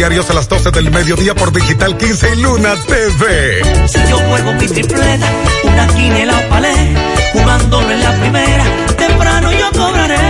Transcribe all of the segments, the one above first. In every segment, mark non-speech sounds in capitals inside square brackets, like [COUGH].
diarios a las 12 del mediodía por Digital 15 y Luna TV. Si yo juego mi tripleta, una quiniela o palé, jugándolo en la primera, temprano yo cobraré.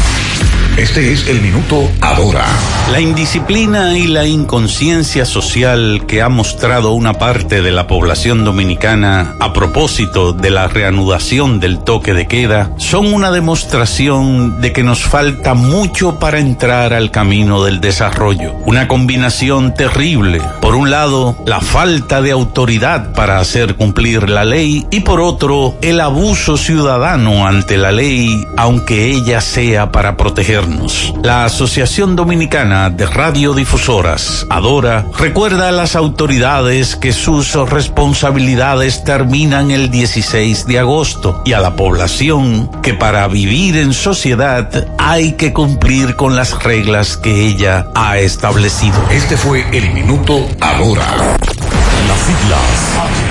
Este es el minuto ahora. La indisciplina y la inconsciencia social que ha mostrado una parte de la población dominicana a propósito de la reanudación del toque de queda son una demostración de que nos falta mucho para entrar al camino del desarrollo. Una combinación terrible. Por un lado, la falta de autoridad para hacer cumplir la ley y por otro, el abuso ciudadano ante la ley, aunque ella sea para proteger la Asociación Dominicana de Radiodifusoras, Adora, recuerda a las autoridades que sus responsabilidades terminan el 16 de agosto y a la población que para vivir en sociedad hay que cumplir con las reglas que ella ha establecido. Este fue el minuto Adora. Las siglas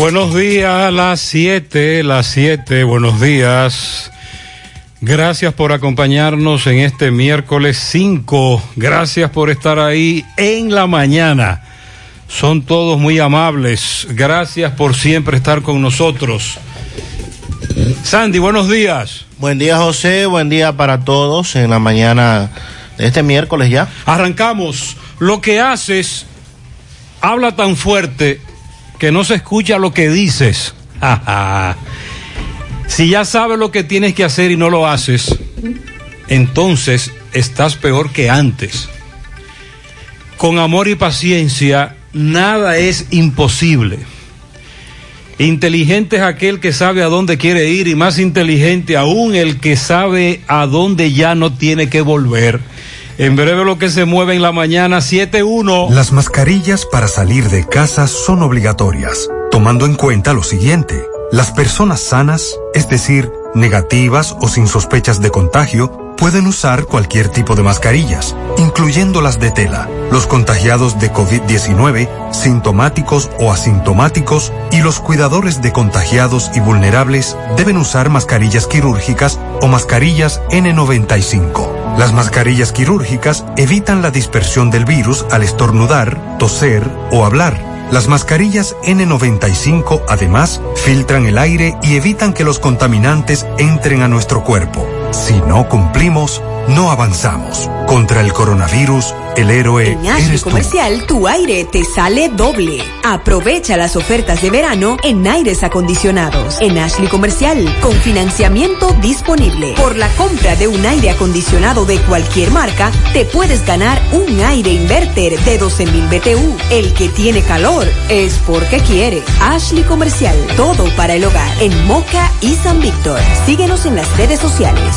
Buenos días, las 7, las 7, buenos días. Gracias por acompañarnos en este miércoles 5. Gracias por estar ahí en la mañana. Son todos muy amables. Gracias por siempre estar con nosotros. Sandy, buenos días. Buen día, José. Buen día para todos en la mañana de este miércoles ya. Arrancamos. Lo que haces, habla tan fuerte que no se escucha lo que dices. [LAUGHS] si ya sabes lo que tienes que hacer y no lo haces, entonces estás peor que antes. Con amor y paciencia, nada es imposible. Inteligente es aquel que sabe a dónde quiere ir y más inteligente aún el que sabe a dónde ya no tiene que volver. En breve lo que se mueve en la mañana 7.1. Las mascarillas para salir de casa son obligatorias, tomando en cuenta lo siguiente. Las personas sanas, es decir, negativas o sin sospechas de contagio, pueden usar cualquier tipo de mascarillas, incluyendo las de tela. Los contagiados de COVID-19, sintomáticos o asintomáticos, y los cuidadores de contagiados y vulnerables deben usar mascarillas quirúrgicas o mascarillas N95. Las mascarillas quirúrgicas evitan la dispersión del virus al estornudar, toser o hablar. Las mascarillas N95 además filtran el aire y evitan que los contaminantes entren a nuestro cuerpo. Si no cumplimos, no avanzamos. Contra el coronavirus, el héroe en Ashley eres tú. Comercial, tu aire te sale doble. Aprovecha las ofertas de verano en aires acondicionados. En Ashley Comercial, con financiamiento disponible. Por la compra de un aire acondicionado de cualquier marca, te puedes ganar un aire inverter de 12.000 BTU. El que tiene calor es porque quiere. Ashley Comercial, todo para el hogar. En Moca y San Víctor. Síguenos en las redes sociales.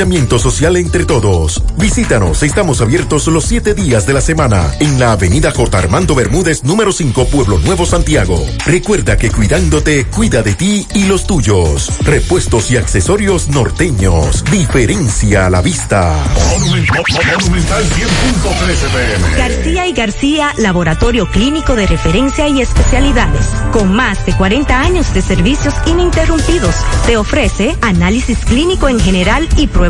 distanciamiento social entre todos. Visítanos, estamos abiertos los siete días de la semana en la avenida J. Armando Bermúdez, número 5, Pueblo Nuevo, Santiago. Recuerda que cuidándote, cuida de ti y los tuyos. Repuestos y accesorios norteños. Diferencia a la vista. García y García, laboratorio clínico de referencia y especialidades. Con más de 40 años de servicios ininterrumpidos, te ofrece análisis clínico en general y pruebas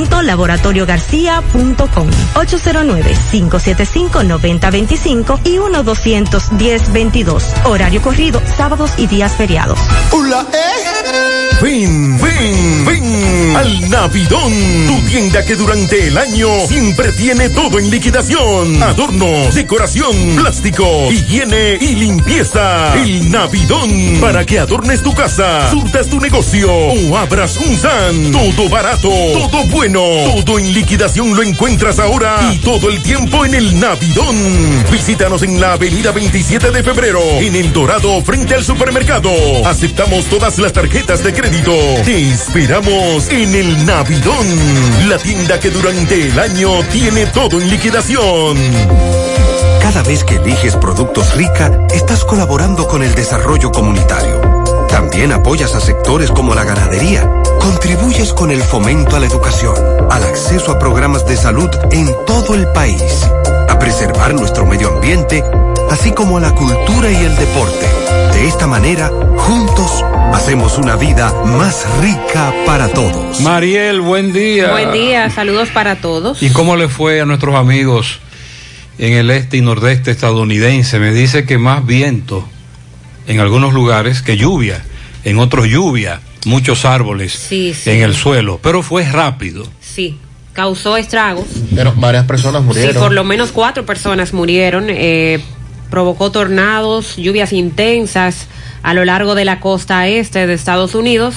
www.laboratoriogarcia.com 809-575-9025 y 1-210-22. Horario corrido, sábados y días feriados. Ven, ven, ven al Navidón, tu tienda que durante el año siempre tiene todo en liquidación. Adornos, decoración, plástico, higiene y limpieza. El Navidón, para que adornes tu casa, surtas tu negocio o abras un SAN. Todo barato, todo bueno, todo en liquidación lo encuentras ahora y todo el tiempo en el Navidón. Visítanos en la avenida 27 de febrero, en El Dorado, frente al supermercado. Aceptamos todas las tarjetas de crédito. Te esperamos en el Navidón, la tienda que durante el año tiene todo en liquidación. Cada vez que eliges productos rica, estás colaborando con el desarrollo comunitario. También apoyas a sectores como la ganadería. Contribuyes con el fomento a la educación, al acceso a programas de salud en todo el país, a preservar nuestro medio ambiente, así como a la cultura y el deporte. De esta manera, juntos, hacemos una vida más rica para todos. Mariel, buen día. Buen día, saludos para todos. ¿Y cómo le fue a nuestros amigos en el este y nordeste estadounidense? Me dice que más viento en algunos lugares que lluvia, en otros lluvia, muchos árboles Sí, sí. en el suelo, pero fue rápido. Sí, causó estragos. Pero varias personas murieron. Sí, por lo menos cuatro personas murieron. eh, provocó tornados, lluvias intensas a lo largo de la costa este de Estados Unidos.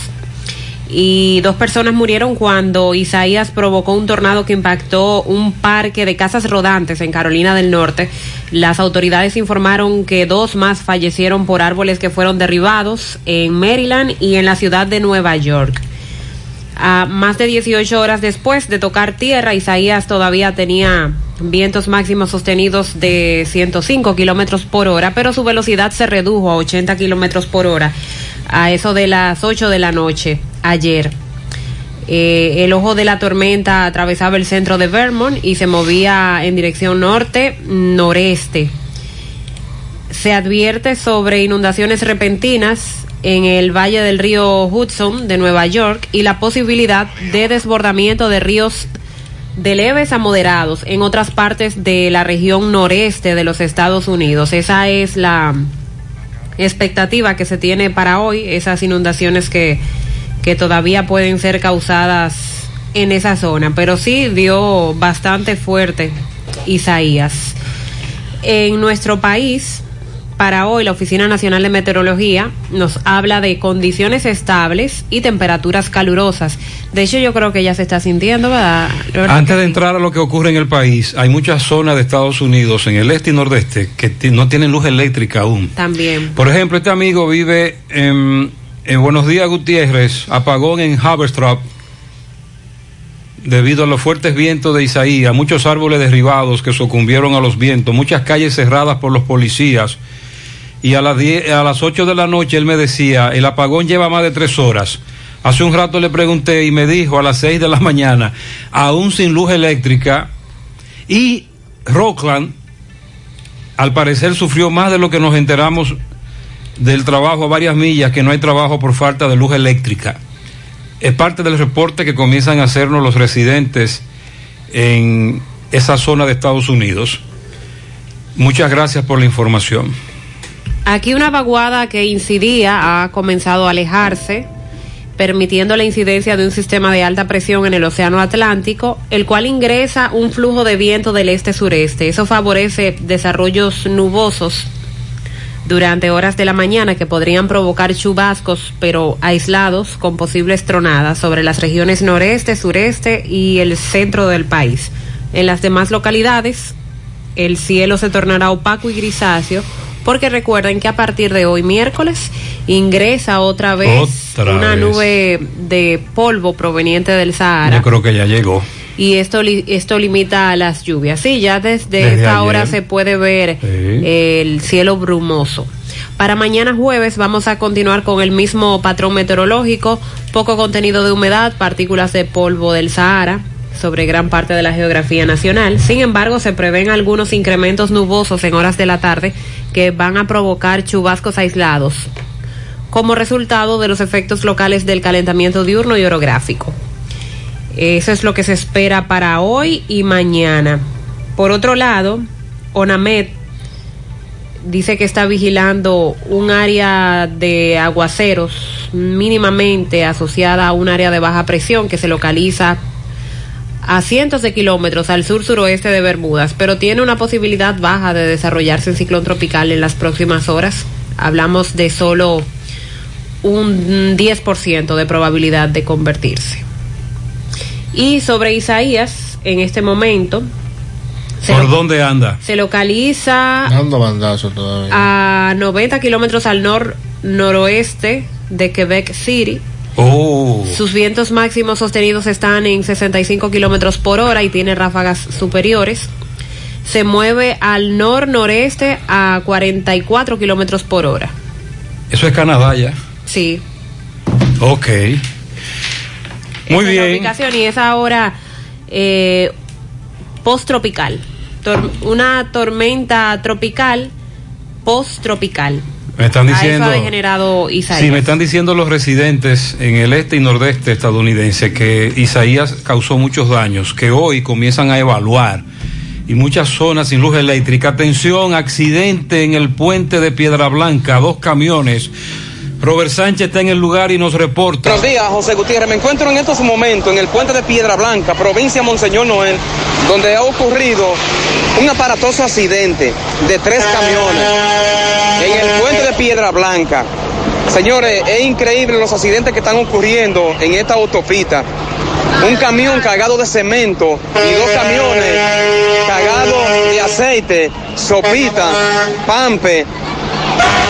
Y dos personas murieron cuando Isaías provocó un tornado que impactó un parque de casas rodantes en Carolina del Norte. Las autoridades informaron que dos más fallecieron por árboles que fueron derribados en Maryland y en la ciudad de Nueva York. A más de 18 horas después de tocar tierra, Isaías todavía tenía vientos máximos sostenidos de 105 kilómetros por hora, pero su velocidad se redujo a 80 kilómetros por hora a eso de las 8 de la noche ayer. Eh, el ojo de la tormenta atravesaba el centro de Vermont y se movía en dirección norte-noreste. Se advierte sobre inundaciones repentinas en el valle del río Hudson de Nueva York y la posibilidad de desbordamiento de ríos de leves a moderados en otras partes de la región noreste de los Estados Unidos. Esa es la expectativa que se tiene para hoy, esas inundaciones que, que todavía pueden ser causadas en esa zona, pero sí dio bastante fuerte Isaías. En nuestro país, para hoy, la Oficina Nacional de Meteorología nos habla de condiciones estables y temperaturas calurosas. De hecho, yo creo que ya se está sintiendo, ¿verdad? Antes de entrar a lo que ocurre en el país, hay muchas zonas de Estados Unidos, en el este y nordeste, que no tienen luz eléctrica aún. También. Por ejemplo, este amigo vive en, en Buenos Días Gutiérrez, apagón en Haverstrap, debido a los fuertes vientos de Isaías, muchos árboles derribados que sucumbieron a los vientos, muchas calles cerradas por los policías. Y a las, 10 a las 8 de la noche él me decía, el apagón lleva más de tres horas. Hace un rato le pregunté y me dijo a las 6 de la mañana, aún sin luz eléctrica, y Rockland, al parecer, sufrió más de lo que nos enteramos del trabajo a varias millas, que no hay trabajo por falta de luz eléctrica. Es parte del reporte que comienzan a hacernos los residentes en esa zona de Estados Unidos. Muchas gracias por la información. Aquí una vaguada que incidía ha comenzado a alejarse permitiendo la incidencia de un sistema de alta presión en el Océano Atlántico, el cual ingresa un flujo de viento del este-sureste. Eso favorece desarrollos nubosos durante horas de la mañana que podrían provocar chubascos, pero aislados, con posibles tronadas sobre las regiones noreste, sureste y el centro del país. En las demás localidades, el cielo se tornará opaco y grisáceo, porque recuerden que a partir de hoy miércoles ingresa otra vez Otra una vez. nube de polvo proveniente del Sahara Yo creo que ya llegó. y esto li- esto limita las lluvias. Sí, ya desde, Desde esta ayer. hora se puede ver el cielo brumoso. Para mañana jueves vamos a continuar con el mismo patrón meteorológico, poco contenido de humedad, partículas de polvo del Sahara sobre gran parte de la geografía nacional. Sin embargo, se prevén algunos incrementos nubosos en horas de la tarde que van a provocar chubascos aislados como resultado de los efectos locales del calentamiento diurno y orográfico. Eso es lo que se espera para hoy y mañana. Por otro lado, ONAMED dice que está vigilando un área de aguaceros mínimamente asociada a un área de baja presión que se localiza a cientos de kilómetros al sur suroeste de Bermudas, pero tiene una posibilidad baja de desarrollarse en ciclón tropical en las próximas horas. Hablamos de solo un 10% de probabilidad de convertirse. Y sobre Isaías, en este momento, se, ¿Por dónde anda? se localiza Dando bandazo todavía. a 90 kilómetros al nor noroeste de Quebec City. Oh, Sus vientos máximos sostenidos están en 65 kilómetros por hora y tiene ráfagas superiores. Se mueve al nor-noreste a 44 kilómetros por hora. eso es Canadá ya. Sí. Ok. Muy Esa es la bien. ubicación y es ahora eh, post-tropical. Tor- una tormenta tropical post-tropical. Me están diciendo. ha degenerado Isaías. Sí, me están diciendo los residentes en el este y nordeste estadounidense que Isaías causó muchos daños, que hoy comienzan a evaluar y muchas zonas sin luz eléctrica. Atención, accidente en el puente de Piedra Blanca, dos camiones. Robert Sánchez está en el lugar y nos reporta. Buenos días, José Gutiérrez. Me encuentro en estos momentos en el puente de Piedra Blanca, provincia Monseñor Noel, donde ha ocurrido un aparatoso accidente de tres camiones el puente de Piedra Blanca. Señores, es increíble los accidentes que están ocurriendo en esta autopista. Un camión cargado de cemento y dos camiones cargados de aceite, sopita, pampe,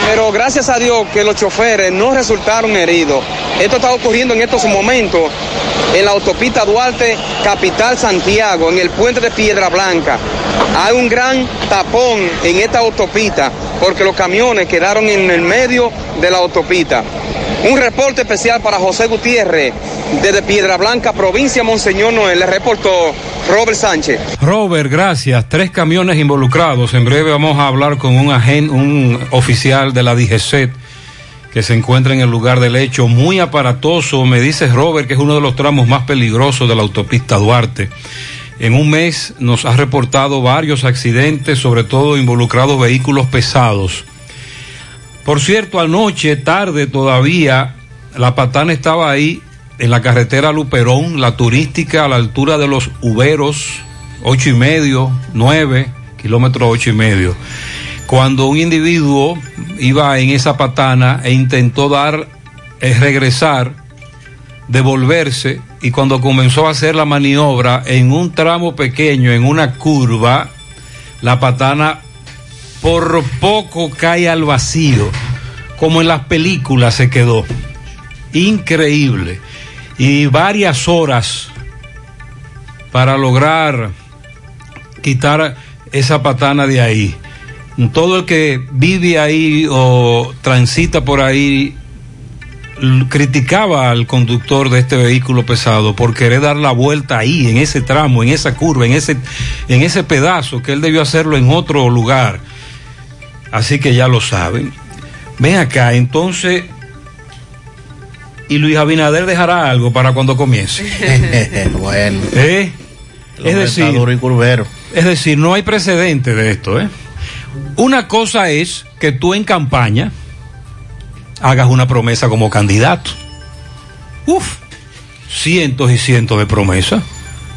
pero gracias a Dios que los choferes no resultaron heridos. Esto está ocurriendo en estos momentos en la autopista Duarte, capital Santiago, en el puente de Piedra Blanca. Hay un gran tapón en esta autopista porque los camiones quedaron en el medio de la autopista. Un reporte especial para José Gutiérrez desde Piedra Blanca, provincia Monseñor Noel, le reportó Robert Sánchez. Robert, gracias. Tres camiones involucrados. En breve vamos a hablar con un agente, un oficial de la DGCET que se encuentra en el lugar del hecho. Muy aparatoso, me dice Robert, que es uno de los tramos más peligrosos de la autopista Duarte. En un mes nos ha reportado varios accidentes, sobre todo involucrados vehículos pesados. Por cierto, anoche, tarde todavía, la patana estaba ahí en la carretera Luperón, la turística a la altura de los Uberos, ocho y medio, nueve, kilómetros ocho y medio. Cuando un individuo iba en esa patana e intentó dar, eh, regresar, devolverse, y cuando comenzó a hacer la maniobra en un tramo pequeño, en una curva, la patana por poco cae al vacío, como en las películas se quedó. Increíble. Y varias horas para lograr quitar esa patana de ahí. Todo el que vive ahí o transita por ahí criticaba al conductor de este vehículo pesado por querer dar la vuelta ahí, en ese tramo, en esa curva, en ese, en ese pedazo, que él debió hacerlo en otro lugar. Así que ya lo saben. Ven acá, entonces. Y Luis Abinader dejará algo para cuando comience. [LAUGHS] bueno. ¿Eh? Es decir, Duro y curvero. es decir, no hay precedente de esto, ¿eh? Una cosa es que tú en campaña hagas una promesa como candidato. Uf, cientos y cientos de promesas,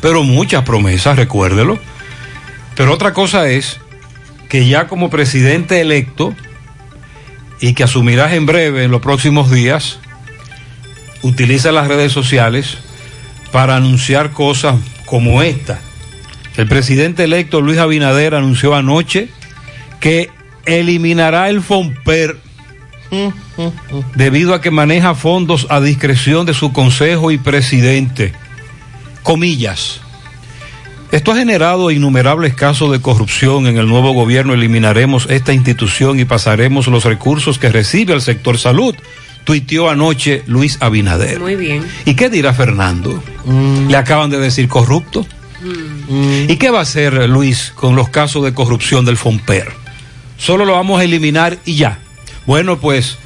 pero muchas promesas, recuérdelo. Pero otra cosa es que ya como presidente electo y que asumirás en breve, en los próximos días, utiliza las redes sociales para anunciar cosas como esta. El presidente electo Luis Abinader anunció anoche que eliminará el FOMPER [LAUGHS] debido a que maneja fondos a discreción de su consejo y presidente. Comillas. Esto ha generado innumerables casos de corrupción en el nuevo gobierno. Eliminaremos esta institución y pasaremos los recursos que recibe el sector salud, tuiteó anoche Luis Abinader. Muy bien. ¿Y qué dirá Fernando? Le acaban de decir corrupto. ¿Y qué va a hacer Luis con los casos de corrupción del FOMPER? Solo lo vamos a eliminar y ya. Bueno, pues,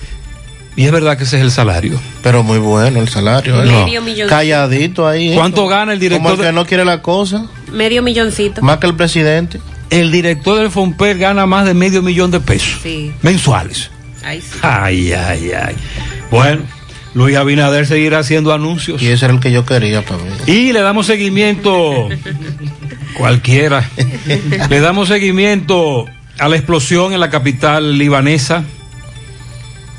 y es verdad que ese es el salario. Pero muy bueno el salario. ¿eh? Medio milloncito. Calladito ahí. ¿eh? ¿Cuánto gana el director Como el que de- no quiere la cosa, Medio milloncito. más que el presidente. El director del FOMPER gana más de medio millón de pesos Sí. mensuales. Sí. Ay, ay, ay. Bueno, Luis Abinader seguirá haciendo anuncios. Y ese era el que yo quería mí. Y le damos seguimiento, cualquiera, le damos seguimiento a la explosión en la capital libanesa.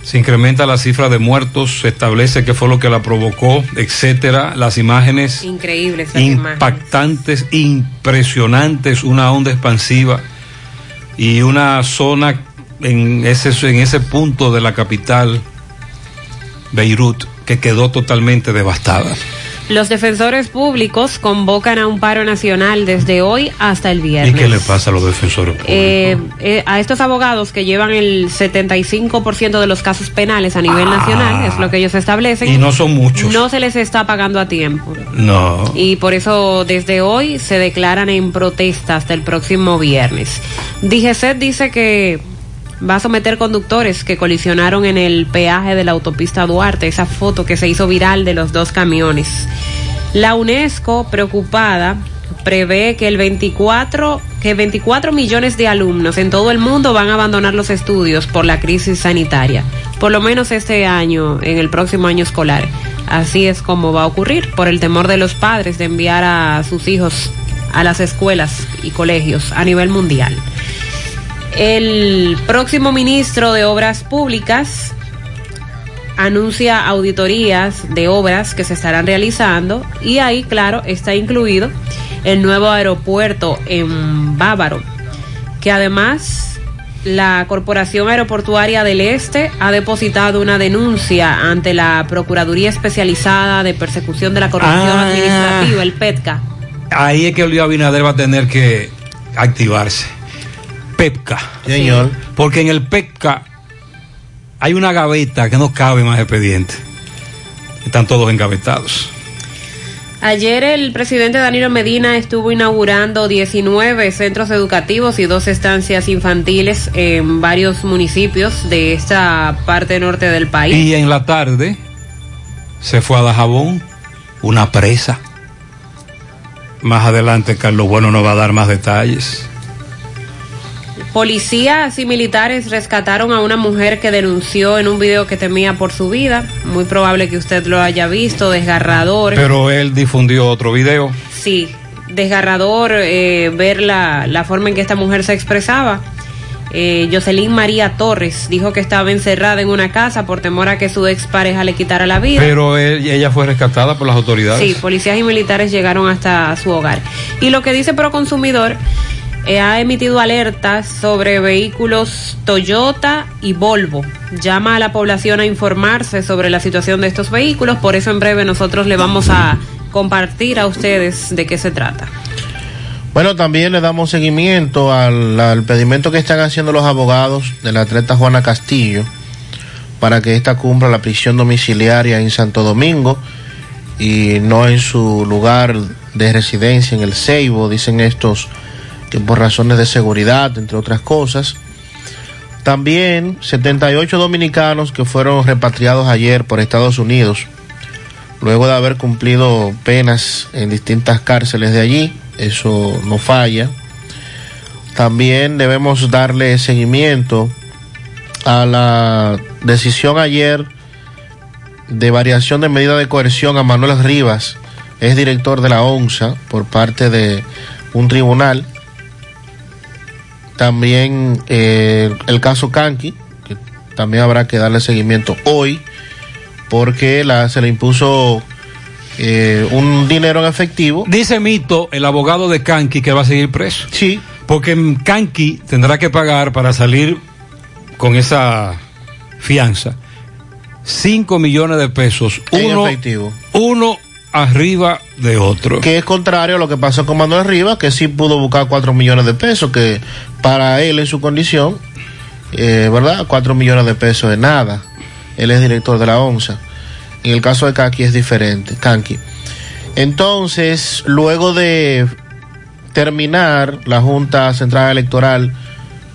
Se incrementa la cifra de muertos, se establece qué fue lo que la provocó, etcétera. Las imágenes Increíble esa imagen. impactantes, impresionantes, una onda expansiva y una zona en ese, en ese punto de la capital, Beirut, que quedó totalmente devastada. Los defensores públicos convocan a un paro nacional desde hoy hasta el ¿Y viernes. qué le pasa a los defensores públicos? Eh, eh, a estos abogados que llevan el 75% de los casos penales a nivel nacional, es lo que ellos establecen. Ah. Y no son muchos. No se les está pagando a tiempo. No. Y por eso desde hoy se declaran en protesta hasta el próximo viernes. DGCET dice que va a someter conductores que colisionaron en el peaje de la autopista Duarte, esa foto que se hizo viral de los dos camiones. La UNESCO, preocupada, prevé que el 24 que 24 millones de alumnos en todo el mundo van a abandonar los estudios por la crisis sanitaria, por lo menos este año, en el próximo año escolar. Así es como va a ocurrir por el temor de los padres de enviar a sus hijos a las escuelas y colegios a nivel mundial. El próximo ministro de Obras Públicas anuncia auditorías de obras que se estarán realizando y ahí, claro, está incluido el nuevo aeropuerto en Bávaro, que además la Corporación Aeroportuaria del Este ha depositado una denuncia ante la Procuraduría Especializada de Persecución de la Corrupción Ah. Administrativa, el PETCA. Ahí es que Luis Abinader va a tener que activarse. PEPCA. Señor. Porque en el PEPCA hay una gaveta que no cabe más expedientes. Están todos engavetados. Ayer el presidente Danilo Medina estuvo inaugurando 19 centros educativos y dos estancias infantiles en varios municipios de esta parte norte del país. Y en la tarde se fue a Dajabón, una presa. Más adelante Carlos Bueno nos va a dar más detalles. Policías y militares rescataron a una mujer que denunció en un video que temía por su vida. Muy probable que usted lo haya visto, desgarrador. Pero él difundió otro video. Sí, desgarrador eh, ver la, la forma en que esta mujer se expresaba. Eh, Jocelyn María Torres dijo que estaba encerrada en una casa por temor a que su expareja le quitara la vida. Pero él- ella fue rescatada por las autoridades. Sí, policías y militares llegaron hasta su hogar. Y lo que dice Proconsumidor eh, ha emitido alertas sobre vehículos Toyota y Volvo. Llama a la población a informarse sobre la situación de estos vehículos. Por eso en breve nosotros le vamos a compartir a ustedes de qué se trata. Bueno, también le damos seguimiento al, al pedimento que están haciendo los abogados de la atleta Juana Castillo para que ésta cumpla la prisión domiciliaria en Santo Domingo y no en su lugar de residencia en el Ceibo, dicen estos por razones de seguridad, entre otras cosas. También 78 dominicanos que fueron repatriados ayer por Estados Unidos, luego de haber cumplido penas en distintas cárceles de allí, eso no falla. También debemos darle seguimiento a la decisión ayer de variación de medida de coerción a Manuel Rivas, es director de la ONSA por parte de un tribunal. También eh, el caso Kanki, que también habrá que darle seguimiento hoy, porque la, se le impuso eh, un dinero en efectivo. Dice Mito, el abogado de Kanki, que va a seguir preso. Sí. Porque Kanki tendrá que pagar para salir con esa fianza 5 millones de pesos. En Uno, efectivo. uno arriba de otro. Que es contrario a lo que pasó con Manuel Rivas, que sí pudo buscar 4 millones de pesos, que para él en su condición, eh, ¿verdad? 4 millones de pesos es nada. Él es director de la ONSA. En el caso de Kanki es diferente, Kanki. Entonces, luego de terminar la Junta Central Electoral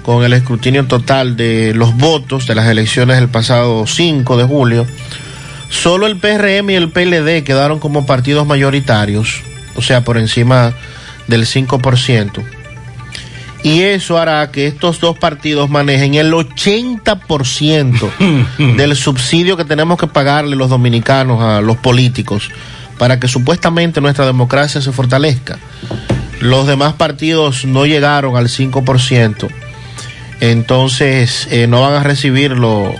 con el escrutinio total de los votos de las elecciones del pasado 5 de julio, solo el PRM y el PLD quedaron como partidos mayoritarios, o sea, por encima del 5%. Y eso hará que estos dos partidos manejen el 80% [LAUGHS] del subsidio que tenemos que pagarle los dominicanos a los políticos para que supuestamente nuestra democracia se fortalezca. Los demás partidos no llegaron al 5%, entonces eh, no van a recibirlo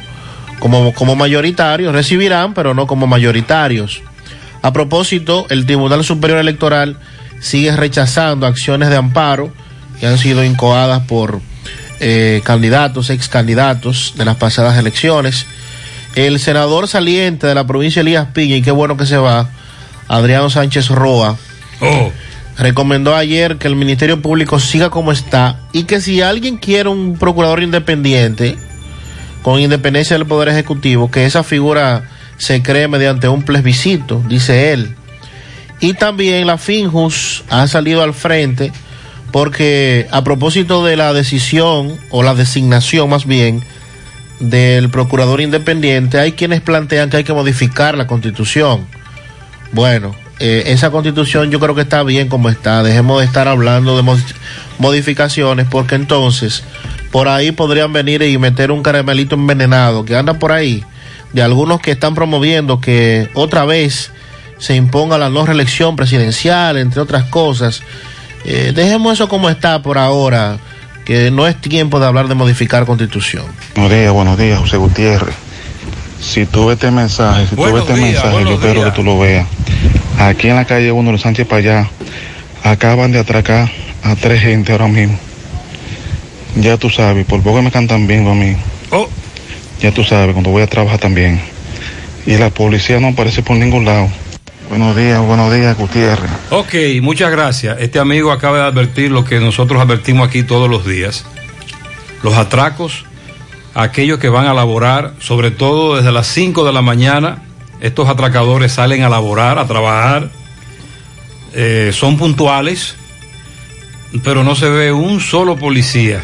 como, como mayoritarios, recibirán, pero no como mayoritarios. A propósito, el Tribunal Superior Electoral sigue rechazando acciones de amparo que han sido incoadas por eh, candidatos, ex candidatos de las pasadas elecciones. El senador saliente de la provincia de Elías Piña, y qué bueno que se va, Adriano Sánchez Roa, recomendó ayer que el Ministerio Público siga como está y que si alguien quiere un procurador independiente, con independencia del Poder Ejecutivo, que esa figura se cree mediante un plebiscito, dice él. Y también la Finjus ha salido al frente porque a propósito de la decisión o la designación más bien del procurador independiente, hay quienes plantean que hay que modificar la constitución. Bueno, eh, esa constitución yo creo que está bien como está. Dejemos de estar hablando de mod- modificaciones porque entonces por ahí podrían venir y meter un caramelito envenenado que anda por ahí de algunos que están promoviendo que otra vez se imponga la no reelección presidencial, entre otras cosas. Eh, dejemos eso como está por ahora, que no es tiempo de hablar de modificar constitución. Buenos días, buenos días, José Gutiérrez. Si tú ves este mensaje, si tú ves Buenos este días, mensaje, yo espero días. que tú lo veas. Aquí en la calle 1 de Sánchez para allá, acaban de atracar a tres gente ahora mismo. Ya tú sabes, por poco me cantan bien a mí. Oh. Ya tú sabes, cuando voy a trabajar también. Y la policía no aparece por ningún lado. Buenos días, buenos días, Gutiérrez. Ok, muchas gracias. Este amigo acaba de advertir lo que nosotros advertimos aquí todos los días. Los atracos, aquellos que van a laborar, sobre todo desde las 5 de la mañana, estos atracadores salen a laborar, a trabajar, eh, son puntuales, pero no se ve un solo policía,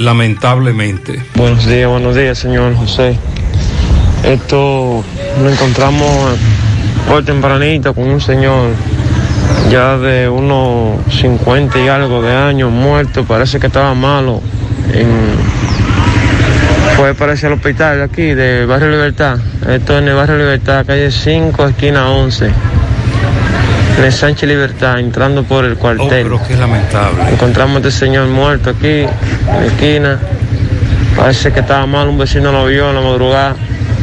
lamentablemente. Buenos días, buenos días, señor José. Esto lo encontramos por tempranito con un señor ya de unos 50 y algo de años, muerto, parece que estaba malo. En- fue parece al hospital de aquí, de Barrio Libertad. Esto en el Barrio Libertad, calle 5, esquina 11. En el Sánchez Libertad, entrando por el cuartel. pero qué lamentable. Encontramos a este señor muerto aquí, en la esquina. Parece que estaba mal, un vecino lo vio en la madrugada.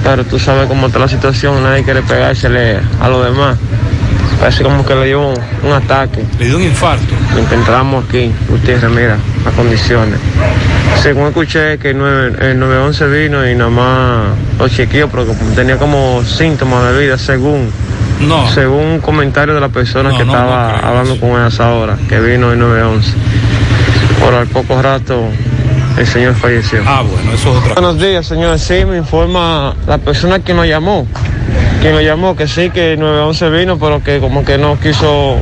Pero tú sabes cómo está la situación, nadie quiere pegársele a los demás. Parece como que le dio un, un ataque. Le dio un infarto. Lo encontramos aquí, Gutiérrez, mira, las condiciones. Según escuché que el, 9, el 911 vino y nada más lo chequeó, pero tenía como síntomas de vida, según. No. Según un comentario de la persona No, que no, estaba no hablando con él a esa hora, que vino el 911. Por al poco rato el señor falleció. Ah, bueno, eso es otra Buenos días, señor. Sí, me informa la persona que nos llamó. Quien nos llamó que sí, que el 911 vino, pero que como que no quiso,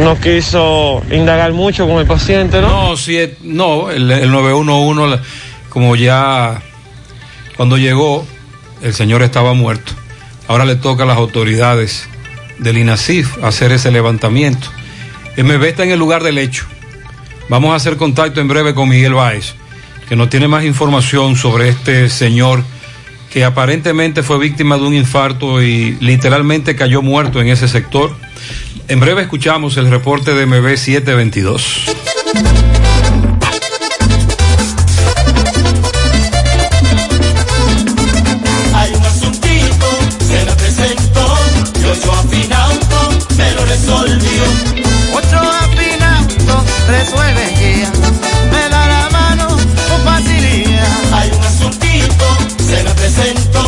no quiso indagar mucho con el paciente, ¿no? No, sí, eh, no, el, el 911, la- como ya cuando llegó, el señor estaba muerto. Ahora le toca a las autoridades del INASIF hacer ese levantamiento. MB está en el lugar del hecho. Vamos a hacer contacto en breve con Miguel Báez, que nos tiene más información sobre este señor que aparentemente fue víctima de un infarto y literalmente cayó muerto en ese sector. En breve escuchamos el reporte de MB 722. Resolvió. Ocho afinauto, resuelve ya, me da la mano con facilidad. Hay un asuntito, se me presentó,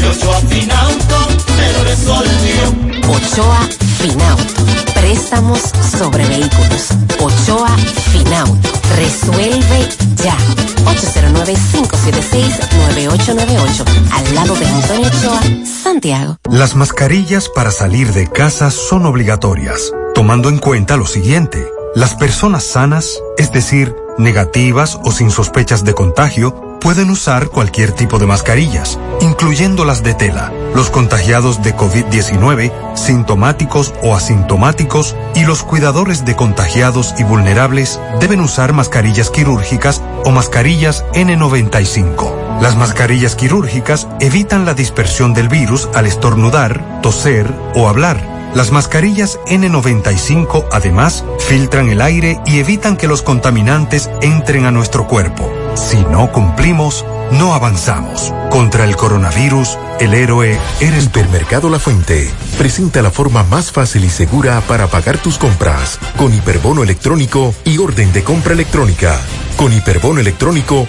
yo yo afinauto, me lo resolvió. Ochoa Finauto. Préstamos sobre vehículos. Ochoa Finauto. Resuelve ya. 809-576-9898. Al lado de Antonio Ochoa, Santiago. Las mascarillas para salir de casa son obligatorias, tomando en cuenta lo siguiente. Las personas sanas, es decir, negativas o sin sospechas de contagio, pueden usar cualquier tipo de mascarillas, incluyendo las de tela. Los contagiados de COVID-19, sintomáticos o asintomáticos y los cuidadores de contagiados y vulnerables deben usar mascarillas quirúrgicas o mascarillas N95. Las mascarillas quirúrgicas evitan la dispersión del virus al estornudar, toser o hablar. Las mascarillas N95 además filtran el aire y evitan que los contaminantes entren a nuestro cuerpo. Si no cumplimos, no avanzamos. Contra el coronavirus, el héroe eres Supermercado La Fuente presenta la forma más fácil y segura para pagar tus compras con hiperbono electrónico y orden de compra electrónica. Con hiperbono electrónico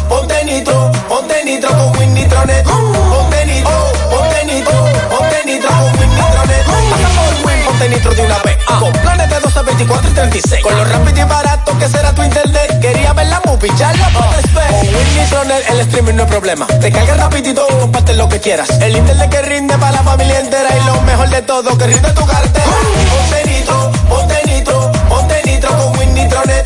Nitro con Win Nitronet. Ponte nitro, ponte nitro, ponte nitro con Win Nitronet. Por Win, ponte nitro de una vez. Con planes de 12, 24 y 36. Con lo rápido y barato que será tu internet. Quería ver la movie, ya la ver. Con Win Nitronet el streaming no es problema. Te cargas rapidito y comparte lo que quieras. El internet que rinde para la familia entera. Y lo mejor de todo, que rinde tu cartera. Ponte nitro, ponte nitro, ponte nitro con Win Nitronet.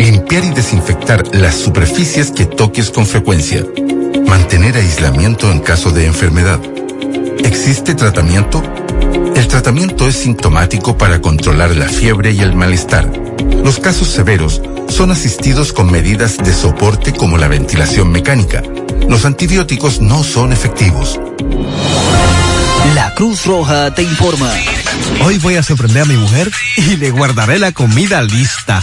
Limpiar y desinfectar las superficies que toques con frecuencia. Mantener aislamiento en caso de enfermedad. ¿Existe tratamiento? El tratamiento es sintomático para controlar la fiebre y el malestar. Los casos severos son asistidos con medidas de soporte como la ventilación mecánica. Los antibióticos no son efectivos. La Cruz Roja te informa. Hoy voy a sorprender a mi mujer y le guardaré la comida lista.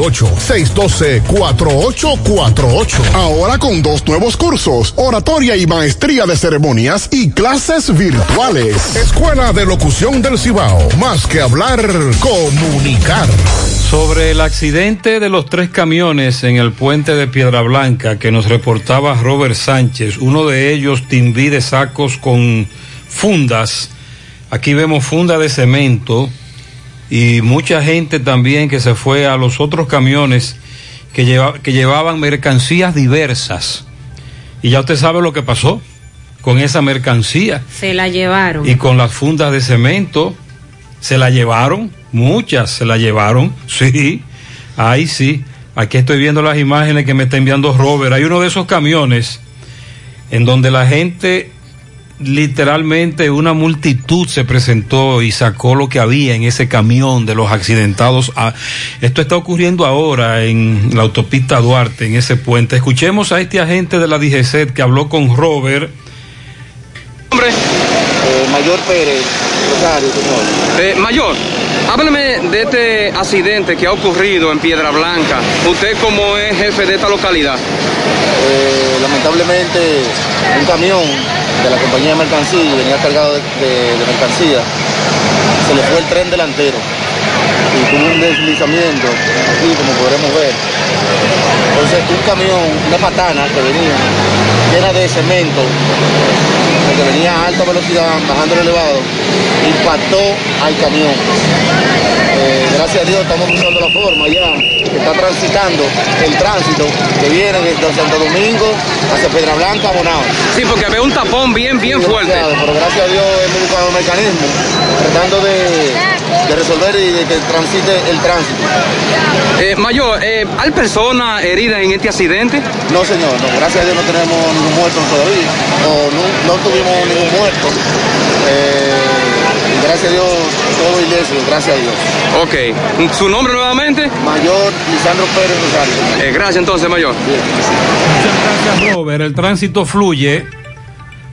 612-4848. Ahora con dos nuevos cursos, oratoria y maestría de ceremonias y clases virtuales. Escuela de Locución del Cibao. Más que hablar, comunicar. Sobre el accidente de los tres camiones en el puente de Piedra Blanca que nos reportaba Robert Sánchez, uno de ellos timbí de sacos con fundas. Aquí vemos funda de cemento y mucha gente también que se fue a los otros camiones que, lleva, que llevaban mercancías diversas. Y ya usted sabe lo que pasó con esa mercancía. Se la llevaron. Y con las fundas de cemento, se la llevaron, muchas se la llevaron, [LAUGHS] sí, ahí sí. Aquí estoy viendo las imágenes que me está enviando Robert. Hay uno de esos camiones en donde la gente literalmente una multitud se presentó y sacó lo que había en ese camión de los accidentados. Ah, esto está ocurriendo ahora en la autopista Duarte, en ese puente. Escuchemos a este agente de la DGCET que habló con Robert. Hombre. Eh, Mayor Pérez, Rosario, señor. Eh, mayor, hábleme de este accidente que ha ocurrido en Piedra Blanca. Usted como es jefe de esta localidad. Eh, lamentablemente, un camión de la compañía de mercancía y venía cargado de, de- de mercancía, se le fue el tren delantero y tuvo un deslizamiento, aquí como podremos ver. Entonces un camión, una patana que venía llena de cemento, porque venía a alta velocidad, bajando el elevado, impactó al camión. Eh, gracias a Dios estamos usando la forma ya, que está transitando el tránsito que viene desde Santo Domingo hacia Piedra Blanca, Bonao. Sí, porque había un tapón bien, bien fuerte. Pero gracias a Dios hemos buscado un mecanismo tratando de, de resolver y de que transite el tránsito. Eh, mayor, eh, ¿hay personas heridas en este accidente? No, señor, no, gracias a Dios no tenemos ningún muerto todavía, o no, no tuvimos ningún muerto. Eh, gracias a Dios, todo ileso, gracias a Dios. Ok, ¿su nombre nuevamente? Mayor Lisandro Pérez Rosario. Eh, gracias entonces, mayor. Gracias, Robert. El tránsito fluye,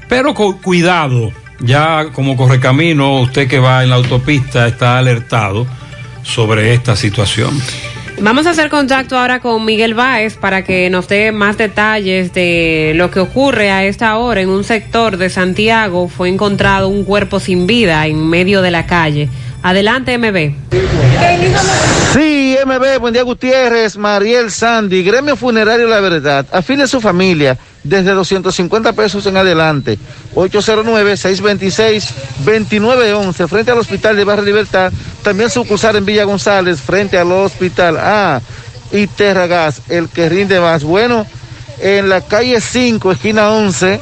pero con cuidado. Ya como correcamino, usted que va en la autopista está alertado sobre esta situación. Vamos a hacer contacto ahora con Miguel Báez para que nos dé más detalles de lo que ocurre a esta hora en un sector de Santiago. Fue encontrado un cuerpo sin vida en medio de la calle. Adelante, MB. Sí, MB, buen día Gutiérrez, Mariel Sandy, Gremio Funerario La Verdad, afile a su familia desde 250 pesos en adelante, 809-626-2911, frente al Hospital de Barrio Libertad, también sucursal en Villa González, frente al Hospital A, y Terragas, el que rinde más. Bueno, en la calle 5, esquina 11,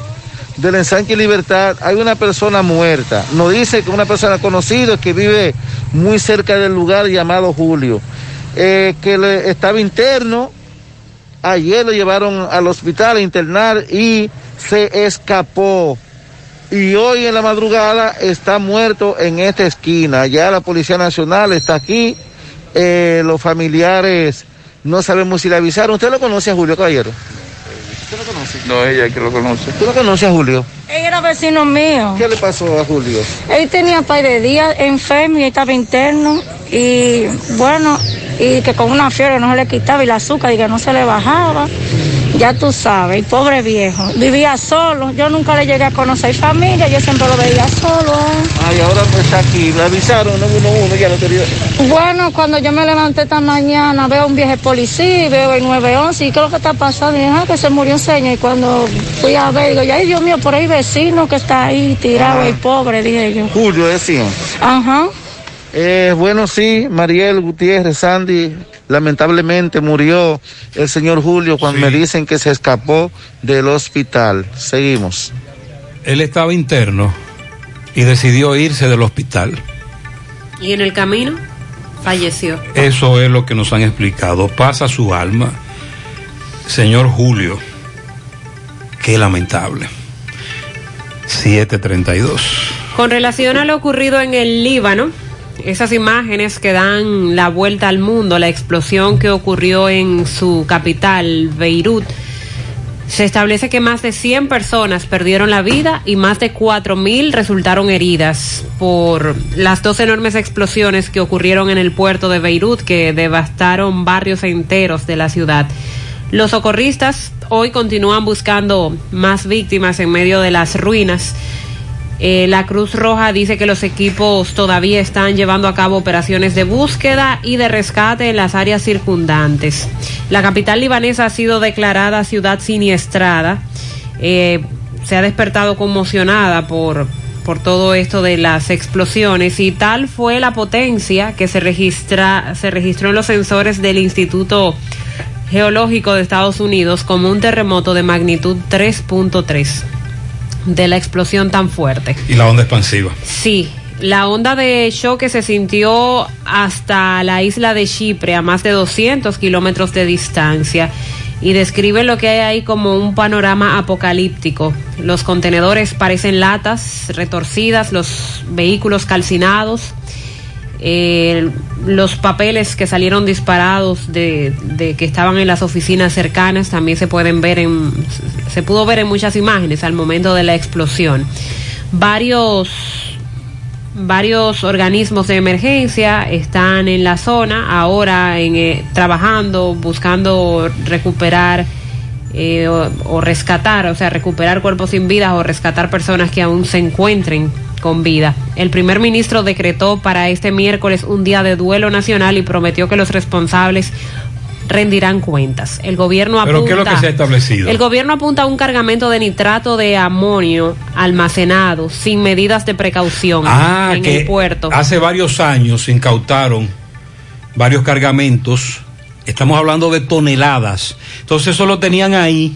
del ensanche Libertad hay una persona muerta. Nos dice que una persona conocida que vive muy cerca del lugar llamado Julio, eh, que le- estaba interno. Ayer lo llevaron al hospital a internar y se escapó. Y hoy en la madrugada está muerto en esta esquina. Ya la Policía Nacional está aquí. eh, los familiares no sabemos si le avisaron. ¿Usted lo conoce a Julio Caballero? ¿Usted lo conoce? No, ella que lo conoce. ¿Tú lo conoces a Julio? Él era vecino mío. ¿Qué le pasó a Julio? Él tenía par de días enfermo y estaba interno. Y bueno, y que con una fiebre no se le quitaba y el azúcar y que no se le bajaba. Ya tú sabes, pobre viejo. Vivía solo. Yo nunca le llegué a conocer familia, yo siempre lo veía solo. Ay, ahora pues está aquí. Le avisaron, no uno uno, ya lo quería. Bueno, cuando yo me levanté esta mañana, veo un viejo policía, veo el 911 y qué es lo que está pasando. Y dije, ah, que se murió un señor. Y cuando fui a ver, digo, ay Dios mío, por ahí vecino que está ahí tirado, Ah. el pobre, dije yo. Julio decía. Ajá. Eh, bueno, sí, Mariel Gutiérrez, Sandy, lamentablemente murió el señor Julio cuando me dicen que se escapó del hospital. Seguimos. Él estaba interno y decidió irse del hospital. Y en el camino falleció. Eso es lo que nos han explicado. Pasa su alma. Señor Julio, qué lamentable. 732. Con relación a lo ocurrido en el Líbano, esas imágenes que dan la vuelta al mundo, la explosión que ocurrió en su capital, Beirut, se establece que más de 100 personas perdieron la vida y más de 4.000 resultaron heridas por las dos enormes explosiones que ocurrieron en el puerto de Beirut que devastaron barrios enteros de la ciudad. Los socorristas hoy continúan buscando más víctimas en medio de las ruinas. Eh, la Cruz Roja dice que los equipos todavía están llevando a cabo operaciones de búsqueda y de rescate en las áreas circundantes. La capital libanesa ha sido declarada ciudad siniestrada. Eh, se ha despertado conmocionada por, por todo esto de las explosiones y tal fue la potencia que se, registra, se registró en los sensores del Instituto Geológico de Estados Unidos como un terremoto de magnitud 3.3 de la explosión tan fuerte. Y la onda expansiva. Sí, la onda de choque se sintió hasta la isla de Chipre, a más de 200 kilómetros de distancia, y describe lo que hay ahí como un panorama apocalíptico. Los contenedores parecen latas retorcidas, los vehículos calcinados. Eh, los papeles que salieron disparados de, de, que estaban en las oficinas cercanas también se pueden ver en se pudo ver en muchas imágenes al momento de la explosión. Varios varios organismos de emergencia están en la zona ahora en, eh, trabajando buscando recuperar eh, o, o rescatar o sea recuperar cuerpos sin vida o rescatar personas que aún se encuentren con vida. El primer ministro decretó para este miércoles un día de duelo nacional y prometió que los responsables rendirán cuentas. El gobierno apunta. ¿Pero qué es lo que se ha establecido? El gobierno apunta a un cargamento de nitrato de amonio almacenado sin medidas de precaución ah, en que el puerto. Hace varios años incautaron varios cargamentos. Estamos hablando de toneladas. Entonces eso lo tenían ahí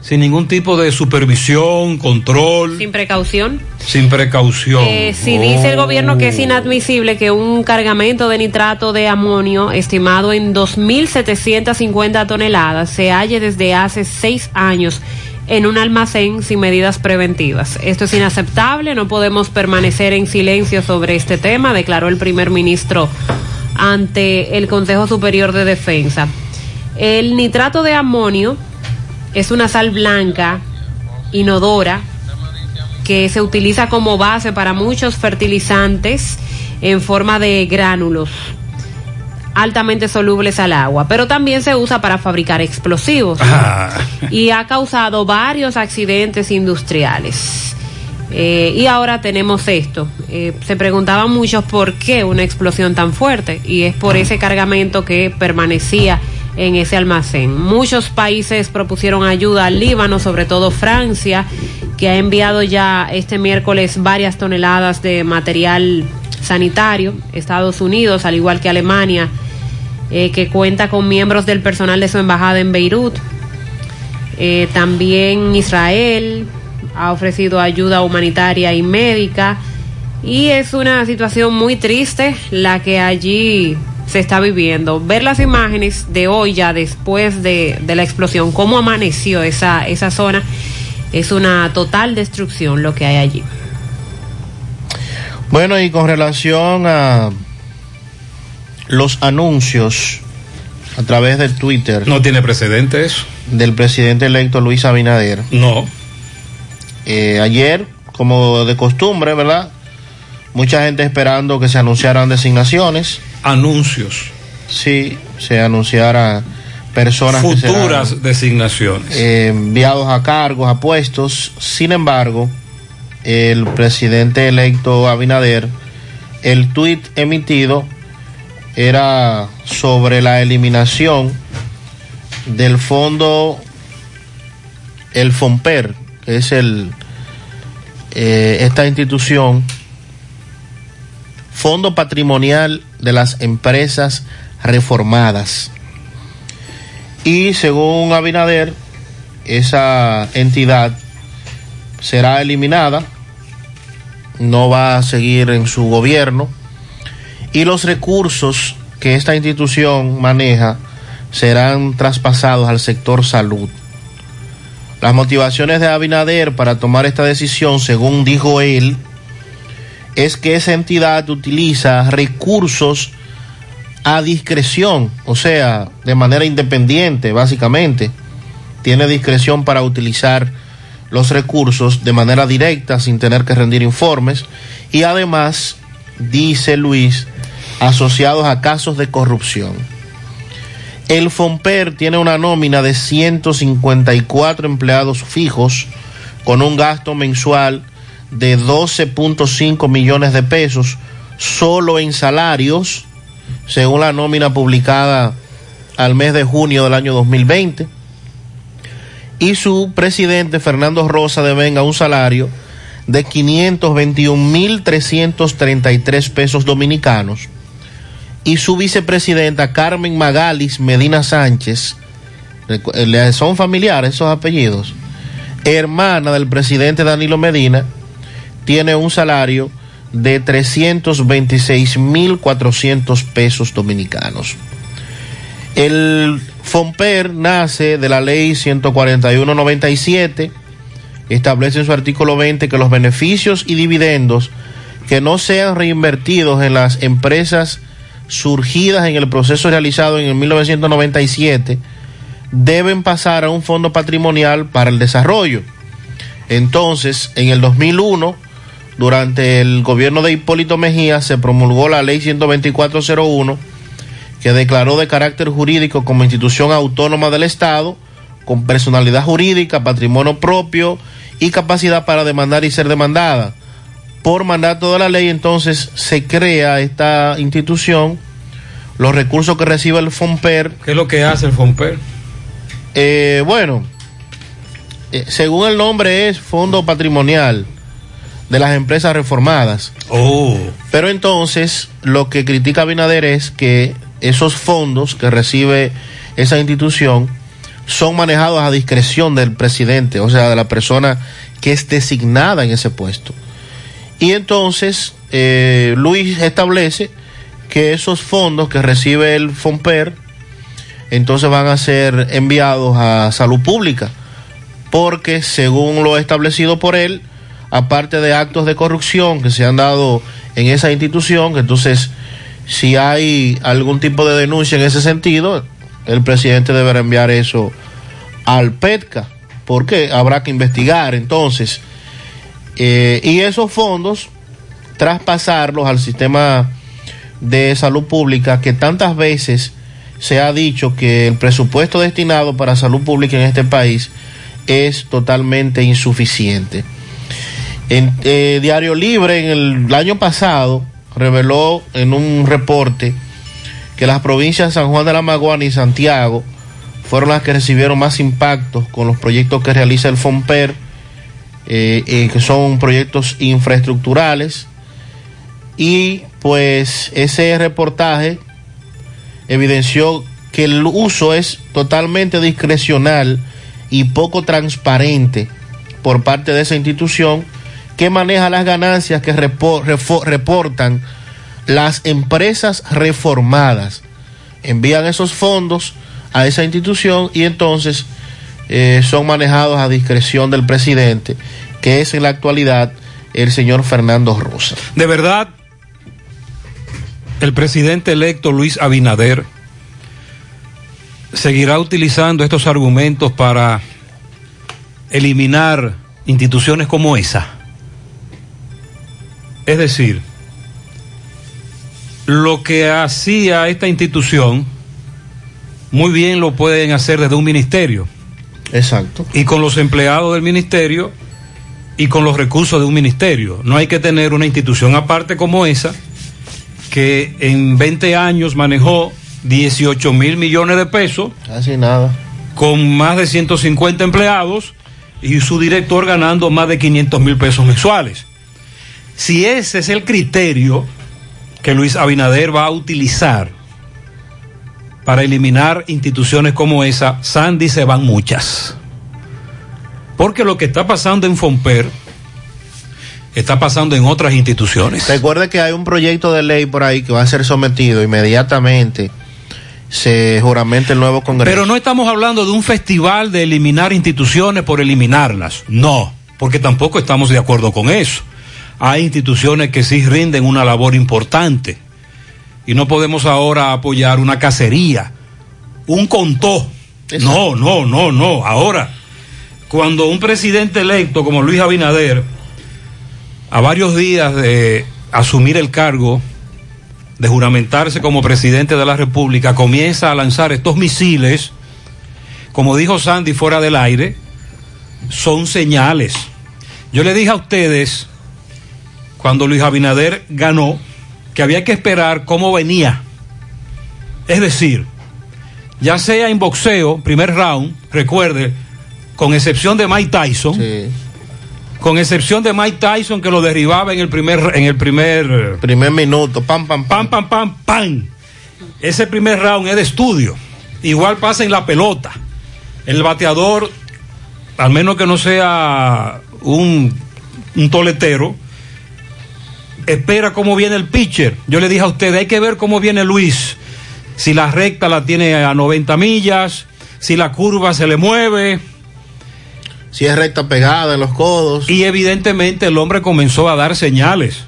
sin ningún tipo de supervisión, control. Sin precaución. Sin precaución. Eh, si oh. dice el gobierno que es inadmisible que un cargamento de nitrato de amonio estimado en 2.750 toneladas se halle desde hace seis años en un almacén sin medidas preventivas. Esto es inaceptable, no podemos permanecer en silencio sobre este tema, declaró el primer ministro ante el Consejo Superior de Defensa. El nitrato de amonio es una sal blanca, inodora, que se utiliza como base para muchos fertilizantes en forma de gránulos altamente solubles al agua, pero también se usa para fabricar explosivos Ah. y ha causado varios accidentes industriales. Eh, y ahora tenemos esto. Eh, se preguntaban muchos por qué una explosión tan fuerte y es por ese cargamento que permanecía en ese almacén. Muchos países propusieron ayuda al Líbano, sobre todo Francia, que ha enviado ya este miércoles varias toneladas de material sanitario. Estados Unidos, al igual que Alemania, eh, que cuenta con miembros del personal de su embajada en Beirut. Eh, también Israel ha ofrecido ayuda humanitaria y médica. Y es una situación muy triste la que allí se está viviendo. Ver las imágenes de hoy ya después de, de la explosión, cómo amaneció esa, esa zona, es una total destrucción lo que hay allí. Bueno, y con relación a los anuncios a través de Twitter. No tiene precedente eso. Del presidente electo Luis Abinader. No. Eh, ayer, como de costumbre, ¿verdad? Mucha gente esperando que se anunciaran designaciones. Anuncios. Sí, se anunciaran personas que Futuras serán, designaciones. eh, enviados a cargos, a puestos. Sin embargo, el presidente electo Abinader, el tuit emitido era sobre la eliminación del fondo, el FOMPER, que es el, eh, esta institución Fondo Patrimonial de las Empresas Reformadas. Y según Abinader, esa entidad será eliminada, no va a seguir en su gobierno y los recursos que esta institución maneja serán traspasados al sector salud. Las motivaciones de Abinader para tomar esta decisión, según dijo él, es que esa entidad utiliza recursos a discreción, o sea, de manera independiente, básicamente. Tiene discreción para utilizar los recursos de manera directa sin tener que rendir informes y además, dice Luis, asociados a casos de corrupción. El FOMPER tiene una nómina de 154 empleados fijos con un gasto mensual de 12.5 millones de pesos solo en salarios, según la nómina publicada al mes de junio del año 2020. Y su presidente, Fernando Rosa, devenga un salario de 521.333 pesos dominicanos. Y su vicepresidenta, Carmen Magalis Medina Sánchez, son familiares esos apellidos, hermana del presidente Danilo Medina, tiene un salario de 326.400 pesos dominicanos. El FOMPER nace de la ley 14197, establece en su artículo 20 que los beneficios y dividendos que no sean reinvertidos en las empresas surgidas en el proceso realizado en el 1997 deben pasar a un fondo patrimonial para el desarrollo. Entonces, en el 2001, durante el gobierno de Hipólito Mejía, se promulgó la ley 12401 que declaró de carácter jurídico como institución autónoma del Estado, con personalidad jurídica, patrimonio propio y capacidad para demandar y ser demandada. Por mandato de la ley, entonces se crea esta institución, los recursos que recibe el FOMPER. ¿Qué es lo que hace el FOMPER? Eh, bueno, eh, según el nombre es Fondo Patrimonial de las Empresas Reformadas. Oh. Pero entonces lo que critica Binader es que esos fondos que recibe esa institución son manejados a discreción del presidente, o sea, de la persona que es designada en ese puesto. Y entonces eh, Luis establece que esos fondos que recibe el FOMPER, entonces van a ser enviados a salud pública, porque según lo establecido por él, aparte de actos de corrupción que se han dado en esa institución, entonces si hay algún tipo de denuncia en ese sentido, el presidente deberá enviar eso al PETCA, porque habrá que investigar entonces. Eh, y esos fondos, traspasarlos al sistema de salud pública, que tantas veces se ha dicho que el presupuesto destinado para salud pública en este país es totalmente insuficiente. En eh, Diario Libre, en el año pasado, reveló en un reporte que las provincias de San Juan de la Maguana y Santiago fueron las que recibieron más impactos con los proyectos que realiza el FOMPER, eh, eh, que son proyectos infraestructurales. Y pues ese reportaje evidenció que el uso es totalmente discrecional y poco transparente por parte de esa institución que maneja las ganancias que reportan las empresas reformadas. Envían esos fondos a esa institución y entonces eh, son manejados a discreción del presidente, que es en la actualidad el señor Fernando Rosa. De verdad, el presidente electo Luis Abinader seguirá utilizando estos argumentos para eliminar instituciones como esa. Es decir, lo que hacía esta institución, muy bien lo pueden hacer desde un ministerio. Exacto. Y con los empleados del ministerio y con los recursos de un ministerio. No hay que tener una institución aparte como esa, que en 20 años manejó 18 mil millones de pesos. Casi nada. Con más de 150 empleados y su director ganando más de 500 mil pesos mensuales. Si ese es el criterio, que Luis Abinader va a utilizar para eliminar instituciones como esa, Sandy se van muchas. Porque lo que está pasando en Fomper está pasando en otras instituciones. Recuerde que hay un proyecto de ley por ahí que va a ser sometido inmediatamente. Se juramente el nuevo Congreso. Pero no estamos hablando de un festival de eliminar instituciones por eliminarlas. No, porque tampoco estamos de acuerdo con eso. Hay instituciones que sí rinden una labor importante. Y no podemos ahora apoyar una cacería, un contó. No, no, no, no. Ahora, cuando un presidente electo como Luis Abinader, a varios días de asumir el cargo, de juramentarse como presidente de la República, comienza a lanzar estos misiles, como dijo Sandy fuera del aire, son señales. Yo le dije a ustedes, cuando Luis Abinader ganó, que había que esperar cómo venía. Es decir, ya sea en boxeo, primer round, recuerde, con excepción de Mike Tyson, con excepción de Mike Tyson que lo derribaba en el primer en el primer primer minuto, pam pam pam pam pam pam. Ese primer round es de estudio. Igual pasa en la pelota. El bateador, al menos que no sea un, un toletero, espera cómo viene el pitcher. Yo le dije a usted, hay que ver cómo viene Luis. Si la recta la tiene a 90 millas, si la curva se le mueve. Si es recta pegada en los codos. Y evidentemente el hombre comenzó a dar señales,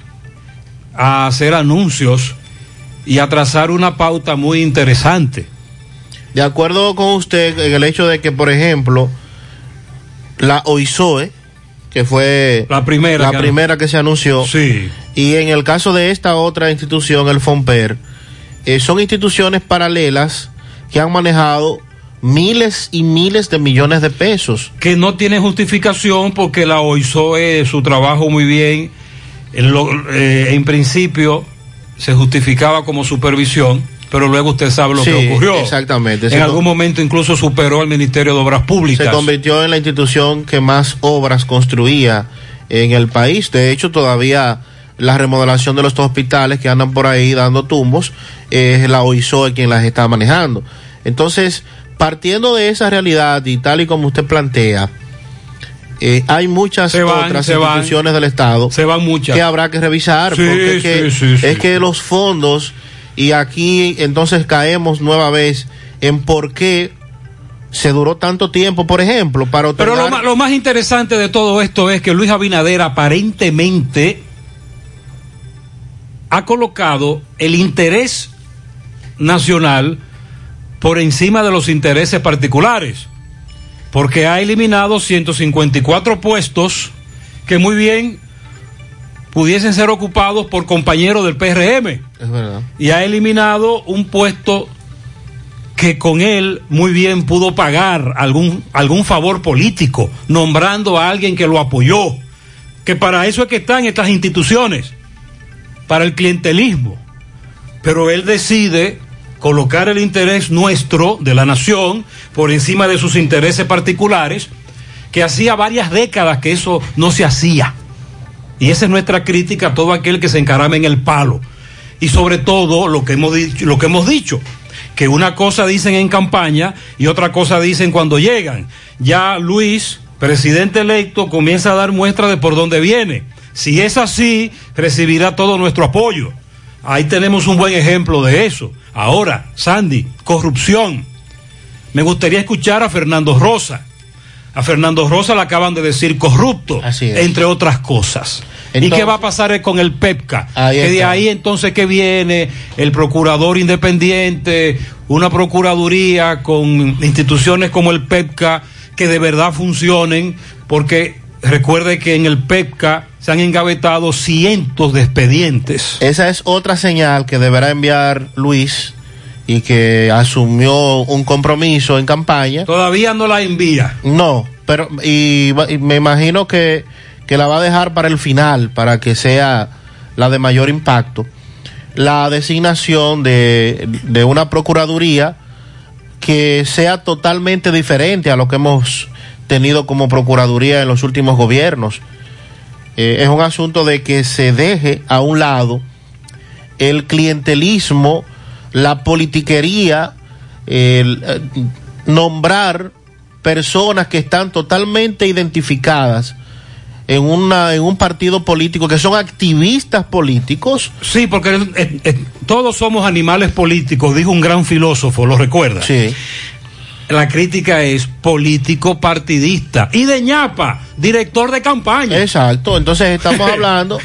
a hacer anuncios y a trazar una pauta muy interesante. De acuerdo con usted en el hecho de que, por ejemplo, la OISOE, que fue la primera, la que, primera que se anunció, sí. y en el caso de esta otra institución, el FOMPER, eh, son instituciones paralelas que han manejado miles y miles de millones de pesos. Que no tiene justificación porque la OISOE, su trabajo muy bien, en, lo, eh, en principio se justificaba como supervisión, pero luego usted sabe lo Sí, que ocurrió. exactamente. En algún momento incluso superó al Ministerio de Obras Públicas. Se convirtió en la institución que más obras construía en el país. De hecho, todavía la remodelación de los hospitales que andan por ahí dando tumbos es la OISOE quien las está manejando. Entonces, partiendo de esa realidad y tal y como usted plantea, eh, hay muchas van, otras van. instituciones del Estado Se van muchas. que habrá que revisar Sí, porque que, es que los fondos y aquí entonces caemos nueva vez en por qué se duró tanto tiempo, por ejemplo, para Pero otorgar... lo, ma- lo más interesante de todo esto es que Luis Abinader aparentemente ha colocado el interés nacional por encima de los intereses particulares, porque ha eliminado 154 puestos que muy bien pudiesen ser ocupados por compañeros del PRM Es verdad. y ha eliminado un puesto que con él muy bien pudo pagar algún, algún favor político, nombrando a alguien que lo apoyó, que para eso es que están estas instituciones, para el clientelismo. Pero él decide colocar el interés nuestro, de la nación, por encima de sus intereses particulares, que hacía varias décadas que eso no se hacía. Y esa es nuestra crítica a todo aquel que se encarama en el palo. Y sobre todo lo que hemos dicho, lo que hemos dicho que una cosa dicen en campaña y otra cosa dicen cuando llegan. Ya Luis, presidente electo, comienza a dar muestra de por dónde viene. Si es así, recibirá todo nuestro apoyo. Ahí tenemos un buen ejemplo de eso. Ahora, Sandy, corrupción. Me gustaría escuchar a Fernando Rosa. A Fernando Rosa le acaban de decir corrupto, entre otras cosas. ¿Y qué va a pasar con el PEPCA? Que de ahí entonces que viene el procurador independiente, una procuraduría con instituciones como el PEPCA que de verdad funcionen, porque recuerde que en el PEPCA se han engavetado cientos de expedientes. Esa es otra señal que deberá enviar Luis y que asumió un compromiso en campaña. Todavía no la envía. No, pero y me imagino que, que la va a dejar para el final, para que sea la de mayor impacto. La designación de, de una procuraduría que sea totalmente diferente a lo que hemos tenido como procuraduría en los últimos gobiernos. Eh, es un asunto de que se deje a un lado el clientelismo, la politiquería, el eh, nombrar personas que están totalmente identificadas en una en un partido político que son activistas políticos. Sí, porque eh, eh, todos somos animales políticos, dijo un gran filósofo, ¿lo recuerda? Sí. La crítica es político partidista y de ñapa, director de campaña. Exacto, entonces estamos [LAUGHS] hablando,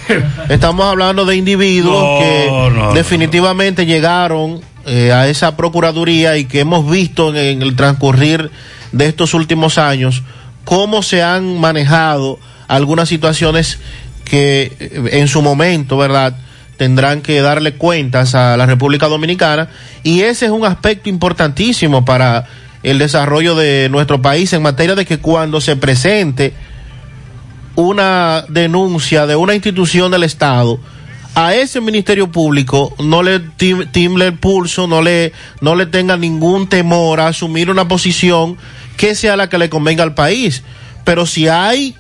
estamos hablando de individuos No, que no, no, definitivamente llegaron eh, a esa procuraduría y que hemos visto en, en el transcurrir de estos últimos años cómo se han manejado algunas situaciones que eh, en su momento, ¿verdad? tendrán que darle cuentas a la República Dominicana y ese es un aspecto importantísimo para el desarrollo de nuestro país en materia de que cuando se presente una denuncia de una institución del Estado, a ese Ministerio Público no le tim- timble el pulso, no le, no le tenga ningún temor a asumir una posición que sea la que le convenga al país. Pero si hay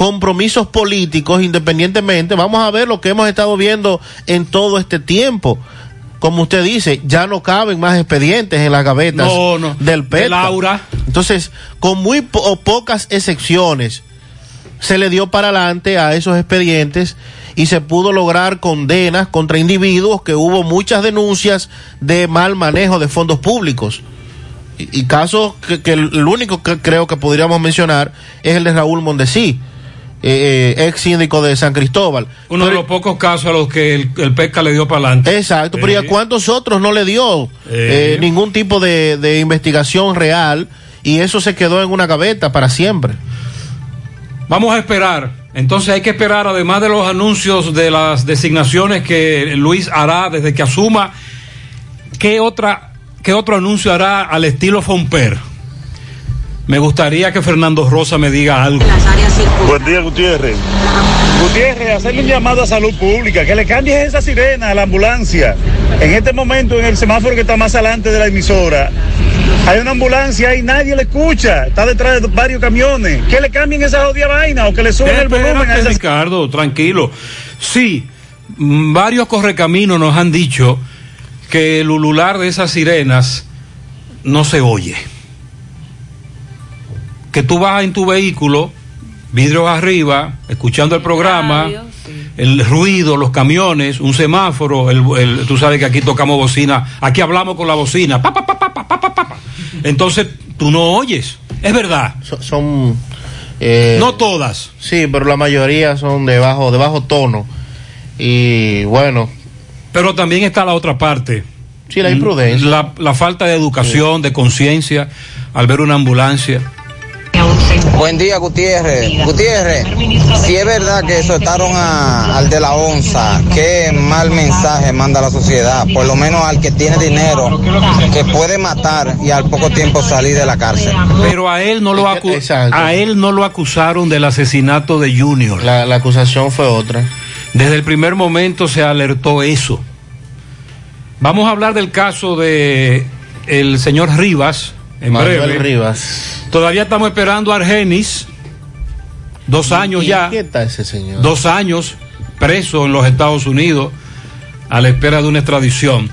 compromisos políticos, independientemente, vamos a ver lo que hemos estado viendo en todo este tiempo. Como usted dice, ya no caben más expedientes en las gavetas No, no. del PETA. De Laura. Entonces, con muy po- o pocas excepciones, se le dio para adelante a esos expedientes y se pudo lograr condenas contra individuos que hubo muchas denuncias de mal manejo de fondos públicos. Y, y casos que, que el único que creo que podríamos mencionar es el de Raúl Mondesí, eh, eh, ex síndico de San Cristóbal. Uno de los pocos casos a los que el, el pesca le dio para adelante. Exacto, pero ¿y a cuántos otros no le dio eh, ningún tipo de, de investigación real y eso se quedó en una gaveta para siempre? Vamos a esperar. Entonces hay que esperar, además de los anuncios de las designaciones que Luis hará desde que asuma, ¿qué, otra, qué otro anuncio hará al estilo Fomper? Me gustaría que Fernando Rosa me diga algo. Buen día, Gutiérrez. Gutiérrez, hacerle un llamado a salud pública, que le cambies esa sirena a la ambulancia. En este momento, en el semáforo que está más adelante de la emisora, hay una ambulancia y nadie le escucha. Está detrás de varios camiones. Que le cambien esa jodida vaina o que le suban el volumen a esa Ricardo, tranquilo. Sí, mm, varios correcaminos nos han dicho que el ulular de esas sirenas no se oye que tú vas en tu vehículo, vidrios arriba, escuchando el programa, el ruido, los camiones, un semáforo, el, el, tú sabes que aquí tocamos bocina, aquí hablamos con la bocina, pa, pa, pa, pa, pa, pa, pa. entonces tú no oyes, es verdad. Son... Eh, no todas. Sí, pero la mayoría son de bajo, de bajo tono. Y bueno. Pero también está la otra parte. Sí, la imprudencia. La, falta de educación, de conciencia, al ver una ambulancia Buen día, Gutiérrez. Gutiérrez, si es verdad que soltaron a- al de la onza, qué mal mensaje manda la sociedad, por lo menos al que tiene dinero, que puede matar y al poco tiempo salir de la cárcel. Pero a él no lo acu- a él no lo acusaron del asesinato de Junior. La, la acusación fue otra. Desde el primer momento se alertó eso. Vamos a hablar del caso de el señor Rivas en Manuel breve. Rivas. Todavía estamos esperando a Argenis. Dos años ¿Y ya. ¿Qué está ese señor? dos años preso en los Estados Unidos a la espera de una extradición.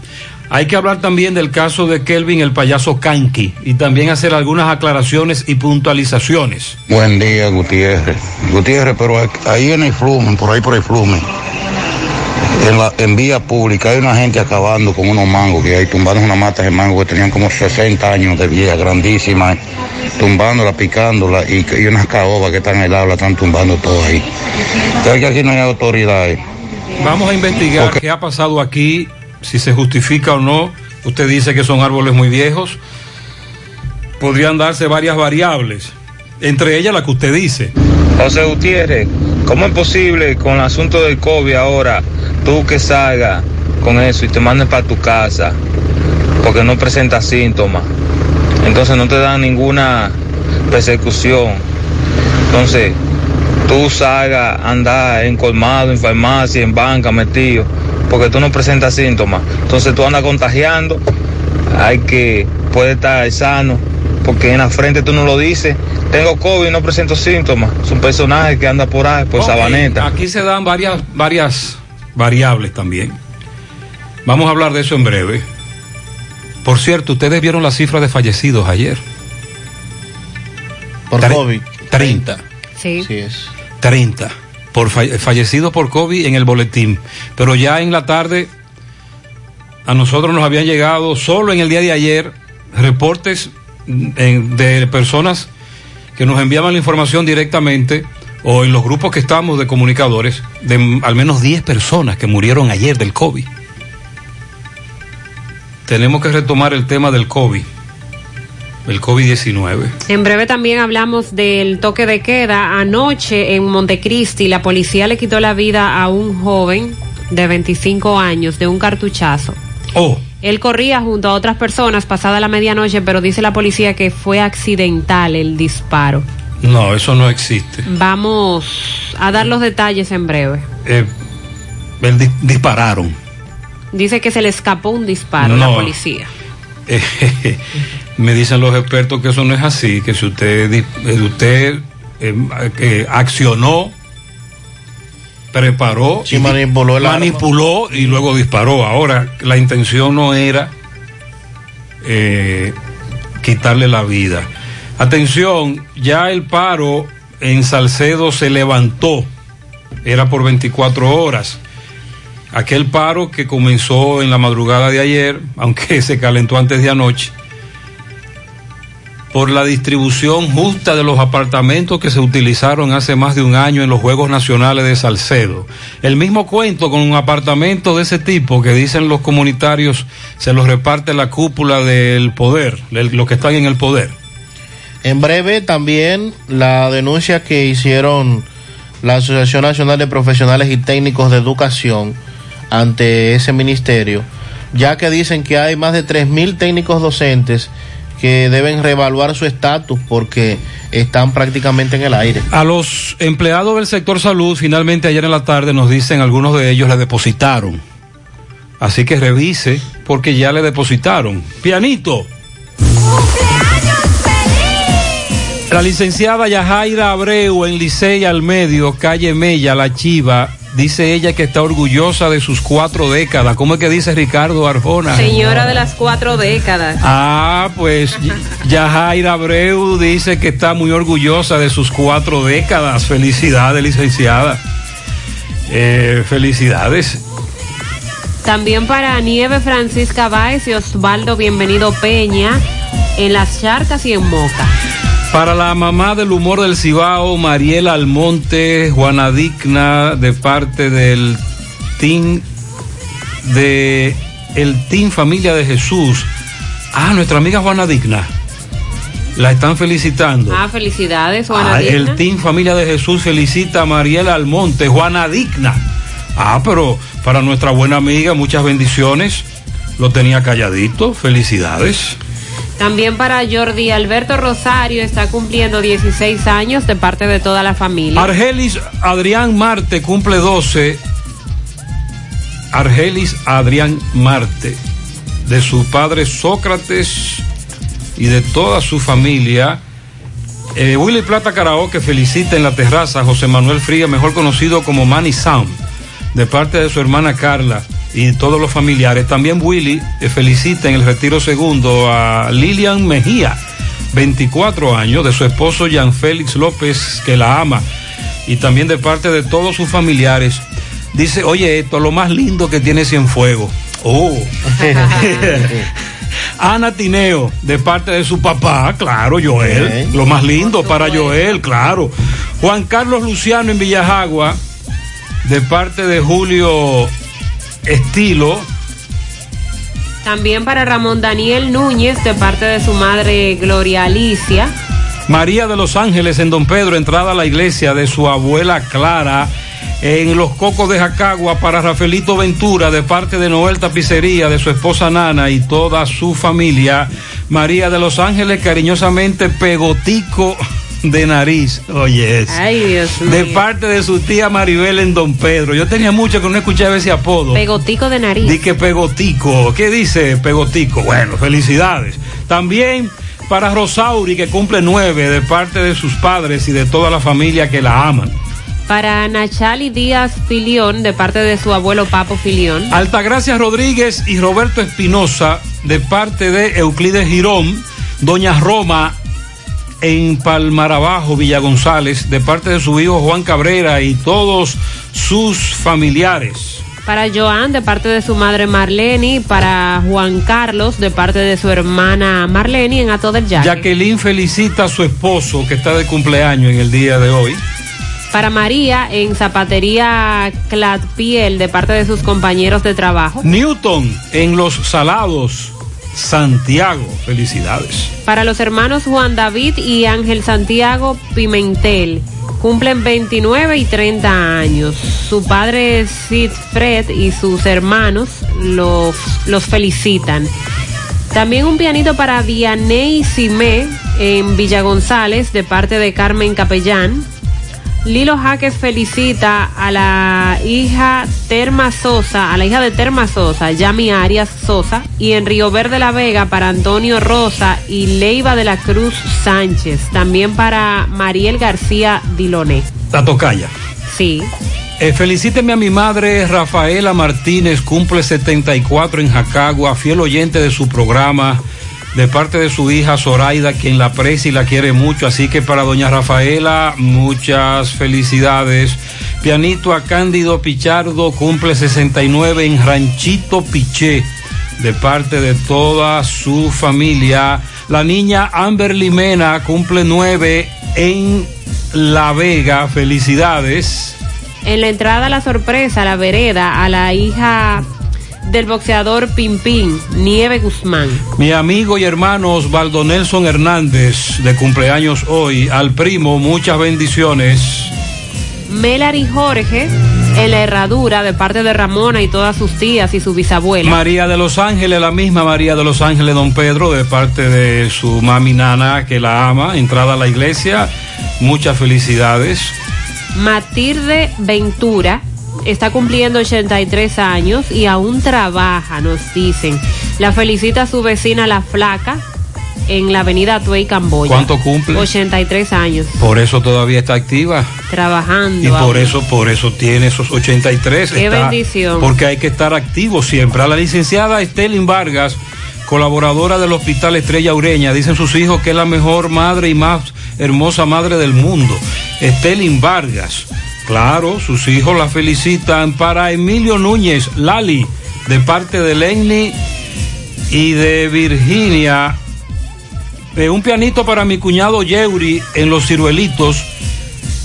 Hay que hablar también del caso de Kelvin el payaso Kanki y también hacer algunas aclaraciones y puntualizaciones. Buen día, Gutiérrez. Gutiérrez, pero ahí en el Flumen, por ahí por el Flumen, en, la, en vía pública hay una gente acabando con unos mangos que hay tumbando unas matas de mango que tenían como 60 años de vieja, grandísimas, tumbándola, picándola y, y unas caobas que están heladas, la están tumbando todo ahí. ¿Sabes que aquí no hay autoridades? Vamos a investigar qué ha pasado aquí, si se justifica o no. Usted dice que son árboles muy viejos. Podrían darse varias variables, entre ellas la que usted dice. José Gutiérrez, ¿cómo es posible con el asunto del COVID ahora, tú que salgas con eso y te manden para tu casa porque no presentas síntomas? Entonces no te dan ninguna persecución. Entonces, tú salgas andar en colmado, en farmacia, en banca, metido, porque tú no presentas síntomas. Entonces tú andas contagiando, hay que, puede estar sano, porque en la frente tú no lo dices. Tengo COVID y no presento síntomas. Es un personaje que anda por ahí, por Ok, Sabaneta. Aquí se dan varias, varias variables también. Vamos a hablar de eso en breve. Por cierto, ustedes vieron las cifras de fallecidos ayer. Por Tre- COVID. 30. Sí. Sí es. 30 por falle- fallecidos por COVID en el boletín. Pero ya en la tarde a nosotros nos habían llegado solo en el día de ayer reportes de personas que nos enviaban la información directamente o en los grupos que estamos de comunicadores de al menos 10 personas que murieron ayer del COVID. Tenemos que retomar el tema del COVID, el COVID-19. En breve también hablamos del toque de queda. Anoche en Montecristi la policía le quitó la vida a un joven de 25 años de un cartuchazo. Oh, Él corría junto a otras personas pasada la medianoche, pero dice la policía que fue accidental el disparo. no, eso no existe. Vamos a dar los detalles en breve. Eh, el di- dispararon. Dice que se le escapó un disparo a No. la policía. Eh, [LAUGHS] me dicen los expertos que eso no es así, que si usted, eh, usted eh, eh, accionó, preparó, Sí, y manipuló y luego disparó. Ahora, la intención no era eh, quitarle la vida. Atención, ya el paro en Salcedo se levantó, era por 24 horas. Aquel paro que comenzó en la madrugada de ayer, [LAUGHS] aunque se calentó antes de anoche, por la distribución justa de los apartamentos que se utilizaron hace más de un año en los Juegos Nacionales de Salcedo. El mismo cuento con un apartamento de ese tipo que dicen los comunitarios se los reparte la cúpula del poder, los que están en el poder. En breve también la denuncia que hicieron la Asociación Nacional de Profesionales y Técnicos de Educación ante ese ministerio, ya que dicen que hay más de 3.000 técnicos docentes que deben reevaluar su estatus porque están prácticamente en el aire. A los empleados del sector salud, finalmente ayer en la tarde nos dicen algunos de ellos le depositaron. Así que revise porque ya le depositaron. Pianito. La licenciada Yajaira Abreu en Licey al Medio, calle Mella, La Chiva, dice ella que está orgullosa de sus cuatro décadas. ¿Cómo es que dice Ricardo Arjona? Señora de las cuatro décadas. Ah, pues Yajaira Abreu dice que está muy orgullosa de sus cuatro décadas. Felicidades, licenciada. Eh, felicidades. También para Nieve Francisca Báez y Osvaldo Bienvenido Peña en Las Charcas y en Moca. Para la mamá del humor del Cibao, Mariela Almonte, Juana Digna, de parte del team de el Team Familia de Jesús. Ah, nuestra amiga Juana Digna. La están felicitando. Ah, felicidades, Juana Ah, Digna. el Team Familia de Jesús felicita a Mariela Almonte, Juana Digna. Ah, pero para nuestra buena amiga, muchas bendiciones. Lo tenía calladito, felicidades. También para Jordi Alberto Rosario está cumpliendo 16 años de parte de toda la familia. Argelis Adrián Marte cumple 12. Argelis Adrián Marte, de su padre Sócrates y de toda su familia. Eh, Willy Plata Karaoke felicita en la terraza a José Manuel Fría, mejor conocido como Manny Sound, de parte de su hermana Carla y todos los familiares. También Willy eh, felicita en el retiro segundo a Lilian Mejía, 24 años, de su esposo Jean Félix López, que la ama, y también de parte de todos sus familiares. Dice, oye, esto lo más lindo que tiene Cienfuegos. Oh. [LAUGHS] Ana Tineo, de parte de su papá, claro, Joel. Lo más lindo para Joel, claro. Juan Carlos Luciano en Villajagua, de parte de Julio Estilo. También para Ramón Daniel Núñez de parte de su madre Gloria Alicia. María de los Ángeles en Don Pedro, entrada a la iglesia de su abuela Clara. En Los Cocos de Jacagua para Rafaelito Ventura de parte de Noel Tapicería, de su esposa Nana y toda su familia. María de los Ángeles, cariñosamente Pegotico de nariz. Oye, es. Ay, Dios De mío. parte de su tía Maribel en Don Pedro. Yo tenía mucho que no escuchaba ese apodo. Pegotico de nariz. Di que Pegotico. ¿Qué dice Pegotico? Bueno, felicidades. También para Rosauri, que cumple nueve, de parte de sus padres y de toda la familia que la aman. Para Nachali Díaz Filión, de parte de su abuelo Papo Filión. Altagracia Rodríguez y Roberto Espinosa, de parte de Euclides Girón. Doña Roma en Palmarabajo, Villa González, de parte de su hijo Juan Cabrera y todos sus familiares. Para Joan, de parte de su madre Marlene. Para Juan Carlos, de parte de su hermana Marlene, en Ato del Yaque. Jacqueline felicita a su esposo que está de cumpleaños en el día de hoy. Para María, en Zapatería Cladpiel, de parte de sus compañeros de trabajo. Newton en Los Salados, Santiago. Felicidades. Para los hermanos Juan David y Ángel Santiago Pimentel. Cumplen 29 y 30 años. Su padre Fred y sus hermanos los, los felicitan. También un pianito para Vianey Simé en Villa González de parte de Carmen Capellán. Lilo Jaques felicita a la hija Terma Sosa, a la hija de Terma Sosa, Yami Arias Sosa, y en Río Verde La Vega para Antonio Rosa y Leiva de la Cruz Sánchez. También para Mariel García Diloné. La tocaya. Sí. Eh, felicíteme a mi madre Rafaela Martínez, cumple 74 en Jacagua, fiel oyente de su programa, de parte de su hija Zoraida, quien la aprecia y la quiere mucho. Así que para doña Rafaela, muchas felicidades. Pianito a Cándido Pichardo, cumple 69 en Ranchito Piché, de parte de toda su familia. La niña Amber Limena cumple 9 en La Vega, felicidades. En la entrada la sorpresa, la vereda, a la hija del boxeador Pimpín, Nieve Guzmán. Mi amigo y hermano Osvaldo Nelson Hernández, de cumpleaños hoy, al primo, muchas bendiciones. Melary Jorge, en la herradura, de parte de Ramona y todas sus tías y su bisabuela. María de Los Ángeles, la misma María de Los Ángeles, don Pedro, de parte de su mami Nana, que la ama, entrada a la iglesia, muchas felicidades. Matilde Ventura está cumpliendo 83 años y aún trabaja, nos dicen. La felicita a su vecina La Flaca en la avenida Tuey Camboya. ¿Cuánto cumple? 83 años. Por eso todavía está activa. Trabajando. Y por eso, por eso tiene esos 83. Qué Está- bendición. Porque hay que estar activo siempre. A la licenciada Estelin Vargas, colaboradora del Hospital Estrella Ureña, dicen sus hijos que es la mejor madre y más hermosa madre del mundo. Estelin Vargas. Claro, sus hijos la felicitan para Emilio Núñez, Lali, de parte de Lenny y de Virginia. Eh, un pianito para mi cuñado Yeuri en Los Ciruelitos,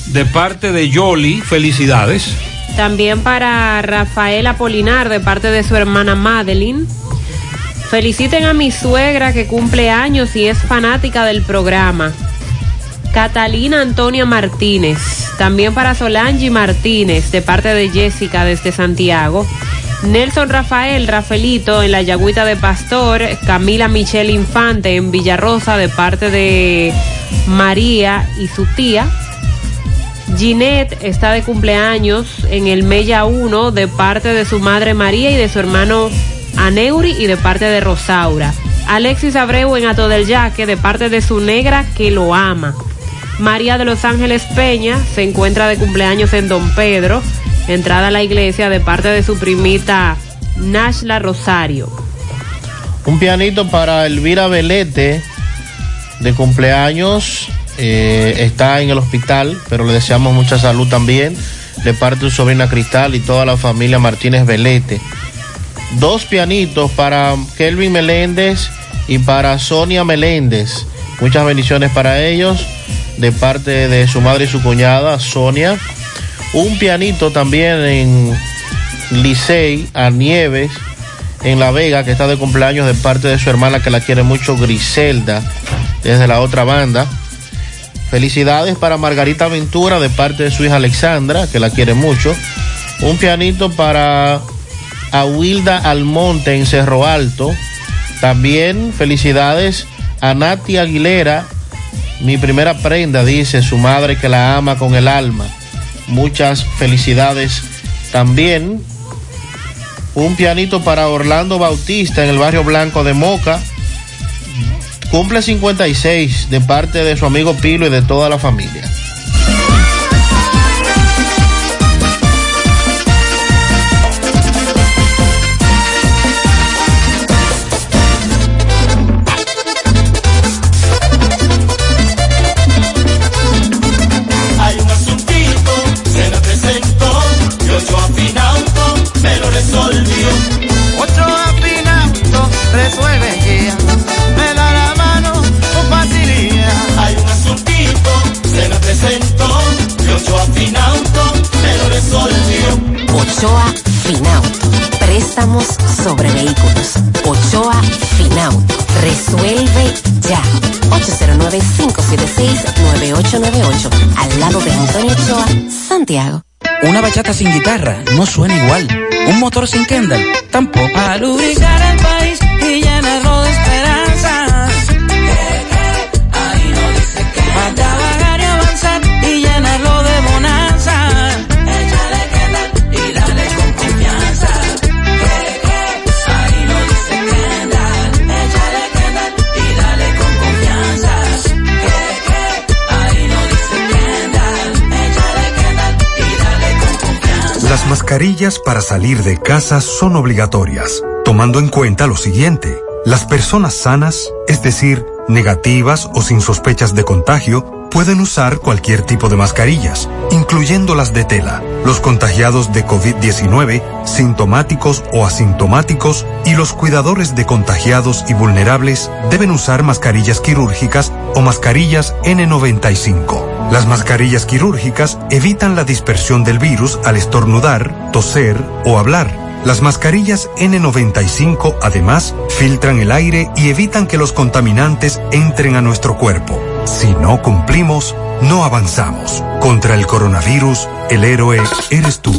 de parte de Yoli. Felicidades. También para Rafael Apolinar, de parte de su hermana Madeline. Feliciten a mi suegra que cumple años y es fanática del programa. Catalina Antonia Martínez. También para Solange Martínez, de parte de Jessica desde Santiago. Nelson Rafael Rafaelito en la Yagüita de Pastor. Camila Michelle Infante en Villarrosa, de parte de María y su tía. Ginette está de cumpleaños en el Mella 1 de parte de su madre María y de su hermano Aneuri y de parte de Rosaura. Alexis Abreu en Ato del Yaque de parte de su negra que lo ama. María de Los Ángeles Peña se encuentra de cumpleaños en Don Pedro, entrada a la iglesia de parte de su primita Nashla Rosario. Un pianito para Elvira Velete, de cumpleaños. eh, está en el hospital, pero le deseamos mucha salud también. De parte de su sobrina Cristal y toda la familia Martínez Velete. Dos pianitos para Kelvin Meléndez y para Sonia Meléndez. Muchas bendiciones para ellos. De parte de su madre y su cuñada, Sonia. Un pianito también en Licey, a Nieves, en La Vega, que está de cumpleaños de parte de su hermana que la quiere mucho, Griselda, desde la otra banda. Felicidades para Margarita Ventura de parte de su hija Alexandra, que la quiere mucho. Un pianito para Aguilda Almonte en Cerro Alto. También felicidades a Nati Aguilera, mi primera prenda, dice su madre que la ama con el alma. Muchas felicidades también. Un pianito para Orlando Bautista en el barrio Blanco de Moca. Cumple 56 de parte de su amigo Pilo y de toda la familia. Lado de Antonio Ochoa, Santiago. Una bachata sin guitarra no suena igual. Un motor sin Kendall tampoco. A lubricar el país mascarillas para salir de casa son obligatorias, tomando en cuenta lo siguiente. Las personas sanas, es decir, negativas o sin sospechas de contagio, pueden usar cualquier tipo de mascarillas, incluyendo las de tela. Los contagiados de COVID-19, sintomáticos o asintomáticos, y los cuidadores de contagiados y vulnerables deben usar mascarillas quirúrgicas o mascarillas N95. Las mascarillas quirúrgicas evitan la dispersión del virus al estornudar, toser o hablar. Las mascarillas N95 además filtran el aire y evitan que los contaminantes entren a nuestro cuerpo. Si no cumplimos, no avanzamos. Contra el coronavirus, el héroe eres tú.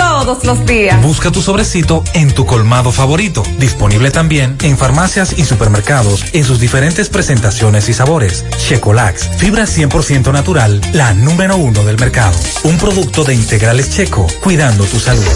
todos los días. Busca tu sobrecito en tu colmado favorito. Disponible también en farmacias y supermercados en sus diferentes presentaciones y sabores. Checolax, fibra 100% natural, la número uno del mercado. Un producto de integrales checo, cuidando tu salud.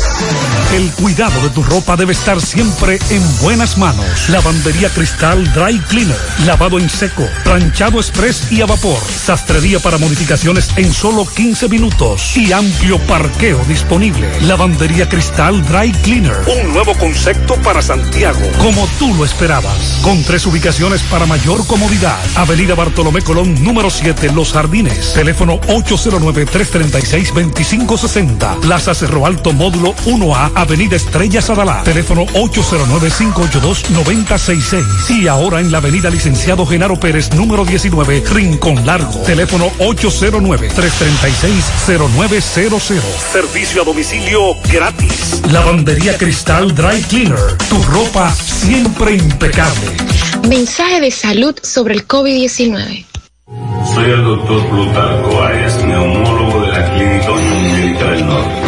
El cuidado de tu ropa debe estar siempre en buenas manos. Lavandería Cristal Dry Cleaner. Lavado en seco, planchado express y a vapor. Sastrería para modificaciones en solo 15 minutos. Y amplio parqueo disponible. Lavandería Cristal Dry Cleaner. Un nuevo concepto para Santiago. Como tú lo esperabas. Con tres ubicaciones para mayor comodidad. Avenida Bartolomé Colón, número 7, Los Jardines. Teléfono 809-336-2560. Plaza Cerro Alto, módulo 1A, Avenida Estrella Sadalá. Teléfono 809-582-9066. Y ahora en la Avenida Licenciado Genaro Pérez, número 19, Rincón Largo. Teléfono 809-336-0900. Servicio a domicilio gratis. Lavandería Cristal Dry Cleaner. Tu ropa siempre impecable. Mensaje de salud sobre el COVID-19. Soy el doctor Plutarco Arias, neumólogo de la Clínica Unión Médica del Norte.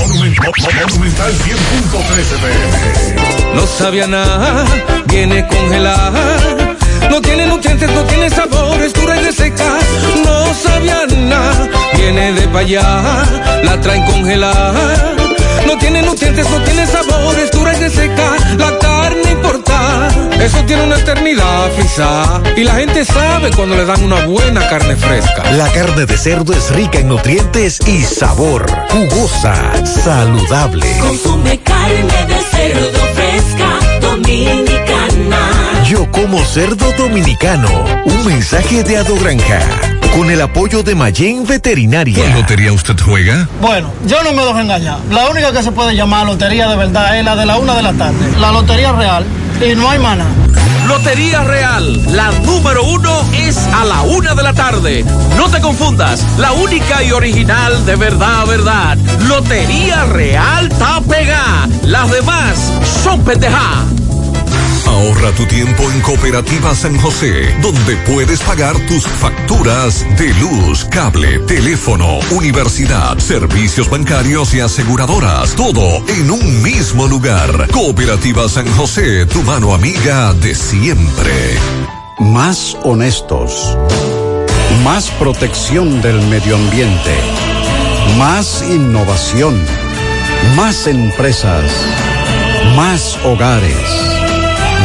Monumental 10.13 No sabía nada, viene congelada. No tiene nutrientes, no tiene sabor, es dura y reseca. No sabía nada, viene de pa' allá, la traen congelada. No tiene nutrientes, no tiene sabor, es dura y reseca. La carne importa, eso tiene una eternidad frisada. Y la gente sabe cuando le dan una buena carne fresca. La carne de cerdo es rica en nutrientes y sabor, jugosa, saludable. Consume carne de cerdo fresca, dominicana. Yo como cerdo dominicano. Un mensaje de Ado Granja. Con el apoyo de Mayen Veterinaria. ¿Cuál lotería usted juega? Bueno, yo no me dejo engañar. La única que se puede llamar lotería de verdad es la de la una de la tarde. La lotería real. Y no hay maná. Lotería Real, la número uno es a la una de la tarde. No te confundas, la única y original de verdad, verdad. Lotería Real Tapega. Las demás son pendeja. Ahorra tu tiempo en Cooperativa San José, donde puedes pagar tus facturas de luz, cable, teléfono, universidad, servicios bancarios y aseguradoras, todo en un mismo lugar. Cooperativa San José, tu mano amiga de siempre. Más honestos. Más protección del medio ambiente. Más innovación. Más empresas. Más hogares.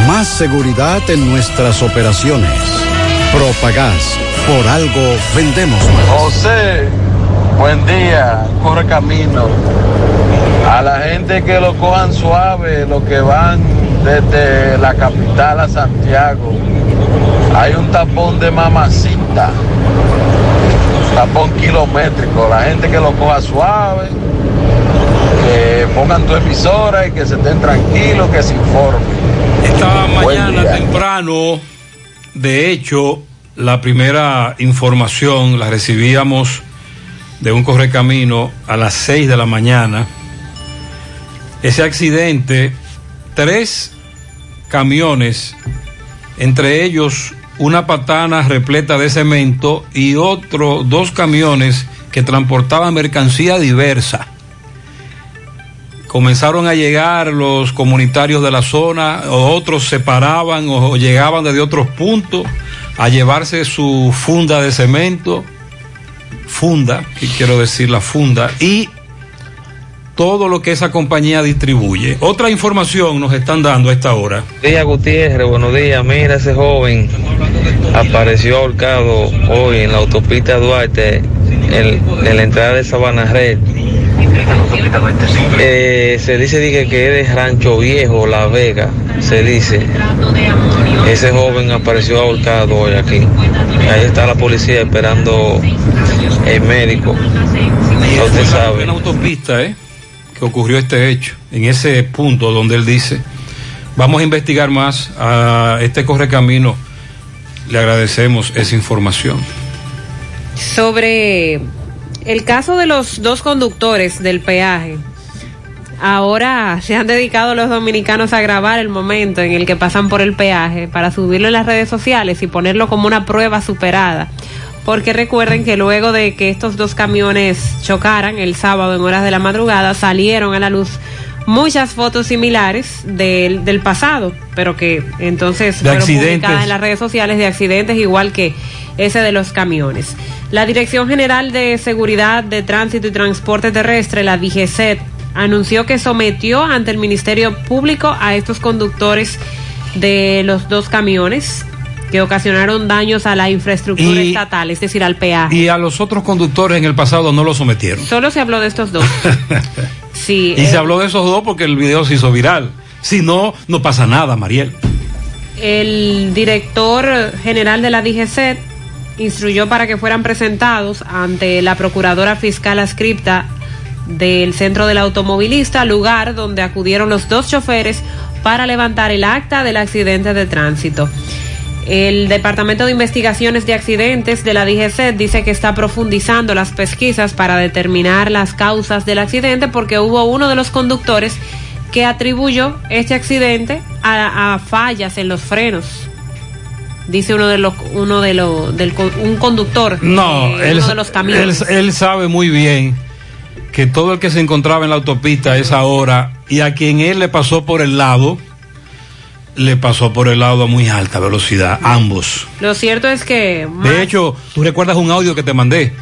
Más seguridad en nuestras operaciones. Propagás. Por algo vendemos más. José, buen día, corre camino. A la gente que lo cojan suave, los que van desde la capital a Santiago, hay un tapón de mamacita, tapón kilométrico. La gente que lo coja suave, que pongan tu emisora y que se estén tranquilos, que se informen. Esta mañana temprano, de hecho, la primera información la recibíamos de un correcamino a las 6 de la mañana. Ese accidente, tres camiones, entre ellos una patana repleta de cemento y otros dos camiones que transportaban mercancía diversa comenzaron a llegar los comunitarios de la zona, otros se paraban o llegaban desde otros puntos a llevarse su funda de cemento, funda, que quiero decir la funda, y todo lo que esa compañía distribuye. Otra información nos están dando a esta hora. Buenos días, Gutiérrez, buenos días. Mira, ese joven apareció ahorcado hoy en la autopista Duarte, en, en la entrada de Sabana Red. Eh, se dice dice que es de Rancho Viejo, La Vega, se dice. Ese joven apareció ahorcado hoy aquí. Ahí está la policía esperando el médico. Ya usted sabe. Una autopista, ¿eh? Que ocurrió este hecho, en ese punto donde él dice, vamos a investigar más a este correcamino. Le agradecemos esa información. Sobre el caso de los dos conductores del peaje, ahora se han dedicado los dominicanos a grabar el momento en el que pasan por el peaje para subirlo en las redes sociales y ponerlo como una prueba superada. Porque recuerden que luego de que estos dos camiones chocaran el sábado en horas de la madrugada, salieron a la luz muchas fotos similares del, del pasado, pero que entonces De fueron accidentes. publicadas en las redes sociales de accidentes igual que ese de los camiones. La Dirección General de Seguridad de Tránsito y Transporte Terrestre, la DGCET, anunció que sometió ante el Ministerio Público a estos conductores de los dos camiones que ocasionaron daños a la infraestructura Y- estatal, es decir, al peaje. Y a los otros conductores en el pasado no lo sometieron. Solo se habló de estos dos. [LAUGHS] Sí. Y eh, se habló de esos dos porque el video se hizo viral. Si no, no pasa nada, Mariel. El director general de la DGC instruyó para que fueran presentados ante la procuradora fiscal adscripta del centro del automovilista, lugar donde acudieron los dos choferes para levantar el acta del accidente de tránsito. El Departamento de Investigaciones de Accidentes de la DGC dice que está profundizando las pesquisas para determinar las causas del accidente porque hubo uno de los conductores que atribuyó este accidente a, a fallas en los frenos. Dice uno de los, uno de los, del, un conductor No, de él, uno de los camiones. él- él sabe muy bien que todo el que se encontraba en la autopista a esa hora y a quien él le pasó por el lado, le pasó por el lado a muy alta velocidad, ambos. Lo cierto es que De hecho, tú recuerdas un audio que te mandé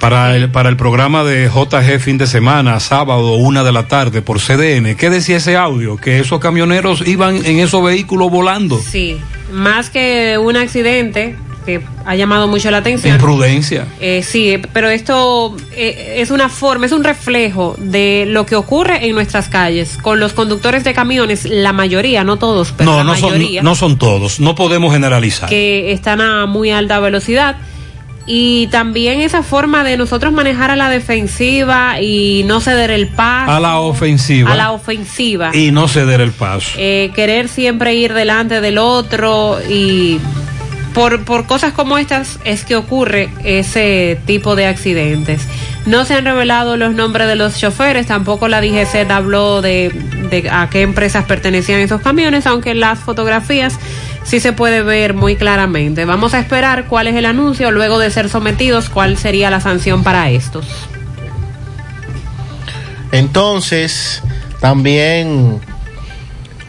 para el, para el programa de JG fin de semana, sábado, una de la tarde, por CDN. ¿Qué decía ese audio? Que esos camioneros iban en esos vehículos volando. sí, más que un accidente que ha llamado mucho la atención. Imprudencia. Eh, sí, pero esto eh, es una forma, es un reflejo de lo que ocurre en nuestras calles con los conductores de camiones, la mayoría, no todos, pero No, la no son, mayoría, no son todos. No podemos generalizar. que están a muy alta velocidad y también esa forma de nosotros manejar a la defensiva y no ceder el paso. A la ofensiva. A la ofensiva. Y no ceder el paso. Eh, querer siempre ir delante del otro y por, por cosas como estas es que ocurre ese tipo de accidentes. No se han revelado los nombres de los choferes, tampoco la DGC habló de, de a qué empresas pertenecían esos camiones, aunque las fotografías sí se puede ver muy claramente. Vamos a esperar cuál es el anuncio, luego de ser sometidos, cuál sería la sanción para estos. Entonces, también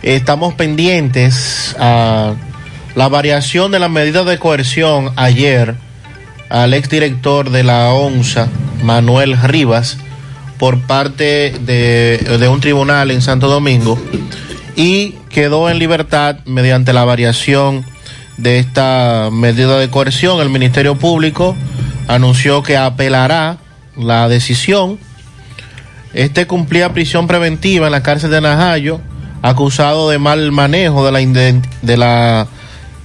estamos pendientes a la variación de las medidas de coerción ayer al exdirector de la ONSA, Manuel Rivas, por parte de un tribunal en Santo Domingo y quedó en libertad mediante la variación de esta medida de coerción. El Ministerio Público anunció que apelará la decisión. Este cumplía prisión preventiva en la cárcel de Najayo, acusado de mal manejo de la, de la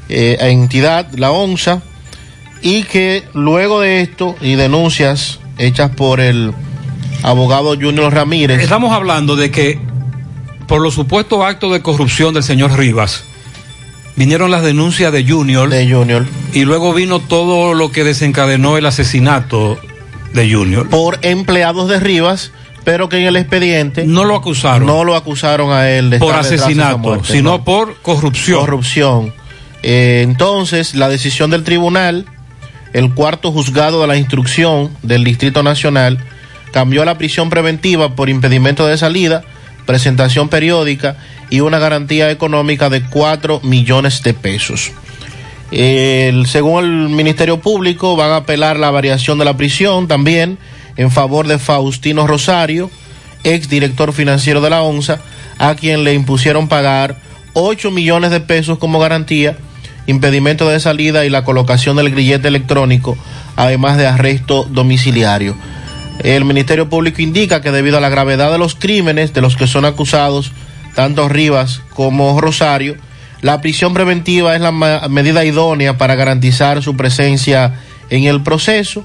eh, entidad, la ONSA, y que luego de esto y denuncias hechas por el abogado Junior Ramírez. Estamos hablando de que por los supuestos actos de corrupción del señor Rivas, vinieron las denuncias de Junior. De Junior. Y luego vino todo lo que desencadenó el asesinato de Junior. Por empleados de Rivas, pero que en el expediente. No lo acusaron. No lo acusaron a él de Por estar de asesinato, muerte, sino no. por corrupción. Corrupción. Eh, entonces, la decisión del tribunal, el cuarto juzgado de la instrucción del Distrito Nacional, cambió la prisión preventiva por impedimento de salida, presentación periódica y una garantía económica de 4 millones de pesos. El- según el Ministerio Público, van a apelar la variación de la prisión también en favor de Faustino Rosario, ex director financiero de la ONSA, a quien le impusieron pagar 8 millones de pesos como garantía, impedimento de salida y la colocación del grillete electrónico, además de arresto domiciliario. El Ministerio Público indica que debido a la gravedad de los crímenes de los que son acusados tanto Rivas como Rosario, la prisión preventiva es la medida idónea para garantizar su presencia en el proceso.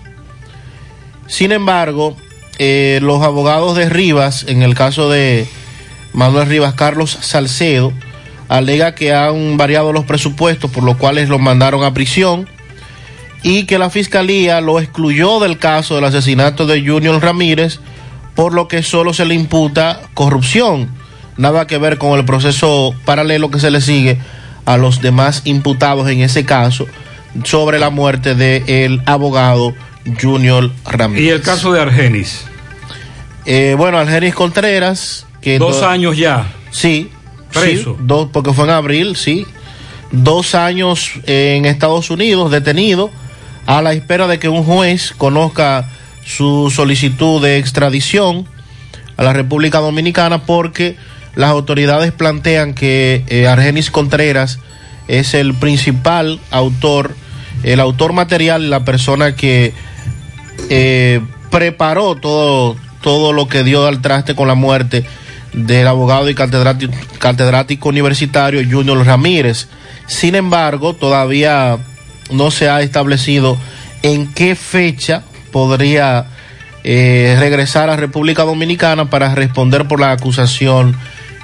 Sin embargo, eh, los abogados de Rivas, en el caso de Manuel Rivas Carlos Salcedo, alega que han variado los presupuestos, por lo cuales los mandaron a prisión y que la fiscalía lo excluyó del caso del asesinato de Junior Ramírez, por lo que solo se le imputa corrupción. Nada que ver con el proceso paralelo que se le sigue a los demás imputados en ese caso sobre la muerte del abogado Junior Ramírez. Y el caso de Argenis. Eh, bueno, Algeris Contreras, que Dos años ya. Sí. Preso. sí, dos, porque fue en abril, sí. Dos años en Estados Unidos detenido a la espera de que un juez conozca su solicitud de extradición a la República Dominicana porque las autoridades plantean que eh, Argenis Contreras es el principal autor, el autor material, la persona que eh, preparó todo, todo lo que dio al traste con la muerte del abogado y catedrático, catedrático universitario Junior Ramírez. Sin embargo, todavía no se ha establecido en qué fecha podría eh, regresar a República Dominicana para responder por la acusación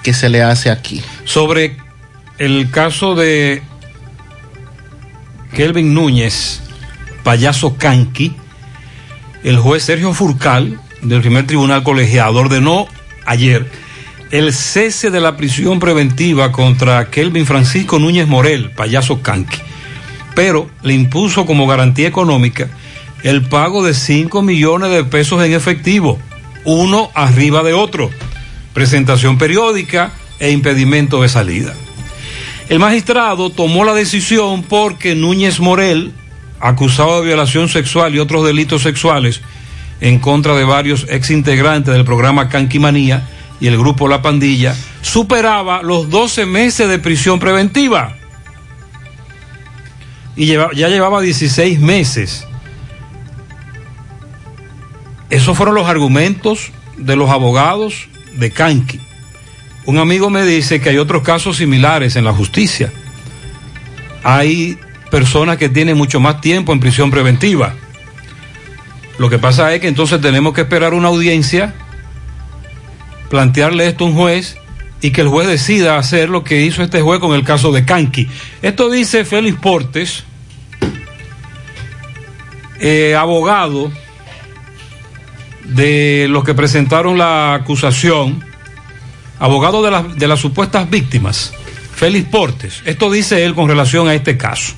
que se le hace aquí. Sobre el caso de Kelvin Núñez, payaso Canqui, el juez Sergio Furcal, del primer tribunal colegiado, ordenó ayer el cese de la prisión preventiva contra Kelvin Francisco Núñez Morel, payaso Canqui, pero le impuso como garantía económica el pago de 5 millones de pesos en efectivo, uno arriba de otro, presentación periódica e impedimento de salida. El magistrado tomó la decisión porque Núñez Morel, acusado de violación sexual y otros delitos sexuales en contra de varios exintegrantes del programa Canquimanía y el grupo La Pandilla, superaba los 12 meses de prisión preventiva. Y ya llevaba 16 meses. Esos fueron los argumentos de los abogados de Canqui. Un amigo me dice que hay otros casos similares en la justicia. Hay personas que tienen mucho más tiempo en prisión preventiva. Lo que pasa es que entonces tenemos que esperar una audiencia, plantearle esto a un juez y que el juez decida hacer lo que hizo este juez con el caso de Kanki. Esto dice Félix Portes, eh, abogado de los que presentaron la acusación, abogado de, las- de las supuestas víctimas, Félix Portes. Esto dice él con relación a este caso.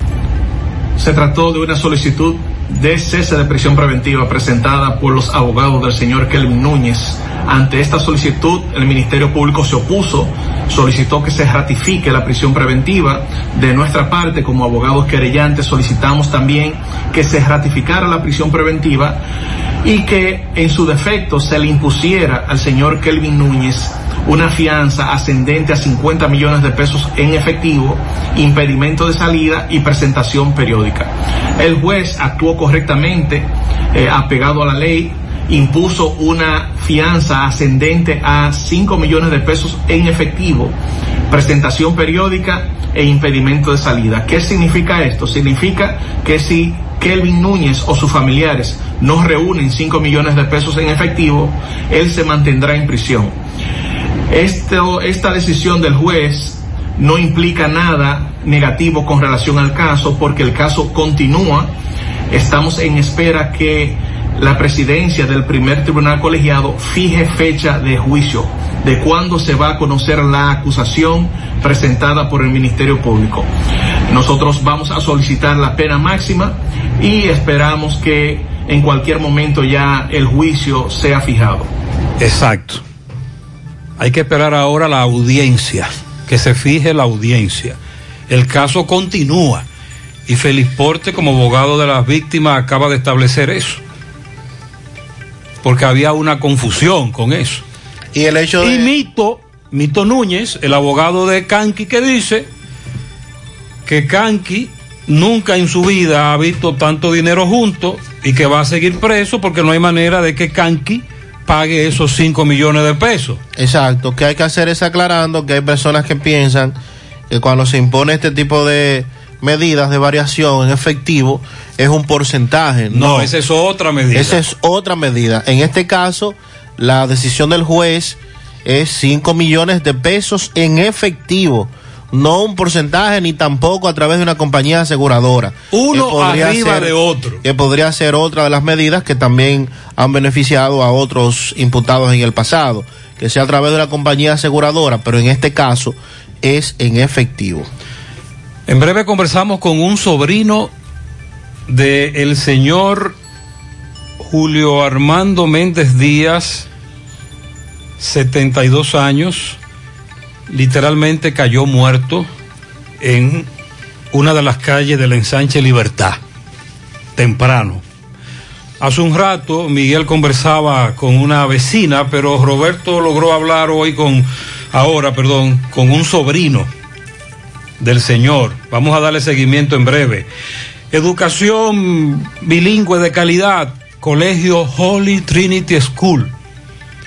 Se trató de una solicitud de cese de prisión preventiva presentada por los abogados del señor Kelvin Núñez. Ante esta solicitud, el Ministerio Público se opuso, solicitó que se ratifique la prisión preventiva. De nuestra parte, como abogados querellantes, solicitamos también que se ratificara la prisión preventiva y que en su defecto se le impusiera al señor Kelvin Núñez una fianza ascendente a 50 millones de pesos en efectivo, impedimento de salida y presentación periódica. El juez actuó correctamente, eh, apegado a la ley, impuso una fianza ascendente a 5 millones de pesos en efectivo, presentación periódica e impedimento de salida. ¿Qué significa esto? Significa que si Kelvin Núñez o sus familiares no reúnen 5 millones de pesos en efectivo, él se mantendrá en prisión. Esta decisión del juez no implica nada negativo con relación al caso porque el caso continúa. Estamos en espera que la presidencia del primer tribunal colegiado fije fecha de juicio, de cuándo se va a conocer la acusación presentada por el Ministerio Público. Nosotros vamos a solicitar la pena máxima y esperamos que en cualquier momento ya el juicio sea fijado. Exacto. Hay que esperar ahora la audiencia, que se fije la audiencia. El caso continúa y Félix Porte, como abogado de las víctimas, acaba de establecer eso. Porque había una confusión con eso. Y el hecho de... Y Mito, Mito Núñez, el abogado de Kanki, que dice que Kanki nunca en su vida ha visto tanto dinero junto y que va a seguir preso porque no hay manera de que Kanki pague esos 5 millones de pesos. Exacto, que hay que hacer es aclarando que hay personas que piensan que cuando se impone este tipo de medidas de variación en efectivo es un porcentaje. No, esa es otra medida. Esa es otra medida. En este caso, la decisión del juez es 5 millones de pesos en efectivo. No un porcentaje ni tampoco a través de una compañía aseguradora. Uno arriba ser- de otro. Que podría ser otra de las medidas que también han beneficiado a otros imputados en el pasado. Que sea a través de una compañía aseguradora, pero en este caso es en efectivo. En breve conversamos con un sobrino del señor Julio Armando Méndez Díaz, 72 años, literalmente cayó muerto en una de las calles del ensanche Libertad, temprano. Hace un rato Miguel conversaba con una vecina, pero Roberto logró hablar hoy con, ahora, perdón, con un sobrino del Señor. Vamos a darle seguimiento en breve. Educación bilingüe de calidad, Colegio Holy Trinity School.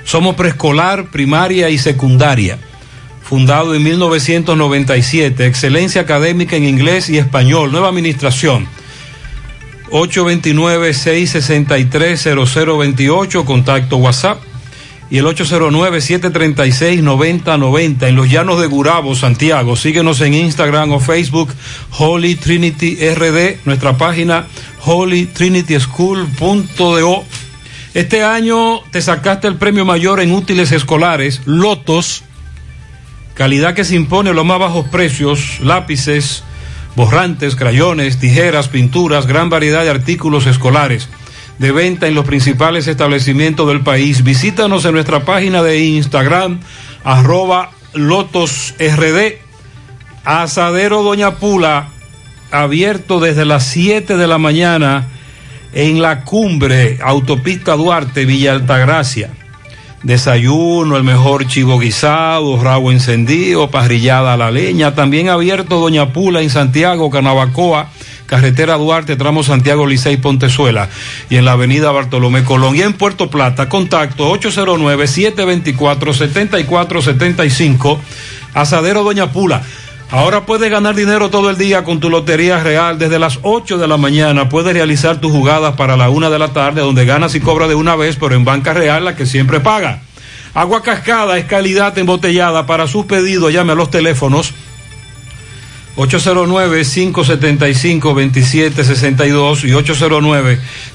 Somos preescolar, primaria y secundaria. Fundado en 1997, excelencia académica en inglés y español, nueva administración. 829-663-0028, contacto WhatsApp. Y el 809-736-9090 en los llanos de Gurabo, Santiago. Síguenos en Instagram o Facebook, Holy Trinity RD, nuestra página holytrinityschool.do. Este año te sacaste el premio mayor en útiles escolares, Lotos, calidad que se impone a los más bajos precios, lápices, borrantes, crayones, tijeras, pinturas, gran variedad de artículos escolares de venta en los principales establecimientos del país. Visítanos en nuestra página de Instagram, arroba lotosrd. Asadero Doña Pula, abierto desde las 7 de la mañana en la cumbre, Autopista Duarte, Villa Altagracia. Desayuno, el mejor chivo guisado, rabo encendido, parrillada a la leña. También abierto Doña Pula en Santiago, Canabacoa, carretera Duarte, tramo Santiago Licey Pontezuela y en la avenida Bartolomé Colón. Y en Puerto Plata, contacto 809-724-7475, Asadero Doña Pula. Ahora puedes ganar dinero todo el día con tu Lotería Real. Desde las 8 de la mañana puedes realizar tus jugadas para la 1 de la tarde, donde ganas y cobras de una vez, pero en Banca Real, la que siempre paga. Agua Cascada es calidad embotellada. Para sus pedidos, llame a los teléfonos 809-575-2762 y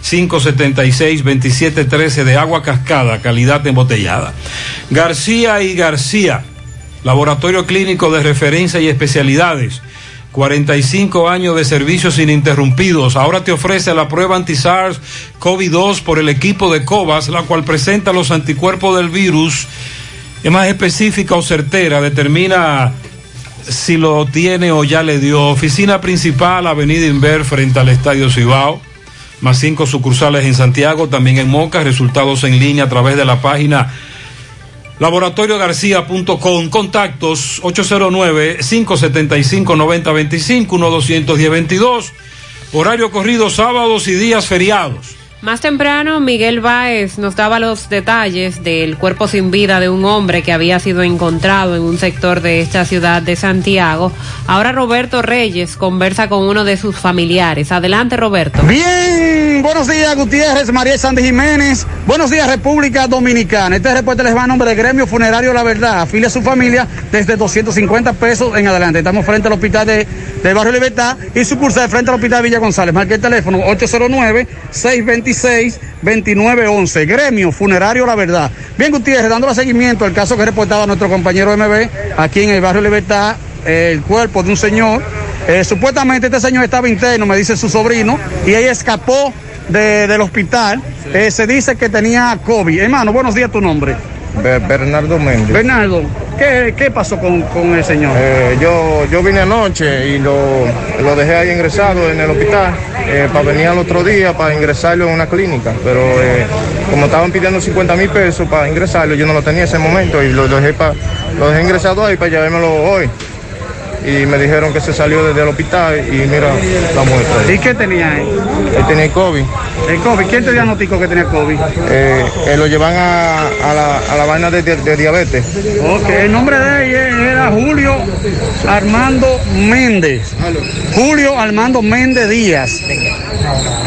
809-576-2713 de agua cascada, calidad embotellada. García y García, laboratorio clínico de referencia y especialidades. 45 años de servicios ininterrumpidos. Ahora te ofrece la prueba anti-SARS COVID-2 por el equipo de COVAS, la cual presenta los anticuerpos del virus. Es más específica o certera, determina si lo tiene o ya le dio. Oficina principal, Avenida Inver, frente al Estadio Cibao. Más cinco sucursales en Santiago, también en Moca. Resultados en línea a través de la página laboratoriogarcía.com. Contactos 809-575-9025, 1-210-22. Horario corrido sábados y días feriados. Más temprano, Miguel Báez nos daba los detalles del cuerpo sin vida de un hombre que había sido encontrado en un sector de esta ciudad de Santiago. Ahora Roberto Reyes conversa con uno de sus familiares. Adelante, Roberto. Bien, buenos días, Gutiérrez, María Sandy Jiménez. Buenos días, República Dominicana. Este reporte les va a nombre del Gremio Funerario La Verdad. Afilia a su familia desde 250 pesos en adelante. Estamos frente al hospital de, del Barrio Libertad y sucursal frente al hospital Villa González. Marque el teléfono 809 620 26-2911. Gremio Funerario La Verdad. Bien, Gutiérrez, dándole seguimiento al caso que reportaba nuestro compañero MB aquí en el barrio Libertad, el cuerpo de un señor. Eh, supuestamente este señor estaba interno, me dice su sobrino, y ella escapó de- del hospital. Eh, se dice que tenía COVID. Hermano, buenos días, tu nombre. Bernardo Méndez. Bernardo, ¿qué, qué pasó con, con el señor? Eh, yo, yo vine anoche y lo, lo dejé ahí ingresado en el hospital eh, para venir al otro día para ingresarlo en una clínica. Pero eh, como estaban pidiendo 50 mil pesos para ingresarlo, yo no lo tenía en ese momento y lo dejé, pa- lo dejé ingresado ahí para llevármelo hoy. Y me dijeron que se salió desde el hospital y mira la muerte. ¿Y qué tenía él? Él tenía COVID. El COVID, ¿quién te diagnosticó que tenía COVID? Eh, eh, lo llevan a, a la, a la vaina de, de- de diabetes. Ok, el nombre de él era Julio Armando Méndez. Julio Armando Méndez Díaz.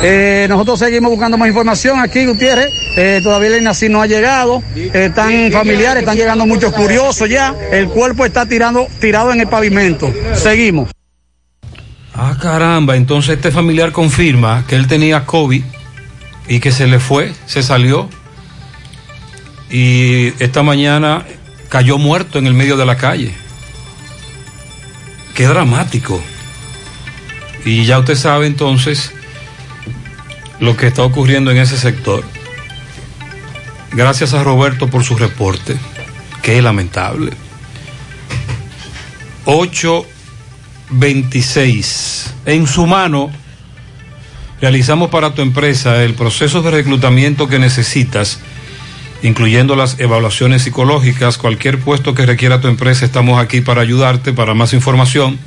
Eh, nosotros seguimos buscando más información aquí, Gutiérrez. Eh, todavía el INACI no ha llegado. Eh, están familiares, están llegando muchos curiosos ya. El cuerpo está tirando, tirado en el pavimento. Seguimos. Ah, caramba, entonces este familiar confirma que él tenía COVID y que se le fue, se salió y esta mañana cayó muerto en el medio de la calle. Qué dramático. Y ya usted sabe entonces lo que está ocurriendo en ese sector. Gracias a Roberto por su reporte. Qué lamentable. 826. En su mano, realizamos para tu empresa el proceso de reclutamiento que necesitas, incluyendo las evaluaciones psicológicas, cualquier puesto que requiera tu empresa, estamos aquí para ayudarte. Para más información,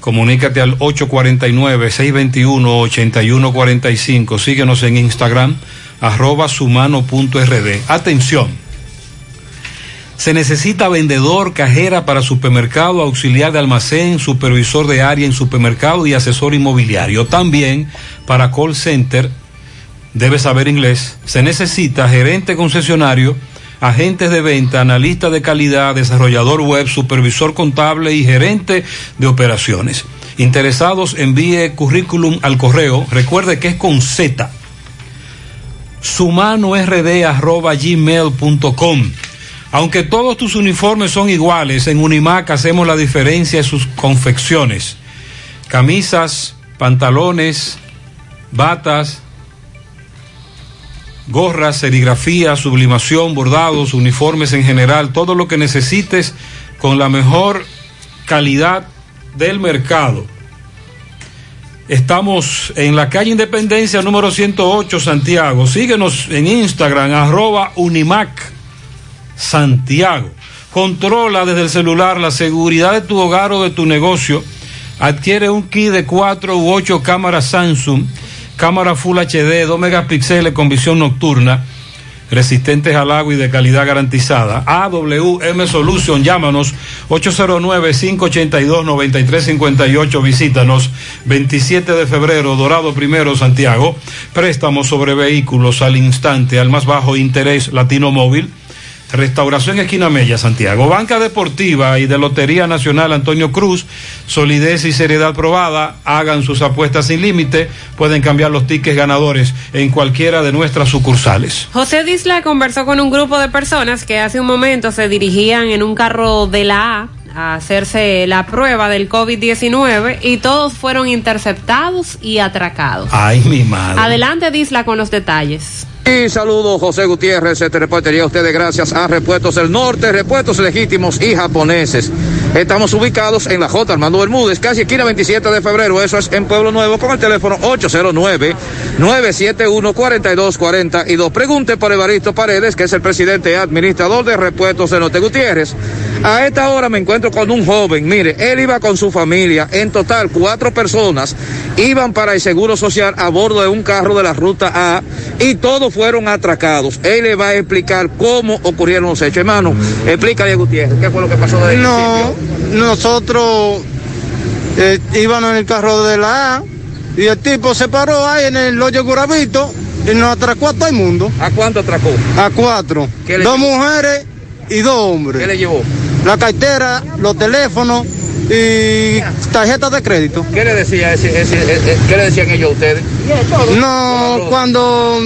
comunícate al 849-621-8145. Síguenos en Instagram, arroba sumano.rd. Atención. Se necesita vendedor, cajera para supermercado, auxiliar de almacén, supervisor de área en supermercado y asesor inmobiliario. También para call center, debe saber inglés. Se necesita gerente concesionario, agentes de venta, analista de calidad, desarrollador web, supervisor contable y gerente de operaciones. Interesados, envíe currículum al correo. Recuerde que es con Z. sumanord.gmail.com aunque todos tus uniformes son iguales, en Unimac hacemos la diferencia en sus confecciones. Camisas, pantalones, batas, gorras, serigrafía, sublimación, bordados, uniformes en general, todo lo que necesites con la mejor calidad del mercado. Estamos en la calle Independencia número 108 Santiago. Síguenos en Instagram arroba Unimac Santiago. Controla desde el celular la seguridad de tu hogar o de tu negocio. Adquiere un kit de 4 u 8 cámaras Samsung, cámara Full HD, 2 megapíxeles con visión nocturna, resistentes al agua y de calidad garantizada. AWM Solution, llámanos 809-582-9358, visítanos 27 de febrero, Dorado Primero, Santiago. Préstamos sobre vehículos al instante, al más bajo interés, Latino Móvil. Restauración Esquina Mella, Santiago. Banca Deportiva y de Lotería Nacional Antonio Cruz. Solidez y seriedad probada. Hagan sus apuestas sin límite. Pueden cambiar los tickets ganadores en cualquiera de nuestras sucursales. José Disla conversó con un grupo de personas que hace un momento se dirigían en un carro de la A a hacerse la prueba del COVID-19 y todos fueron interceptados y atracados. Ay, mi madre. Adelante, Disla, con los detalles. Y saludo José Gutiérrez, este reportería a ustedes gracias a Repuestos del Norte, Repuestos Legítimos y Japoneses. Estamos ubicados en la J. Armando Bermúdez, casi esquina 27 de febrero, eso es en Pueblo Nuevo, con el teléfono 809-971-4242. Pregunte por Evaristo Paredes, que es el presidente y administrador de Repuestos del Norte Gutiérrez. A esta hora me encuentro con un joven, mire, él iba con su familia, en total cuatro personas, iban para el Seguro Social a bordo de un carro de la Ruta A y todos fueron atracados. Él le va a explicar cómo ocurrieron los hechos. Hermano, explícale a Gutiérrez, ¿qué fue lo que pasó desde el No, nosotros eh, íbamos en el carro de la A y el tipo se paró ahí en el hoyo Guravito y nos atracó a todo el mundo. ¿A cuánto atracó? A cuatro. ¿Qué le Dos llevó? mujeres y dos hombres. ¿Qué le llevó? La cartera, los teléfonos y tarjetas de crédito. ¿Qué le decía ese- ese- ese- qué le decían ellos a ustedes? No, cuando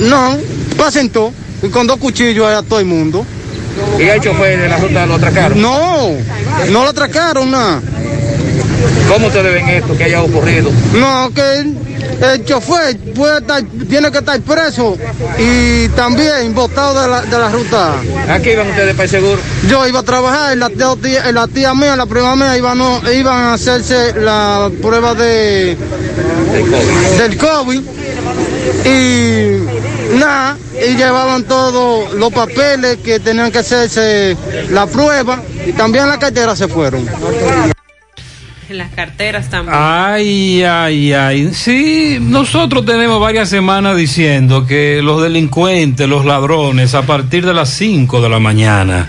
no, todo, y con dos cuchillos a todo el mundo. ¿Y el chofer de la ruta lo atracaron? No, no lo atracaron nada. ¿Cómo ustedes ven esto que haya ocurrido? No, que el, chofer puede estar, tiene que estar preso y también botado de la, de la ruta. ¿A qué iban ustedes para el seguro? Yo iba a trabajar y la tía, la tía mía, la prima mía, iban, no, iban a hacerse la prueba de, del COVID. Y nada, y llevaban todos los papeles que tenían que hacerse la prueba y también la cartera se fueron. En las carteras también. Ay, ay, ay. Sí, nosotros tenemos varias semanas diciendo que los delincuentes, los ladrones, a partir de las 5 de la mañana,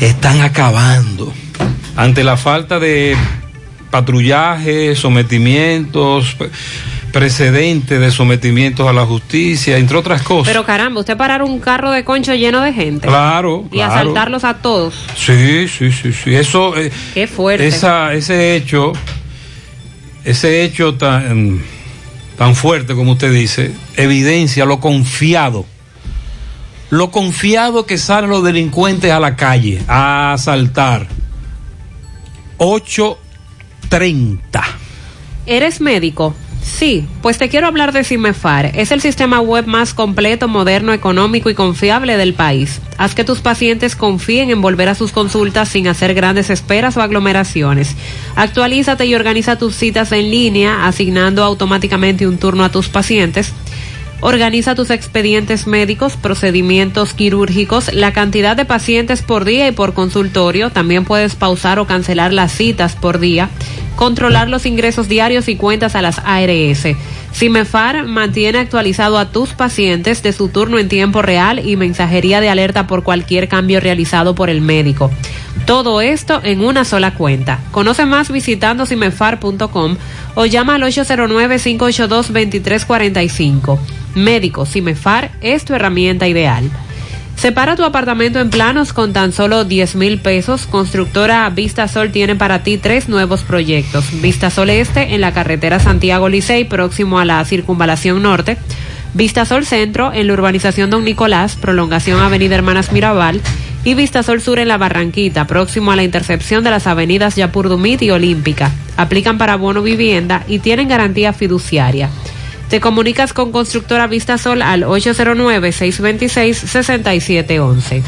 están acabando. Ante la falta de patrullaje, sometimientos, pre- precedentes de sometimientos a la justicia, entre otras cosas. Pero caramba, usted parar un carro de concho lleno de gente. Claro, Y claro. asaltarlos a todos. Sí, sí, sí, sí. Eso, eh, Qué fuerte. esa, ese hecho, ese hecho tan, tan fuerte como usted dice, evidencia lo confiado, lo confiado que salen los delincuentes a la calle a asaltar. 8.30. ¿Eres médico? Sí, pues te quiero hablar de CIMEFAR. Es el sistema web más completo, moderno, económico y confiable del país. Haz que tus pacientes confíen en volver a sus consultas sin hacer grandes esperas o aglomeraciones. Actualízate y organiza tus citas en línea, asignando automáticamente un turno a tus pacientes. Organiza tus expedientes médicos, procedimientos quirúrgicos, la cantidad de pacientes por día y por consultorio. También puedes pausar o cancelar las citas por día. Controlar los ingresos diarios y cuentas a las ARS. CIMEFAR mantiene actualizado a tus pacientes de su turno en tiempo real y mensajería de alerta por cualquier cambio realizado por el médico. Todo esto en una sola cuenta. Conoce más visitando cimefar.com o llama al 809-582-2345. Médico Cimefar es tu herramienta ideal. Separa tu apartamento en planos con tan solo 10 mil pesos. Constructora Vista Sol tiene para ti tres nuevos proyectos. Vista Sol Este en la carretera Santiago Licey, próximo a la Circunvalación Norte. Vista Sol Centro en la urbanización Don Nicolás, prolongación Avenida Hermanas Mirabal. Y Vista Sol Sur en la Barranquita, próximo a la intercepción de las avenidas Yapur Dumit y Olímpica. Aplican para bono vivienda y tienen garantía fiduciaria. Te comunicas con Constructora Vista Sol al 809-626-6711.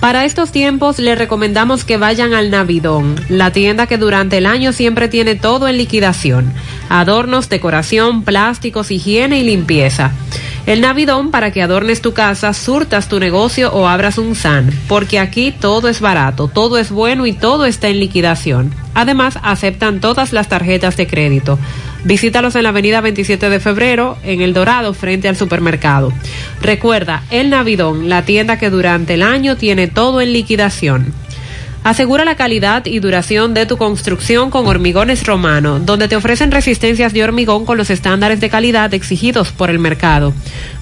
Para estos tiempos le recomendamos que vayan al Navidón, la tienda que durante el año siempre tiene todo en liquidación. Adornos, decoración, plásticos, higiene y limpieza. El Navidón para que adornes tu casa, surtas tu negocio o abras un SAN, porque aquí todo es barato, todo es bueno y todo está en liquidación. Además, aceptan todas las tarjetas de crédito. Visítalos en la avenida 27 de febrero, en El Dorado, frente al supermercado. Recuerda, El Navidón, la tienda que durante el año tiene todo en liquidación. Asegura la calidad y duración de tu construcción con Hormigones Romano, donde te ofrecen resistencias de hormigón con los estándares de calidad exigidos por el mercado.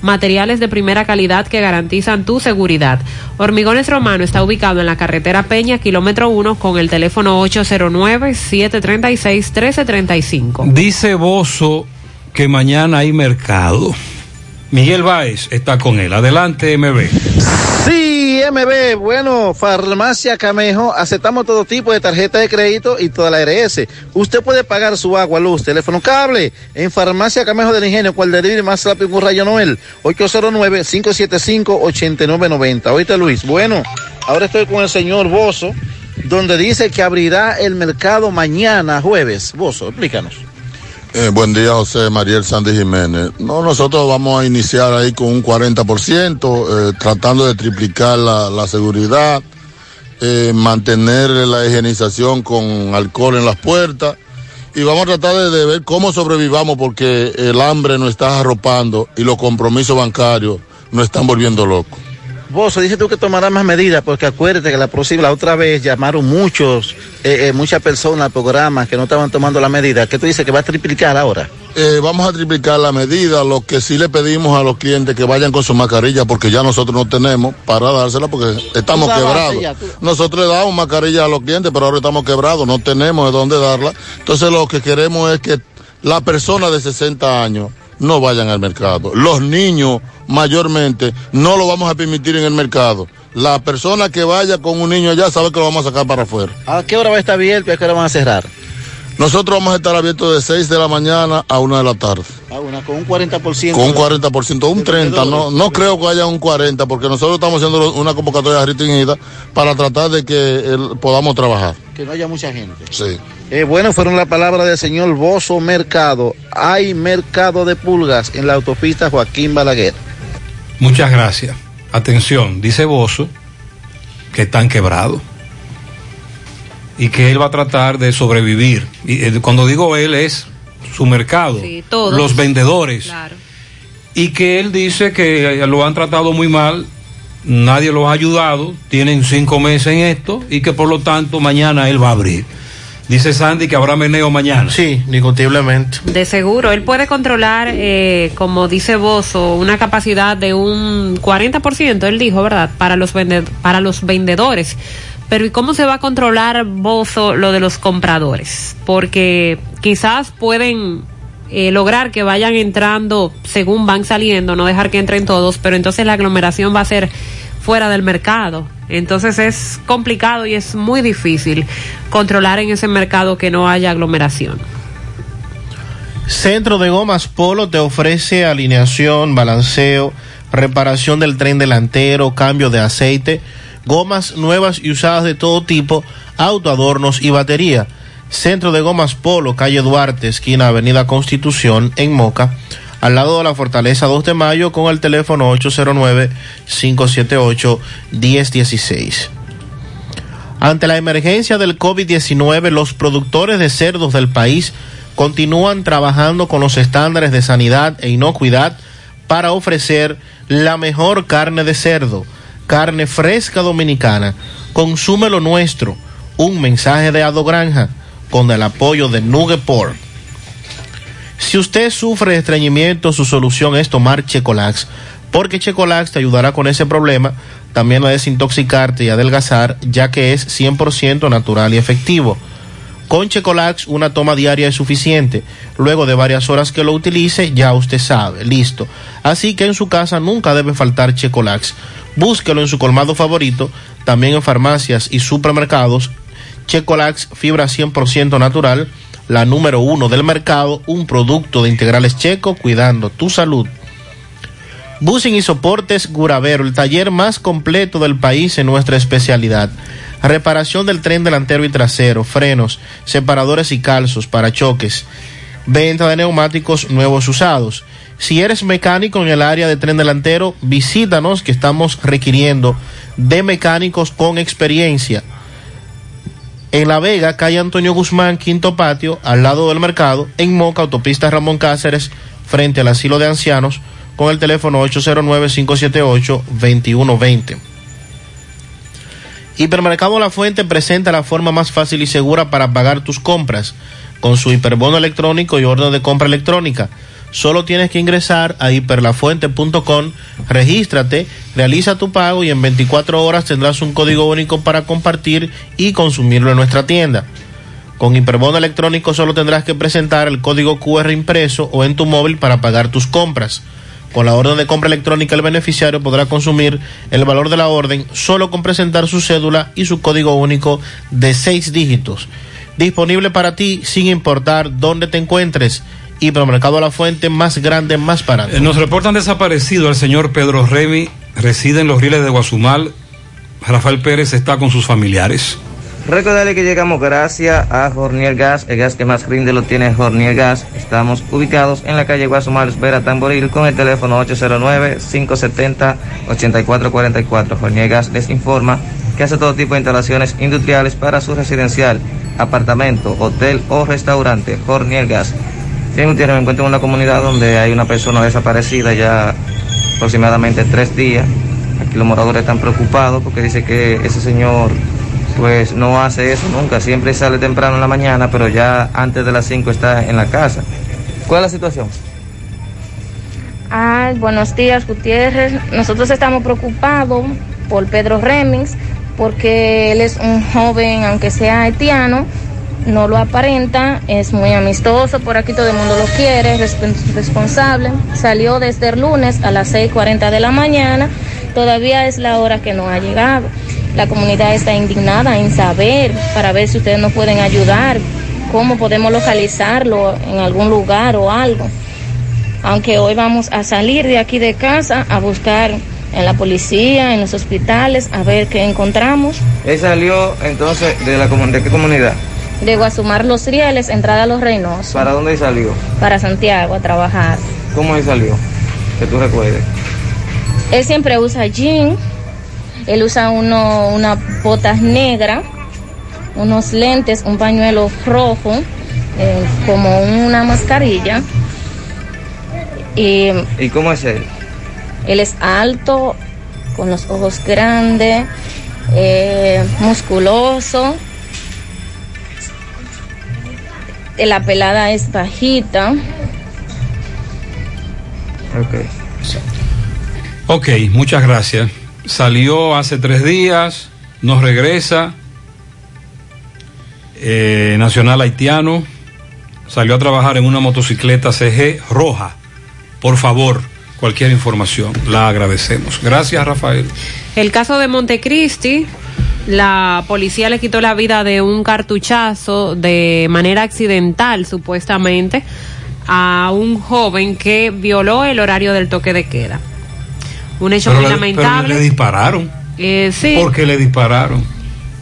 Materiales de primera calidad que garantizan tu seguridad. Hormigones Romano está ubicado en la carretera Peña, kilómetro 1, con el teléfono 809-736-1335. Dice Bozo que mañana hay mercado. Miguel Báez está con él. Adelante, MB. Sí, MB, bueno, Farmacia Camejo, aceptamos todo tipo de tarjeta de crédito y toda la ARS. Usted puede pagar su agua, luz, teléfono, cable en Farmacia Camejo del Ingenio, cual delivery más rápido un rayo Noel, 809-575-8990. Oíste, Luis, bueno, ahora estoy con el señor Bozo, donde dice que abrirá el mercado mañana, jueves. Bozo, explícanos. Eh, buen día, José Mariel Sandy Jiménez. No, nosotros vamos a iniciar ahí con un 40%, eh, tratando de triplicar la, seguridad, eh, mantener la higienización con alcohol en las puertas y vamos a tratar de, de ver cómo sobrevivamos porque el hambre nos está arropando y los compromisos bancarios nos están volviendo locos. Bozo, dice tú que tomarás más medidas, porque acuérdate que la próxima, la otra vez llamaron muchos, eh, eh, muchas personas al programa que no estaban tomando la medida. ¿Qué tú dices que va a triplicar ahora? Eh, vamos a triplicar la medida, lo que sí le pedimos a los clientes que vayan con su mascarilla, porque ya nosotros no tenemos para dársela, porque estamos quebrados. ya, Nosotros le damos mascarilla a los clientes, pero ahora estamos quebrados, no tenemos de dónde darla. Entonces lo que queremos es que las personas de 60 años no vayan al mercado. Los niños mayormente no lo vamos a permitir en el mercado. La persona que vaya con un niño allá sabe que lo vamos a sacar para afuera. ¿A qué hora va a estar abierto y a qué hora van a cerrar? Nosotros vamos a estar abiertos de 6 de la mañana a 1 de la tarde. Ah, una, con un 40%. Con un 40%, un 30%, no, no creo que haya un 40%, porque nosotros estamos haciendo una convocatoria restringida para tratar de que el- podamos trabajar. Que no haya mucha gente. Sí. Eh, bueno, fueron las palabras del señor Bozo Mercado. Hay mercado de pulgas en la autopista Joaquín Balaguer. Muchas gracias. Atención, dice Bozo que están quebrados y que él va a tratar de sobrevivir. Y eh, cuando digo él es su mercado, Sí, todos. los vendedores. Claro. Y que él dice que eh, lo han tratado muy mal, nadie los ha ayudado, tienen cinco meses en esto y que por lo tanto mañana él va a abrir. Dice Sandy que habrá meneo mañana. Sí, indiscutiblemente. De seguro, él puede controlar, eh, como dice Bozo, una capacidad de un 40%, él dijo, ¿verdad? Para los, vende- para los vendedores. Pero ¿y cómo se va a controlar, Bozo, lo de los compradores? Porque quizás pueden eh, lograr que vayan entrando según van saliendo, no dejar que entren todos, pero entonces la aglomeración va a ser fuera del mercado. Entonces es complicado y es muy difícil controlar en ese mercado que no haya aglomeración. Centro de Gomas Polo te ofrece alineación, balanceo, reparación del tren delantero, cambio de aceite, gomas nuevas y usadas de todo tipo, autoadornos y batería. Centro de Gomas Polo, calle Duarte, esquina Avenida Constitución, en Moca, al lado de la Fortaleza 2 de Mayo, con el teléfono 809-578-1016. Ante la emergencia del COVID-19, los productores de cerdos del país continúan trabajando con los estándares de sanidad e inocuidad para ofrecer la mejor carne de cerdo, carne fresca dominicana. Consume lo nuestro. Un mensaje de Ado Granja con el apoyo de Nugget Pork. Si usted sufre de estreñimiento, su solución es tomar Checolax, porque Checolax te ayudará con ese problema, también a desintoxicarte y adelgazar, ya que es 100% natural y efectivo. Con Checolax una toma diaria es suficiente. Luego de varias horas que lo utilice, ya usted sabe, listo. Así que en su casa nunca debe faltar Checolax. Búsquelo en su colmado favorito, también en farmacias y supermercados. Checolax, fibra 100% natural, la número uno del mercado, un producto de integrales checo cuidando tu salud. Busing y Soportes Guravero, el taller más completo del país en nuestra especialidad. Reparación del tren delantero y trasero, frenos, separadores y calzos, parachoques. Venta de neumáticos nuevos usados. Si eres mecánico en el área de tren delantero, visítanos que estamos requiriendo de mecánicos con experiencia. En La Vega, calle Antonio Guzmán, quinto patio, al lado del mercado. En Moca, autopista Ramón Cáceres, frente al asilo de ancianos, con el teléfono 809-578-2120. Hipermercado La Fuente presenta la forma más fácil y segura para pagar tus compras con su hiperbono electrónico y orden de compra electrónica. Solo tienes que ingresar a hiperlafuente.com, regístrate, realiza tu pago y en 24 horas tendrás un código único para compartir y consumirlo en nuestra tienda. Con hiperbono electrónico solo tendrás que presentar el código QR impreso o en tu móvil para pagar tus compras. Con la orden de compra electrónica el beneficiario podrá consumir el valor de la orden solo con presentar su cédula y su código único de seis dígitos. Disponible para ti sin importar dónde te encuentres. Hipermercado La Fuente, más grande, más barato. Eh, Nos reportan desaparecido al señor Pedro Remy, reside en los rieles de Guazumal. Rafael Pérez está con sus familiares. Recordarle que llegamos gracias a Jornier Gas, el gas que más rinde lo tiene Jornier Gas. Estamos ubicados en la calle Guasumal, Vera Tamboril, con el teléfono 809-570-8444. Jornier Gas les informa que hace todo tipo de instalaciones industriales para su residencial, apartamento, hotel o restaurante. Jornier Gas. Bien, Gutiérrez, me encuentro en una comunidad donde hay una persona desaparecida ya aproximadamente tres días. Aquí los moradores están preocupados porque dice que ese señor pues no hace eso nunca, siempre sale temprano en la mañana, pero ya antes de las 5 está en la casa. ¿Cuál es la situación? Ah, buenos días, Gutiérrez. Nosotros estamos preocupados por Pedro Remings porque él es un joven, aunque sea haitiano, no lo aparenta, es muy amistoso, por aquí todo el mundo lo quiere, resp- responsable. Salió desde el lunes a las 6.40 de la mañana, todavía es la hora que no ha llegado. La comunidad está indignada en saber, para ver si ustedes nos pueden ayudar, cómo podemos localizarlo en algún lugar o algo. Aunque hoy vamos a salir de aquí de casa a buscar en la policía, en los hospitales, a ver qué encontramos. Él salió entonces de la de qué comunidad? De Guasumar Los Rieles, entrada a Los Reynosos, ¿Para dónde salió? para Santiago a trabajar. ¿Cómo él salió? Que tú recuerdes. Él siempre usa jean, él usa uno, unas botas negras, unos lentes, un pañuelo rojo, eh, como una mascarilla. Y ¿Y cómo es él? él es alto, con los ojos grandes, eh, musculoso. La pelada es bajita. Ok. Ok, muchas gracias. Salió hace tres días, nos regresa. eh, nacional haitiano. Salió a trabajar en una motocicleta CG roja. Por favor, cualquier información, la agradecemos. Gracias, Rafael. El caso de Montecristi, la policía le quitó la vida de un cartuchazo de manera accidental, supuestamente, a un joven que violó el horario del toque de queda. Un hecho Pero muy le- pero le dispararon. Eh, sí. ¿Por qué le dispararon?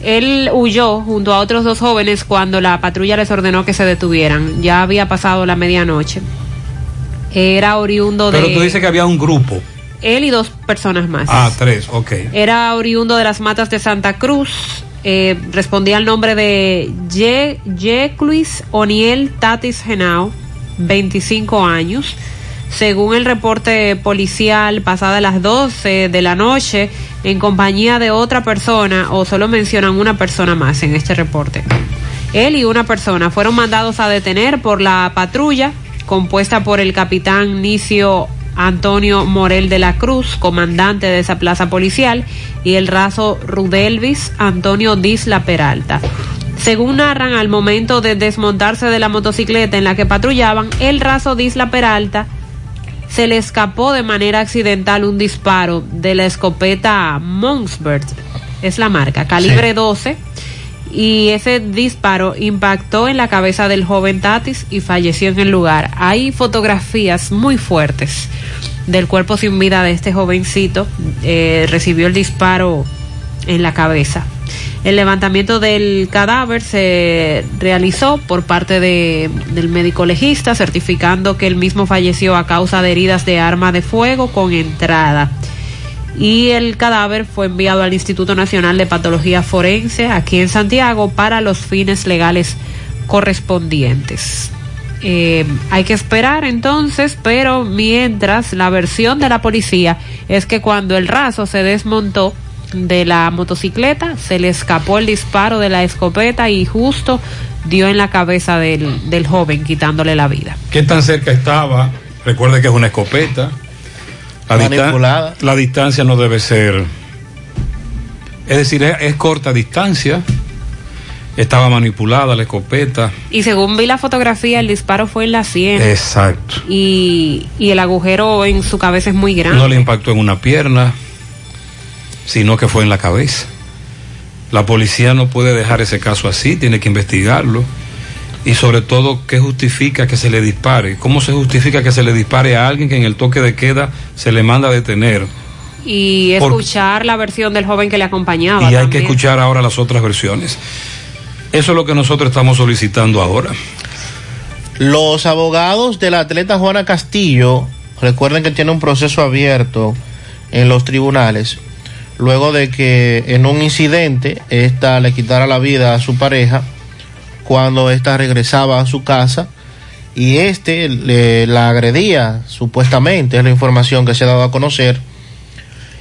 Él huyó junto a otros dos jóvenes cuando la patrulla les ordenó que se detuvieran. Ya había pasado la medianoche. Era oriundo de... Pero tú dices que había un grupo. Él y dos personas más. Ah, tres, ok. Era oriundo de las matas de Santa Cruz. Eh, respondía al nombre de Ye, Yecluis Oniel Tatis Genao, 25 años. Según el reporte policial, pasada las 12 de la noche, en compañía de otra persona, o solo mencionan una persona más en este reporte. Él y una persona fueron mandados a detener por la patrulla compuesta por el capitán Nicio Antonio Morel de la Cruz, comandante de esa plaza policial, y el raso Rudelvis Antonio Disla Peralta. Según narran, al momento de desmontarse de la motocicleta en la que patrullaban, el raso Disla Peralta se le escapó de manera accidental un disparo de la escopeta Monksbird, es la marca, calibre Sí. 12, y ese disparo impactó en la cabeza del joven Tatis y falleció en el lugar. Hay fotografías muy fuertes del cuerpo sin vida de este jovencito, eh, recibió el disparo en la cabeza. El levantamiento del cadáver se realizó por parte de- del médico legista, certificando que el mismo falleció a causa de heridas de arma de fuego con entrada. Y el cadáver fue enviado al Instituto Nacional de Patología Forense aquí en Santiago para los fines legales correspondientes. Eh, hay que esperar entonces, pero mientras la versión de la policía es que cuando el raso se desmontó de la motocicleta, se le escapó el disparo de la escopeta y justo dio en la cabeza del, del joven, quitándole la vida. ¿Qué tan cerca estaba? Recuerde que es una escopeta. La, distan- Manipulada. la distancia no debe ser. Es decir, es, es corta distancia. Estaba manipulada la escopeta. Y según vi la fotografía, el disparo fue en la sien Exacto. y, y el agujero en su cabeza es muy grande. No le impactó en una pierna, sino que fue en la cabeza. La policía no puede dejar ese caso así, tiene que investigarlo. Y sobre todo, ¿qué justifica que se le dispare? ¿Cómo se justifica que se le dispare a alguien que en el toque de queda se le manda a detener? y Por- escuchar la versión del joven que le acompañaba. y hay que escuchar ahora las otras versiones. Eso es lo que nosotros estamos solicitando ahora. Los abogados de la atleta Juana Castillo, recuerden que tiene un proceso abierto en los tribunales, luego de que en un incidente esta le quitara la vida a su pareja cuando ésta regresaba a su casa y este le, la agredía, supuestamente, es la información que se ha dado a conocer.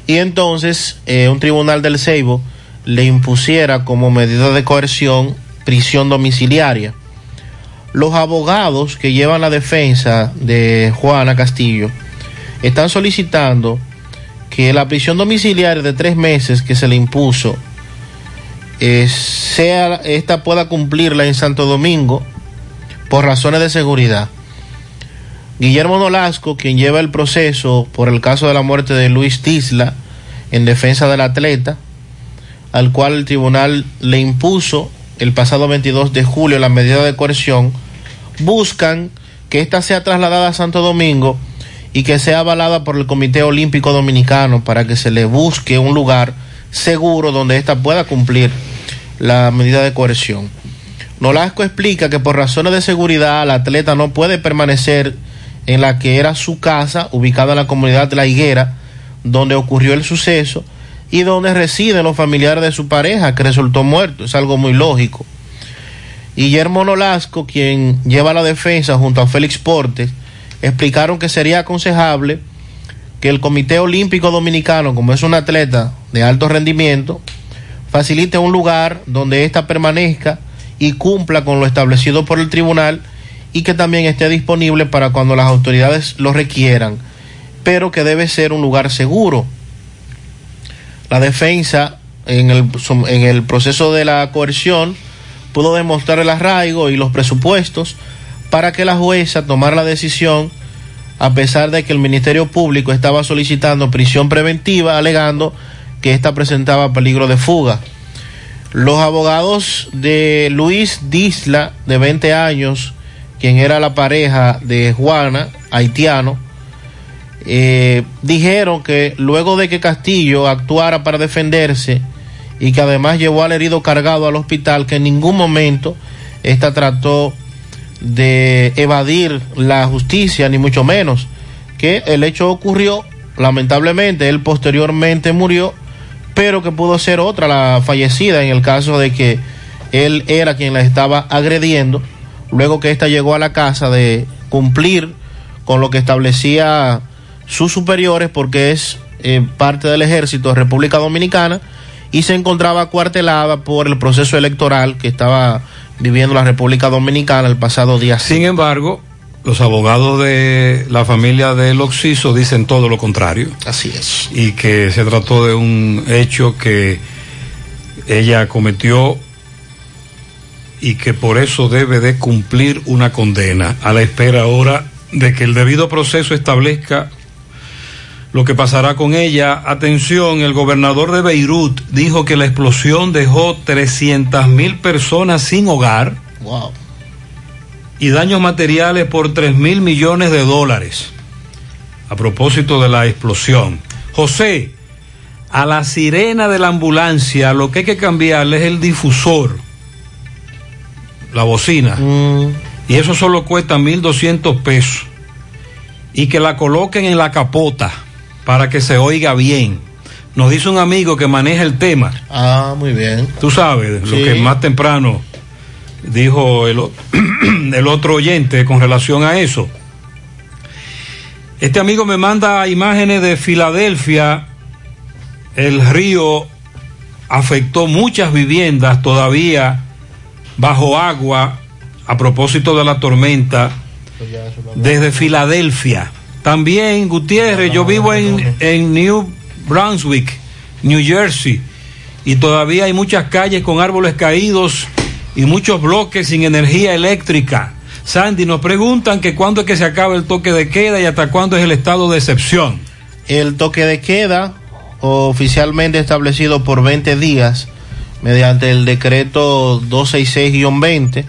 Y entonces eh, un tribunal del Ceibo le impusiera como medida de coerción prisión domiciliaria. Los abogados que llevan la defensa de Juana Castillo están solicitando que la prisión domiciliaria de tres meses que se le impuso eh, sea esta pueda cumplirla en Santo Domingo por razones de seguridad. Guillermo Nolasco, quien lleva el proceso por el caso de la muerte de Luis Tisla en defensa del atleta, al cual el tribunal le impuso el pasado 22 de julio la medida de coerción, buscan que ésta sea trasladada a Santo Domingo y que sea avalada por el Comité Olímpico Dominicano para que se le busque un lugar seguro donde ésta pueda cumplir la medida de coerción. Nolasco explica que por razones de seguridad la atleta no puede permanecer en la que era su casa, ubicada en la comunidad de La Higuera, donde ocurrió el suceso y donde residen los familiares de su pareja que resultó muerto. Es algo muy lógico. Guillermo Nolasco, quien lleva la defensa junto a Félix Portes, explicaron que sería aconsejable que el Comité Olímpico Dominicano, como es un atleta de alto rendimiento, facilite un lugar donde ésta permanezca y cumpla con lo establecido por el tribunal y que también esté disponible para cuando las autoridades lo requieran, pero que debe ser un lugar seguro. La defensa en el, en el proceso de la coerción pudo demostrar el arraigo y los presupuestos para que la jueza tomara la decisión a pesar de que el Ministerio Público estaba solicitando prisión preventiva alegando que ésta presentaba peligro de fuga. Los abogados de Luis Disla, de 20 años, quien era la pareja de Juana, haitiano, eh, dijeron que luego de que Castillo actuara para defenderse y que además llevó al herido cargado al hospital, que en ningún momento esta trató de evadir la justicia, ni mucho menos, que el hecho ocurrió, lamentablemente, él posteriormente murió, pero que pudo ser otra la fallecida en el caso de que él era quien la estaba agrediendo, luego que ésta llegó a la casa de cumplir con lo que establecía sus superiores, porque es eh, parte del ejército de República Dominicana, y se encontraba cuartelada por el proceso electoral que estaba viviendo la República Dominicana el pasado día. Sin embargo, los abogados de la familia del Oxiso dicen todo lo contrario. Así es. Y que se trató de un hecho que ella cometió y que por eso debe de cumplir una condena a la espera ahora de que el debido proceso establezca lo que pasará con ella. Atención, el gobernador de Beirut dijo que la explosión dejó 300 mil personas sin hogar Wow. y daños materiales por 3 mil millones de dólares. A propósito de la explosión. José, a la sirena de la ambulancia lo que hay que cambiarle es el difusor, la bocina. Y eso solo cuesta 1.200 pesos. Y que la coloquen en la capota para que se oiga bien. Nos dice un amigo que maneja el tema. Ah, muy bien. Tú sabes, lo que más temprano dijo [CLEARS THROAT] el, otro oyente con relación a eso. Este amigo me manda imágenes de Filadelfia. El río afectó muchas viviendas todavía bajo agua a propósito de la tormenta desde Filadelfia. También, Gutiérrez, yo vivo en, en New Brunswick, New Jersey, y todavía hay muchas calles con árboles caídos y muchos bloques sin energía eléctrica. Sandy, nos preguntan que cuándo es que se acaba el toque de queda y hasta cuándo es el estado de excepción. El toque de queda, oficialmente establecido por 20 días, mediante el decreto 266-20,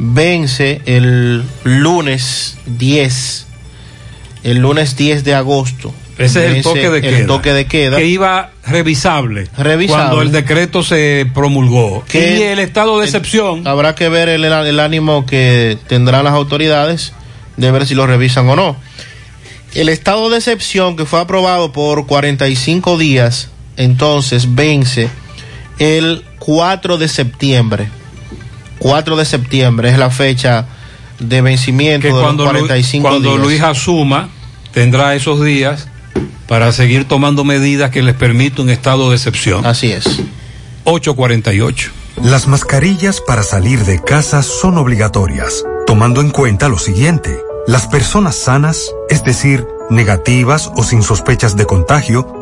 vence el lunes 10, el lunes 10 de agosto. Ese es el Vence toque de queda. El toque de queda. Que iba revisable. Revisable. Cuando el decreto se promulgó. Que- y el estado de excepción. Habrá que ver el, el ánimo que tendrán las autoridades de ver si lo revisan o no. El estado de excepción que fue aprobado por 45 días, entonces vence el 4 de septiembre. 4 de septiembre es la fecha de vencimiento que de cuando, los Lu- 45 cuando días. Luis asuma, tendrá esos días para seguir tomando medidas que les permita un estado de excepción. Así es. 848. Las mascarillas para salir de casa son obligatorias, tomando en cuenta lo siguiente. Las personas sanas, es decir, negativas o sin sospechas de contagio,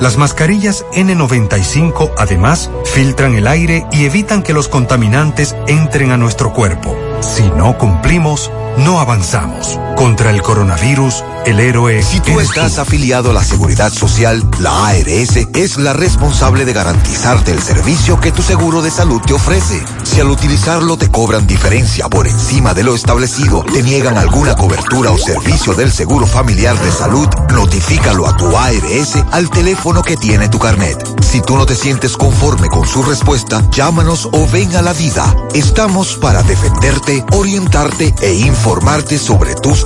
Las mascarillas N95 además filtran el aire y evitan que los contaminantes entren a nuestro cuerpo. Si no cumplimos, no avanzamos. Contra el coronavirus, el héroe Si tú estás afiliado a la Seguridad Social, la ARS es la responsable de garantizarte el servicio que tu seguro de salud te ofrece. Si al utilizarlo te cobran diferencia por encima de lo establecido, te niegan alguna cobertura o servicio del Seguro Familiar de Salud, notifícalo a tu ARS al teléfono que tiene tu carnet. Si tú no te sientes conforme con su respuesta, llámanos o ven a la vida. Estamos para defenderte, orientarte e informarte sobre tus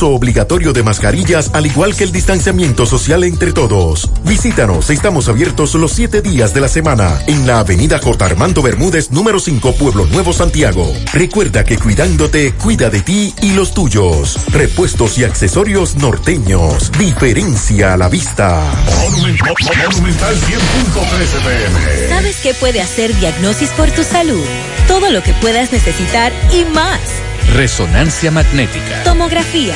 obligatorio de mascarillas al igual que el distanciamiento social entre todos. Visítanos, estamos abiertos los siete días de la semana en la avenida J. Armando Bermúdez, número 5, Pueblo Nuevo, Santiago. Recuerda que cuidándote, cuida de ti y los tuyos. Repuestos y accesorios norteños. Diferencia a la vista. Monumental 100.13 pm. ¿Sabes qué puede hacer Diagnosis por tu salud? Todo lo que puedas necesitar y más. Resonancia magnética. Tomografía,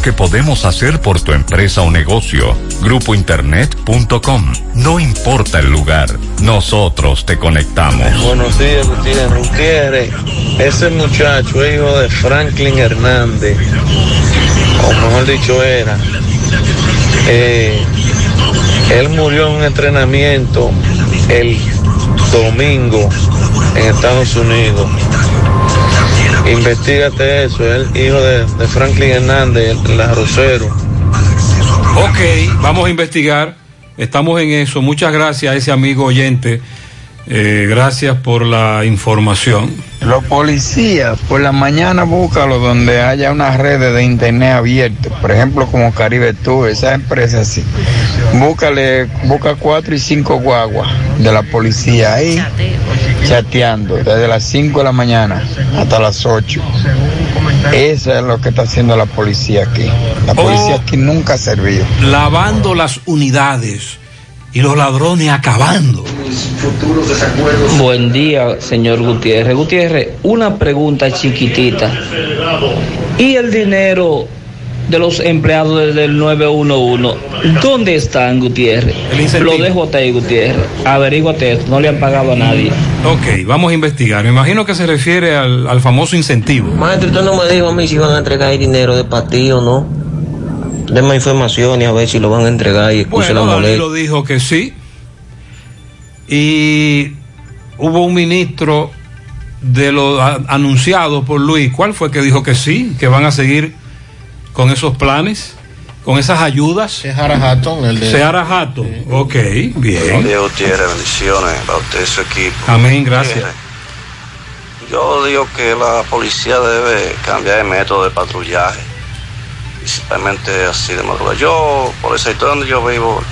que podemos hacer por tu empresa o negocio. Grupointernet.com. No importa el lugar, nosotros te conectamos. Buenos días, Gutiérrez. Ese muchacho hijo de Franklin Hernández, o mejor dicho era. Eh, él murió en un entrenamiento el domingo en Estados Unidos. Investígate eso, es el hijo de, de Franklin Hernández, la Rosero. Ok, vamos a investigar. Estamos en eso. Muchas gracias a ese amigo oyente. Eh, gracias por la información. Los policías, por la mañana búscalo donde haya unas redes de internet abiertas, por ejemplo como Caribe Tour, esa empresa así. Búscale, busca cuatro y cinco guaguas de la policía ahí, chateando, desde las 5 de la mañana hasta las 8. Eso es lo que está haciendo la policía aquí. La policía aquí nunca ha servido. Lavando las unidades y los ladrones acabando. Buen día, señor Gutiérrez. Gutiérrez, una pregunta chiquitita. ¿Y el dinero de los empleados del 911, dónde están, Gutiérrez? Lo dejo a ti, Gutiérrez. Averíguate esto, no le han pagado a nadie. Ok, vamos a investigar. Me imagino que se refiere al, al famoso incentivo. Maestro, usted no me dijo a mí si van a entregar el dinero de patio o no. Deme información y a ver si lo van a entregar y excuse Bueno, la molestia. Danilo dijo que sí. Y hubo un ministro de los a- anunciados por Luis. ¿Cuál fue que dijo que sí? Que van a seguir con esos planes, con esas ayudas. Seara Hatton, el de. Seara Hatton. Ok, Buenos bien. días, Gutiérrez. Bendiciones para usted y su equipo. Amén, gracias. Yo digo que la policía debe cambiar de método de patrullaje. Principalmente así de madrugada. Yo, por el sector donde yo vivo,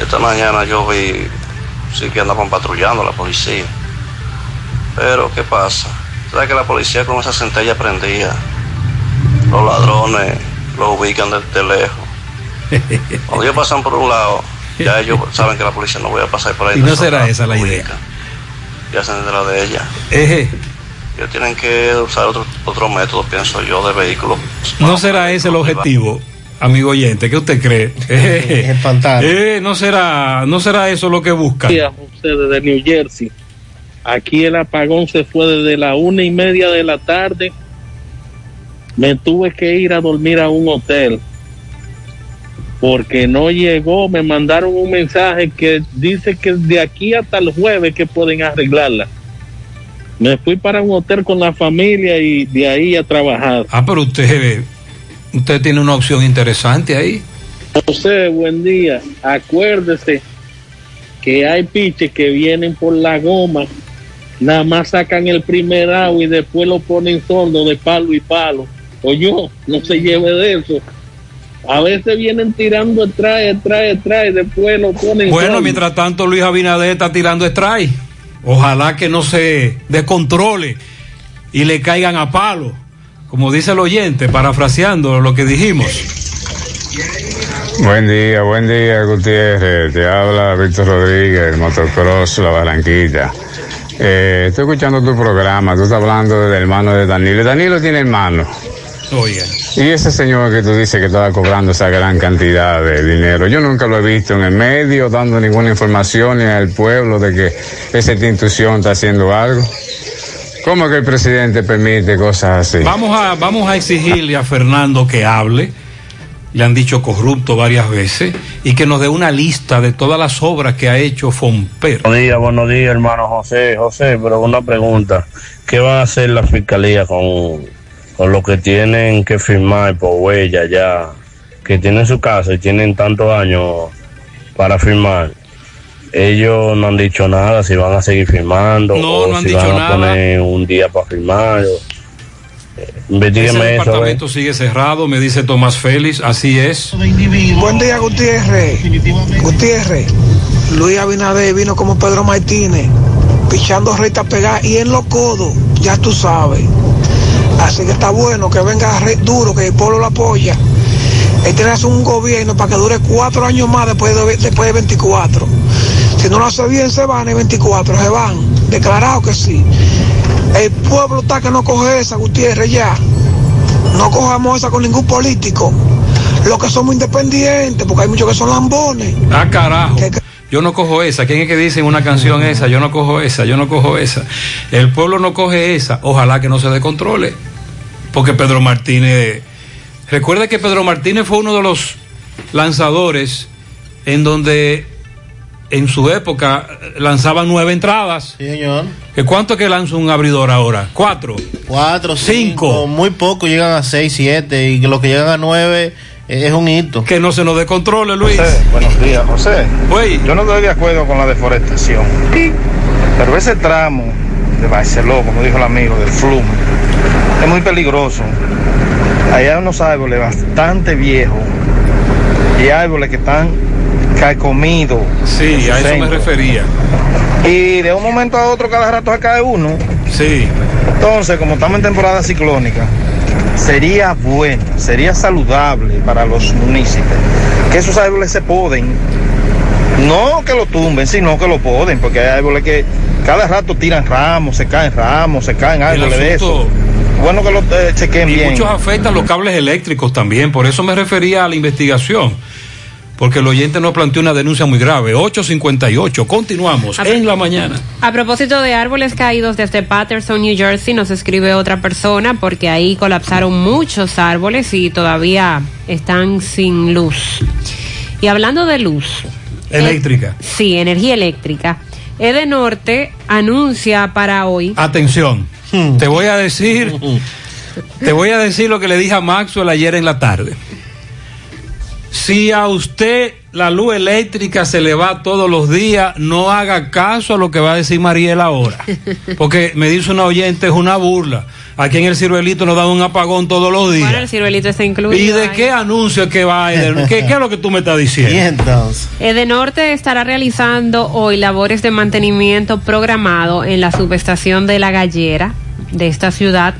esta mañana yo vi, sí que andaban patrullando la policía. Pero, ¿qué pasa? ¿Sabes que la policía con esa centella prendida, los ladrones los ubican desde lejos? [LAUGHS] Cuando ellos pasan por un lado, ya ellos saben que la policía no voy a pasar por ahí. Y no será esa la idea. Ya hacen detrás de ella. Eje, Ellos tienen que usar otro, otro método, pienso yo, de vehículo. no será ese el objetivo, amigo oyente. ¿Qué usted cree? [LAUGHS] Eje, [LAUGHS] eh, no será, no será eso lo que busca. José, desde New Jersey. Aquí el apagón se fue desde la una y media de la tarde. Me tuve que ir a dormir a un hotel porque no llegó. Me mandaron un mensaje que dice que de aquí hasta el jueves que pueden arreglarla. Me fui para un hotel con la familia y de ahí a trabajar. Ah, pero usted, usted tiene una opción interesante ahí. José, buen día. Acuérdese que hay piches que vienen por la goma, nada más sacan el primer agua y después lo ponen sordo de palo y palo. O yo, no se lleve de eso. A veces vienen tirando atrás, atrás y después lo ponen Bueno, sordo. mientras tanto Luis Abinader está tirando strike. Ojalá que no se descontrole y le caigan a palo, como dice el oyente, parafraseando lo que dijimos. Buen día, buen día, Gutiérrez. Te habla Víctor Rodríguez, Motocross, La Barranquilla. Eh, estoy escuchando tu programa, tú estás hablando del hermano de Danilo. Danilo tiene hermano. Oye. Y ese señor que tú dices que estaba cobrando esa gran cantidad de dinero, yo nunca lo he visto en el medio dando ninguna información ni al pueblo de que esa institución está haciendo algo. ¿Cómo que el presidente permite cosas así? Vamos a, vamos a exigirle a Fernando que hable, le han dicho corrupto varias veces, y que nos dé una lista de todas las obras que ha hecho Fomper. Buenos días, buenos días, hermano José. José, pero una pregunta. ¿Qué va a hacer la fiscalía con, con lo que tienen que firmar por huella ya? Que tienen su casa y tienen tantos años para firmar. Ellos no han dicho nada, si van a seguir firmando No, o no han si dicho van a nada. poner un día para firmar. Ese Investígueme eso. a departamento sigue cerrado, me dice Tomás Félix, así es. Buen día, Gutiérrez. Gutiérrez. Luis Abinader vino como Pedro Martínez, pichando recta pegada y en los codos, ya tú sabes. Así que está bueno que venga duro, que el pueblo lo apoya. Él tiene que hacer un gobierno para que dure cuatro años más después de, después de 24. Si no lo hace bien, se van en 24, se van. Declarado que sí. El pueblo está que no coge esa, Gutiérrez, ya. no cojamos esa con ningún político. Los que somos independientes, porque hay muchos que son lambones. Ah, carajo. Yo no cojo esa. ¿Quién es que dice en una canción esa? Yo no cojo esa, yo no cojo esa. El pueblo no coge esa. Ojalá que no se descontrole. Porque Pedro Martínez. Recuerda que Pedro Martínez fue uno de los lanzadores en donde en su época lanzaban nueve entradas. Sí, señor. ¿Que ¿Cuánto es que lanza un abridor ahora? ¿Cuatro? Cuatro, cinco. Muy poco llegan a seis, siete. Y lo que llegan a nueve eh, es un hito. Que no se nos descontrole, Luis. José, buenos días, José. Yo no estoy de acuerdo con la deforestación. Pero ese tramo de Barceló, como dijo el amigo, del Flume, es muy peligroso. Allá hay unos árboles bastante viejos y árboles que están carcomidos. Sí, a eso me refería. Y de un momento a otro cada rato se cae uno. Sí. Entonces, como estamos en temporada ciclónica, sería bueno, sería saludable para los municipios que esos árboles se poden. No que lo tumben, sino que lo poden, porque hay árboles que cada rato tiran ramos, se caen ramos, se caen árboles de eso. Bueno que lo eh, chequen Y bien. muchos afectan los cables eléctricos también. Por eso me refería a la investigación. Porque el oyente nos planteó una denuncia muy grave. 858. Continuamos en la mañana. A propósito de árboles caídos desde Patterson, New Jersey, nos escribe otra persona porque ahí colapsaron muchos árboles y todavía están sin luz. Y hablando de luz. Eléctrica. Sí, energía eléctrica. Edenorte anuncia para hoy. Atención. Te voy a decir. [LAUGHS] Te voy a decir lo que le dije a Maxwell ayer en la tarde. Si a usted la luz eléctrica se le va todos los días, no haga caso a lo que va a decir Mariela ahora. [LAUGHS] Porque me dice una oyente, es una burla. Aquí en el ciruelito nos dan un apagón todos los días. Bueno, el ciruelito está incluido. ¿Y de ahí. qué anuncio es que va? Eden? ¿Qué, ¿Qué es lo que tú me estás diciendo? Y entonces. Edenorte estará realizando hoy labores de mantenimiento programado en la subestación de La Gallera de esta ciudad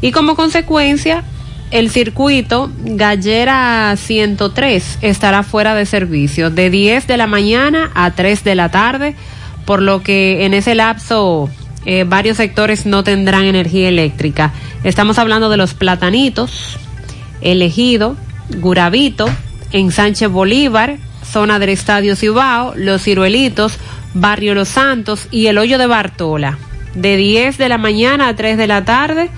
y como consecuencia el circuito Gallera 103 estará fuera de servicio de 10 de la mañana a 3 de la tarde, por lo que en ese lapso eh, varios sectores no tendrán energía eléctrica. Estamos hablando de los platanitos, Elegido, Guravito, Ensanche Bolívar, zona del Estadio Cibao, Los Ciruelitos, Barrio Los Santos y el Hoyo de Bartola. De 10 de la mañana a 3 de la tarde.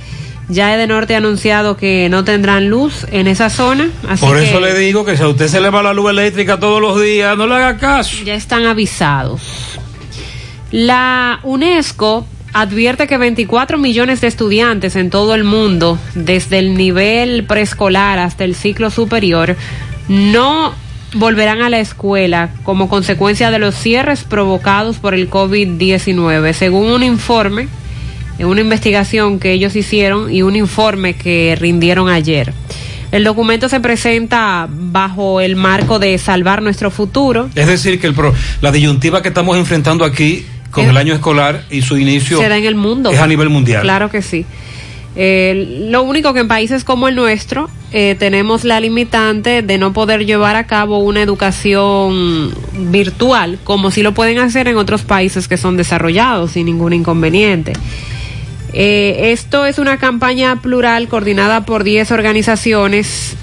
Ya Edenorte ha anunciado que no tendrán luz en esa zona. Así Por que eso le digo que si a usted se le va la luz eléctrica todos los días, no le haga caso. ya están avisados. La UNESCO advierte que 24 millones de estudiantes en todo el mundo, desde el nivel preescolar hasta el ciclo superior, no volverán a la escuela como consecuencia de los cierres provocados por el COVID-19, según un informe, en una investigación que ellos hicieron y un informe que rindieron ayer. El documento se presenta bajo el marco de salvar nuestro futuro, Es decir, que el pro- la disyuntiva que estamos enfrentando aquí con Es- el año escolar y su inicio se da en el mundo. es a nivel mundial. Claro que sí. Eh, lo único que en países como el nuestro eh, tenemos la limitante de no poder llevar a cabo una educación virtual, como si lo pueden hacer en otros países que son desarrollados sin ningún inconveniente. Eh, esto es una campaña plural coordinada por 10 organizaciones.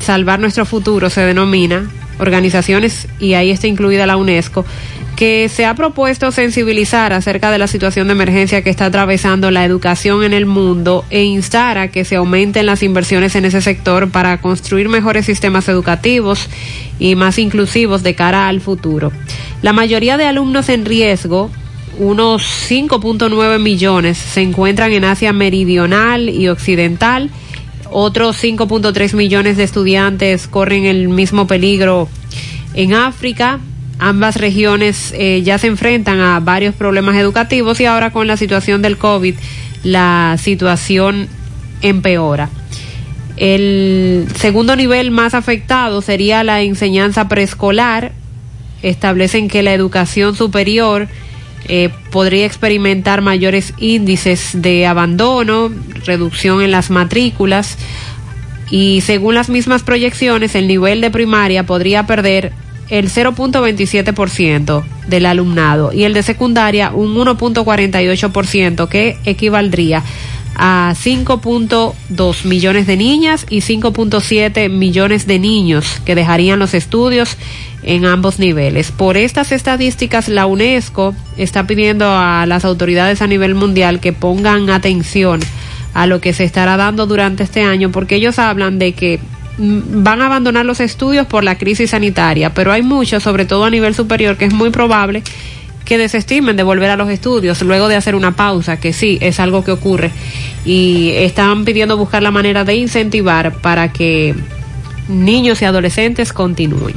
Salvar nuestro futuro se denomina. Organizaciones, y ahí está incluida la UNESCO, que se ha propuesto sensibilizar acerca de la situación de emergencia que está atravesando la educación en el mundo e instar a que se aumenten las inversiones en ese sector para construir mejores sistemas educativos y más inclusivos de cara al futuro. La mayoría de alumnos en riesgo unos 5.9 millones se encuentran en Asia Meridional y Occidental. Otros 5.3 millones de estudiantes corren el mismo peligro en África. Ambas regiones eh, ya se enfrentan a varios problemas educativos y ahora con la situación del COVID la situación empeora. El segundo nivel más afectado sería la enseñanza preescolar. Establecen que la educación superior eh, podría experimentar mayores índices de abandono, reducción en las matrículas y según las mismas proyecciones el nivel de primaria podría perder el 0.27% del alumnado y el de secundaria un 1.48% que equivaldría a 5.2 millones de niñas y 5.7 millones de niños que dejarían los estudios en ambos niveles. Por estas estadísticas, la UNESCO está pidiendo a las autoridades a nivel mundial que pongan atención a lo que se estará dando durante este año, porque ellos hablan de que mm, van a abandonar los estudios por la crisis sanitaria, pero hay muchos, sobre todo a nivel superior, que es muy probable que desestimen de volver a los estudios luego de hacer una pausa, que sí, es algo que ocurre, y están pidiendo buscar la manera de incentivar para que niños y adolescentes continúen.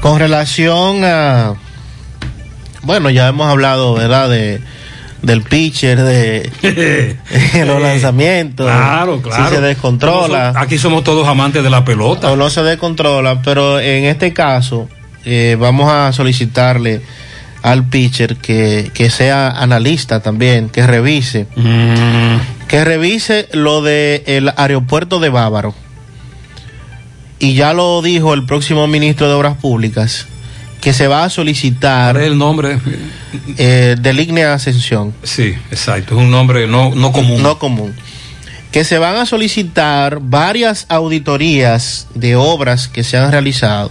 Con relación a, bueno, ya hemos hablado, ¿verdad? De del pitcher, de, [LAUGHS] de los lanzamientos. Claro, claro. Si se descontrola. Aquí somos todos amantes de la pelota. O no se descontrola, pero en este caso eh, vamos a solicitarle al pitcher que, que sea analista también, que revise, Mm. que revise lo de el aeropuerto de Bávaro. Y ya lo dijo el próximo ministro de Obras Públicas, que se va a solicitar el nombre eh, de Ascensión. Sí, exacto, es un nombre no, no común. No común. Que se van a solicitar varias auditorías de obras que se han realizado,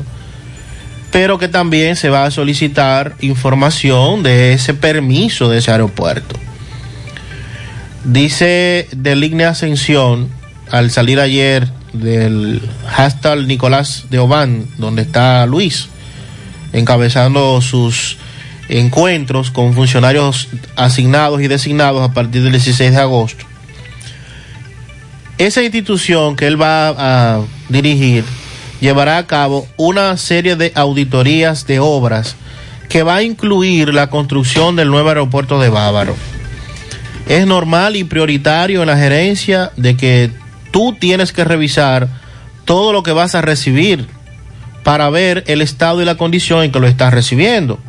pero que también se va a solicitar información de ese permiso de ese aeropuerto. Dice de Ascensión, al salir ayer del hashtag Nicolás de Obán, donde está Luis, encabezando sus encuentros con funcionarios asignados y designados a partir del 16 de agosto. Esa institución que él va a dirigir llevará a cabo una serie de auditorías de obras que va a incluir la construcción del nuevo aeropuerto de Bávaro. Es normal y prioritario en la gerencia de que tú tienes que revisar todo lo que vas a recibir para ver el estado y la condición en que lo estás recibiendo.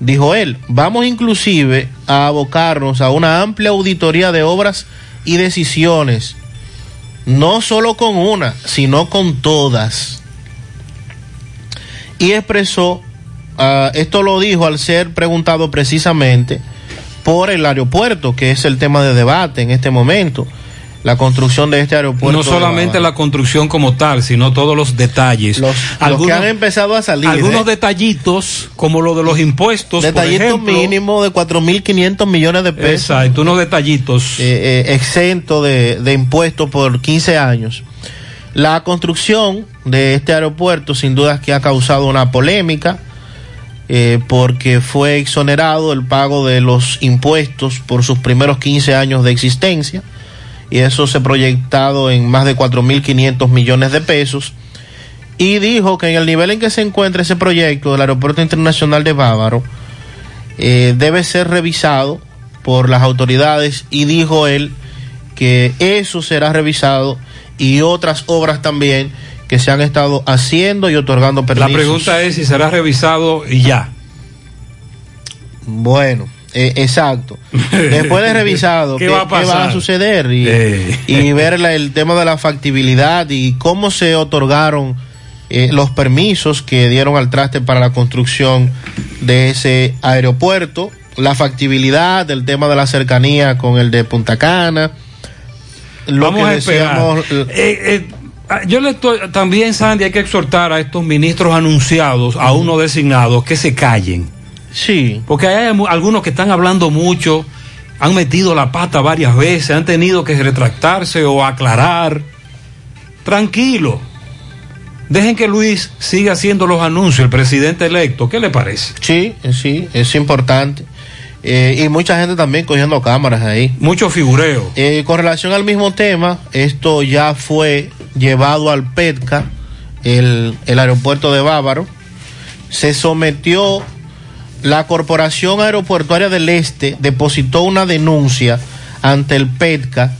Dijo él, vamos inclusive a abocarnos a una amplia auditoría de obras y decisiones, no solo con una, sino con todas. Y expresó, uh, esto lo dijo al ser preguntado precisamente por el aeropuerto, que es el tema de debate en este momento la construcción de este aeropuerto. No solamente la construcción como tal, sino todos los detalles. Los, algunos, los que han empezado a salir. Algunos ¿eh? detallitos, como lo de los impuestos. Detallito mínimo de 4.500 millones de pesos. Exacto, unos detallitos. Eh, eh, exento de, de impuestos por 15 años. La construcción de este aeropuerto, sin duda, que ha causado una polémica. Eh, porque fue exonerado el pago de los impuestos por sus primeros 15 años de existencia y eso se ha proyectado en más de 4.500 millones de pesos. Y dijo que en el nivel en que se encuentra ese proyecto del Aeropuerto Internacional de Bávaro, eh, debe ser revisado por las autoridades y dijo él que eso será revisado y otras obras también que se han estado haciendo y otorgando permisos. La pregunta es si será revisado ya. Bueno. Eh, exacto. [LAUGHS] Después de revisado ¿Qué, qué, va, a qué va a suceder y, eh. y ver la, el tema de la factibilidad y cómo se otorgaron eh, los permisos que dieron al traste para la construcción de ese aeropuerto, la factibilidad del tema de la cercanía con el de Punta Cana. Lo Vamos que a esperar. decíamos, yo le estoy, también, Sandy, hay que exhortar a estos ministros anunciados, a uno designados, que se callen. Sí. Porque hay algunos que están hablando mucho, han metido la pata varias veces, han tenido que retractarse o aclarar. Tranquilo. Dejen que Luis siga haciendo los anuncios, el presidente electo. ¿Qué le parece? Sí, sí, es importante. Eh, y mucha gente también cogiendo cámaras ahí. Mucho figureo. Eh, con relación al mismo tema, esto ya fue llevado al PETCA, el, el aeropuerto de Bávaro. Se sometió la Corporación Aeroportuaria del Este depositó una denuncia ante el PETCA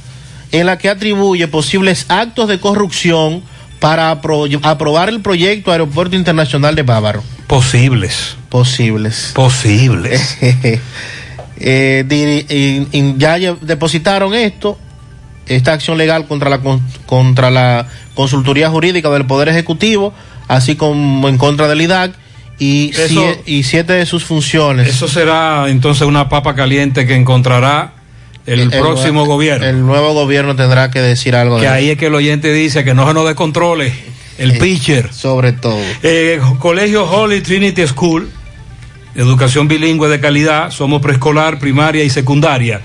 en la que atribuye posibles actos de corrupción para apro aprobar el proyecto Aeropuerto Internacional de Bávaro. Posibles. Posibles. Posibles. [LAUGHS] eh, ya depositaron esto, esta acción legal contra la, contra la consultoría jurídica del Poder Ejecutivo, así como en contra del IDAC y, Eso- siete, y siete de sus funciones. Eso será entonces una papa caliente que encontrará el, próximo gobierno. El nuevo gobierno tendrá que decir algo. Que de ahí es que el oyente dice que no se nos descontrole el Eh, pitcher. Sobre todo. Eh, Colegio Holy Trinity School, educación bilingüe de calidad, somos preescolar, primaria y secundaria,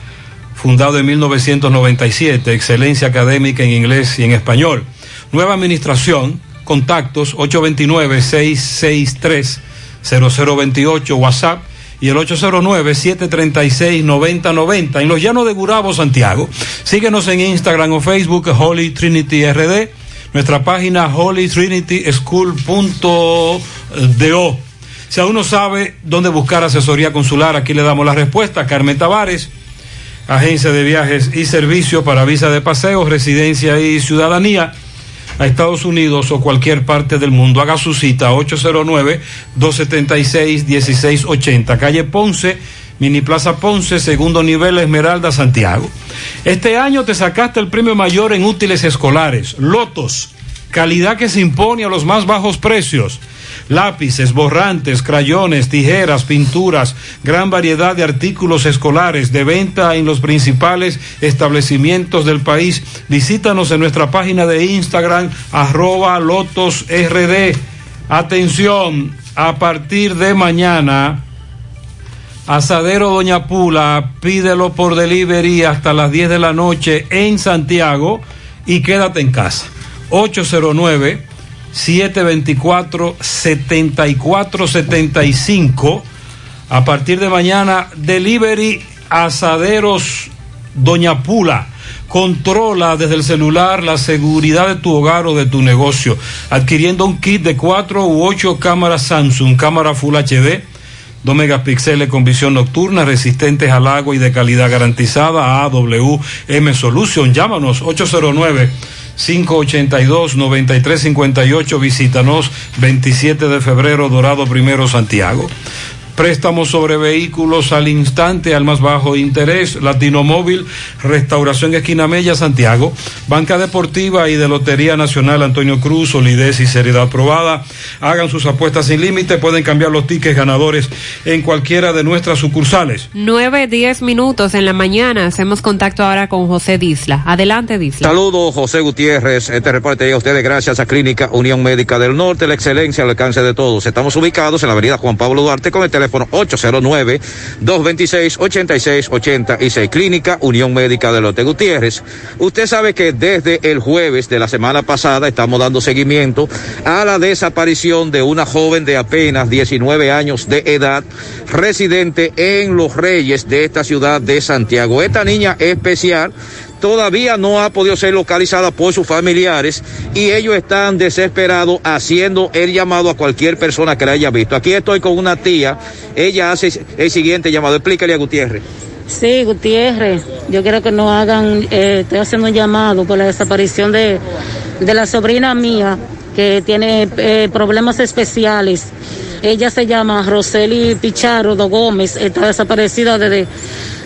fundado en 1997, excelencia académica en inglés y en español. Nueva administración, contactos 829-663-0028, WhatsApp y el 809-736-9090 en los llanos de Gurabo, Santiago. Síguenos en Instagram o Facebook, Holy Trinity RD, nuestra página holytrinityschool.do. Si aún no sabe dónde buscar asesoría consular, aquí le damos la respuesta. Carmen Tavares, agencia de viajes y servicios para visa de paseo, residencia y ciudadanía a Estados Unidos o cualquier parte del mundo. Haga su cita 809-276-1680, calle Ponce, Mini Plaza Ponce, segundo nivel Esmeralda, Santiago. Este año te sacaste el premio mayor en útiles escolares, Lotos, calidad que se impone a los más bajos precios. Lápices, borrantes, crayones, tijeras, pinturas, gran variedad de artículos escolares de venta en los principales establecimientos del país. Visítanos en nuestra página de Instagram, arroba lotosrd. Atención, a partir de mañana, Asadero Doña Pula, pídelo por delivery hasta las 10 de la noche en Santiago y quédate en casa. 809 724-7475. A partir de mañana, delivery asaderos Doña Pula. Controla desde el celular la seguridad de tu hogar o de tu negocio, adquiriendo un kit de 4 u 8 cámaras Samsung, cámara Full HD, 2 megapíxeles con visión nocturna, resistentes al agua y de calidad garantizada. AWM Solution. Llámanos 809 582-9358. Visítanos 27 de febrero, Dorado Primero, Santiago. Préstamos sobre vehículos al instante, al más bajo interés. Latino Móvil, Restauración Esquina Mella, Santiago. Banca Deportiva y de Lotería Nacional Antonio Cruz, solidez y seriedad probada. Hagan sus apuestas sin límite. Pueden cambiar los tickets ganadores en cualquiera de nuestras sucursales. 9, 10 minutos en la mañana. Hacemos contacto ahora con José Disla. Adelante, Disla. Saludos, José Gutiérrez. Este reporte llega a ustedes gracias a Clínica Unión Médica del Norte, la excelencia al alcance de todos. Estamos ubicados en la avenida Juan Pablo Duarte con el teléfono 809-226-8686. Clínica Unión Médica del Norte Gutiérrez. Usted sabe que desde el jueves de la semana pasada estamos dando seguimiento a la desaparición de una joven de apenas 19 años de edad, residente en Los Reyes de esta ciudad de Santiago. Esta niña especial todavía no ha podido ser localizada por sus familiares y ellos están desesperados haciendo el llamado a cualquier persona que la haya visto. Aquí estoy con una tía, ella hace el siguiente llamado. Explícale a Gutiérrez. Sí, Gutiérrez, yo quiero que nos hagan, eh, estoy haciendo un llamado por la desaparición de, de la sobrina mía que tiene eh, problemas especiales. Ella se llama Roseli Pichardo Gómez, está desaparecida desde,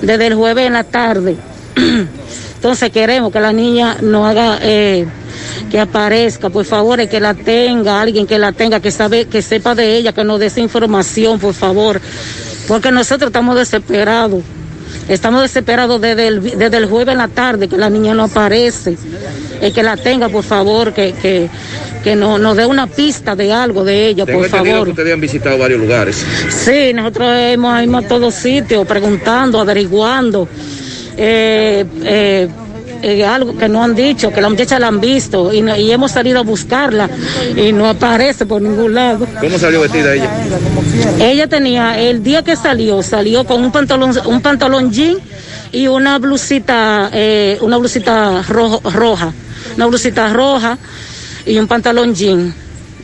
desde el jueves en la tarde. [CLEARS THROAT] Entonces queremos que la niña nos haga, eh, que aparezca, por favor, que la tenga, alguien que la tenga, que sabe, que sepa de ella, que nos dé esa información, por favor, porque nosotros estamos desesperados. Estamos desesperados desde el, desde el jueves en la tarde, que la niña no aparece. El que la tenga, por favor, que, que, que no- nos dé una pista de algo de ella, Tengo por favor. que ustedes han visitado varios lugares. Sí, nosotros hemos ido a todos sitios preguntando, averiguando. Eh, eh, eh, algo que no han dicho, que la muchacha la han visto y, no- y hemos salido a buscarla y no aparece por ningún lado. ¿Cómo salió vestida ella? Ella tenía, el día que salió, salió con un pantalón, un pantalón jean y una blusita, eh, una blusita rojo- roja, una blusita roja y un pantalón jean.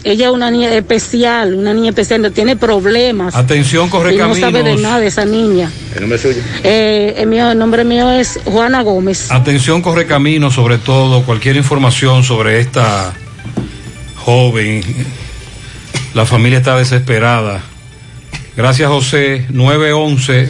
Ella es una niña especial, una niña especial, tiene problemas. Atención, corre y no sabe de nada de esa niña. El nombre suyo. Eh, el, mío- el nombre mío es Juana Gómez. Atención Correcamino, sobre todo, cualquier información sobre esta joven. La familia está desesperada. Gracias, José. 911.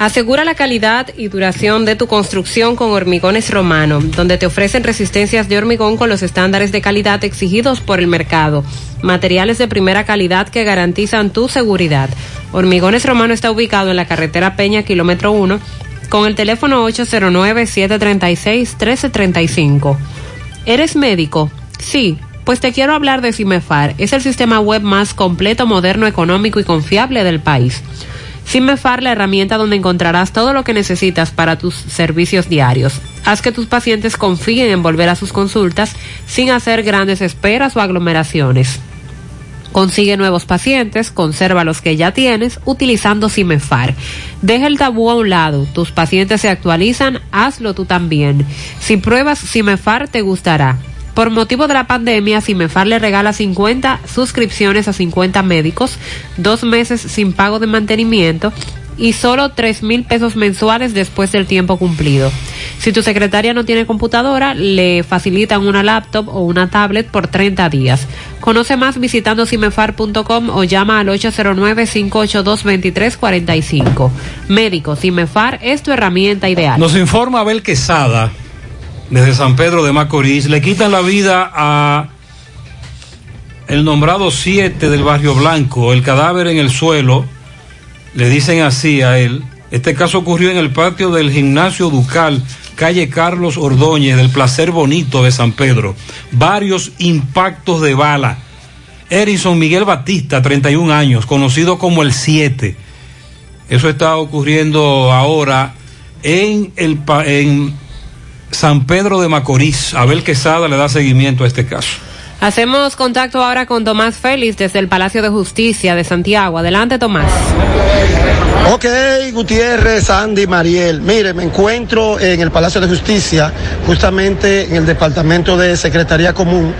Asegura la calidad y duración de tu construcción con Hormigones Romano, donde te ofrecen resistencias de hormigón con los estándares de calidad exigidos por el mercado. Materiales de primera calidad que garantizan tu seguridad. Hormigones Romano está ubicado en la carretera Peña, kilómetro 1, con el teléfono 809-736-1335. ¿Eres médico? Sí. Pues te quiero hablar de CIMEFAR. Es el sistema web más completo, moderno, económico y confiable del país. CIMEFAR, la herramienta donde encontrarás todo lo que necesitas para tus servicios diarios. Haz que tus pacientes confíen en volver a sus consultas sin hacer grandes esperas o aglomeraciones. Consigue nuevos pacientes, conserva los que ya tienes utilizando CIMEFAR. Deja el tabú a un lado, tus pacientes se actualizan, hazlo tú también. Si pruebas CIMEFAR te gustará. Por motivo de la pandemia, CIMEFAR le regala 50 suscripciones a 50 médicos, dos meses sin pago de mantenimiento y solo 3 mil pesos mensuales después del tiempo cumplido. Si tu secretaria no tiene computadora, le facilitan una laptop o una tablet por 30 días. Conoce más visitando cimefar.com o llama al 809-582-2345. Médico, Cimefar es tu herramienta ideal. Nos informa Abel Quesada, desde San Pedro de Macorís. Le quitan la vida a el nombrado 7 del barrio Blanco, el cadáver en el suelo. Le dicen así a él. Este caso ocurrió en el patio del gimnasio Ducal, calle Carlos Ordóñez, del Placer Bonito de San Pedro. Varios impactos de bala. Erison Miguel Batista, 31 años, conocido como el 7. Eso está ocurriendo ahora en, el, en San Pedro de Macorís. Abel Quesada le da seguimiento a este caso. Hacemos contacto ahora con Tomás Félix desde el Palacio de Justicia de Santiago. Adelante, Tomás. Ok, Gutiérrez, Andy, Mariel. Mire, me encuentro en el Palacio de Justicia, justamente en el Departamento de Secretaría Común,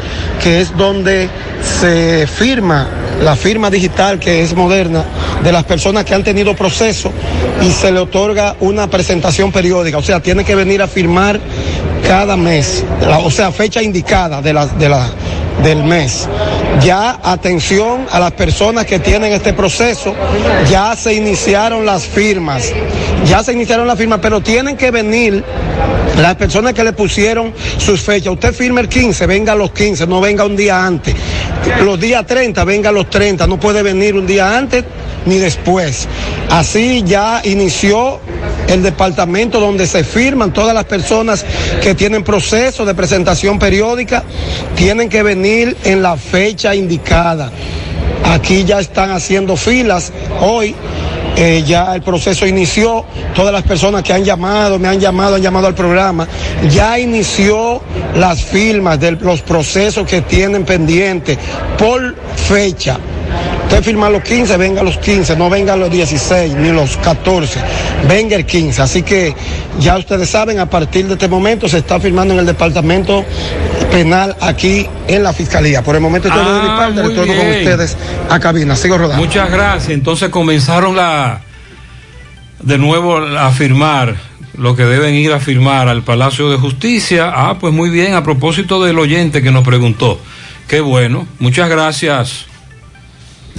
que es donde se firma la firma digital que es moderna de las personas que han tenido proceso y se le otorga una presentación periódica. O sea, tiene que venir a firmar cada mes, o sea, fecha indicada de la, de la, del mes. Ya atención a las personas que tienen este proceso, ya se iniciaron las firmas, ya se iniciaron las firmas, pero tienen que venir las personas que le pusieron sus fechas. Usted firma el 15, venga los 15, no venga un día antes. Los días 30, venga a los 30, no puede venir un día antes ni después. Así ya inició el departamento donde se firman todas las personas que tienen proceso de presentación periódica, tienen que venir en la fecha indicada. Aquí ya están haciendo filas hoy. eh, ya el proceso inició, todas las personas que han llamado, me han llamado, han llamado al programa, ya inició las firmas de los procesos que tienen pendientes por fecha. Usted firma los 15, venga los 15, no venga los 16 ni los 14, venga el 15. Así que ya ustedes saben, a partir de este momento se está firmando en el departamento penal aquí en la fiscalía. Por el momento estoy de mi Ah, parte, retorno con ustedes a cabina. Sigo rodando. Muchas gracias. Entonces comenzaron la de nuevo a firmar lo que deben ir a firmar al Palacio de Justicia. Ah, pues muy bien, a propósito del oyente que nos preguntó. Qué bueno. Muchas gracias,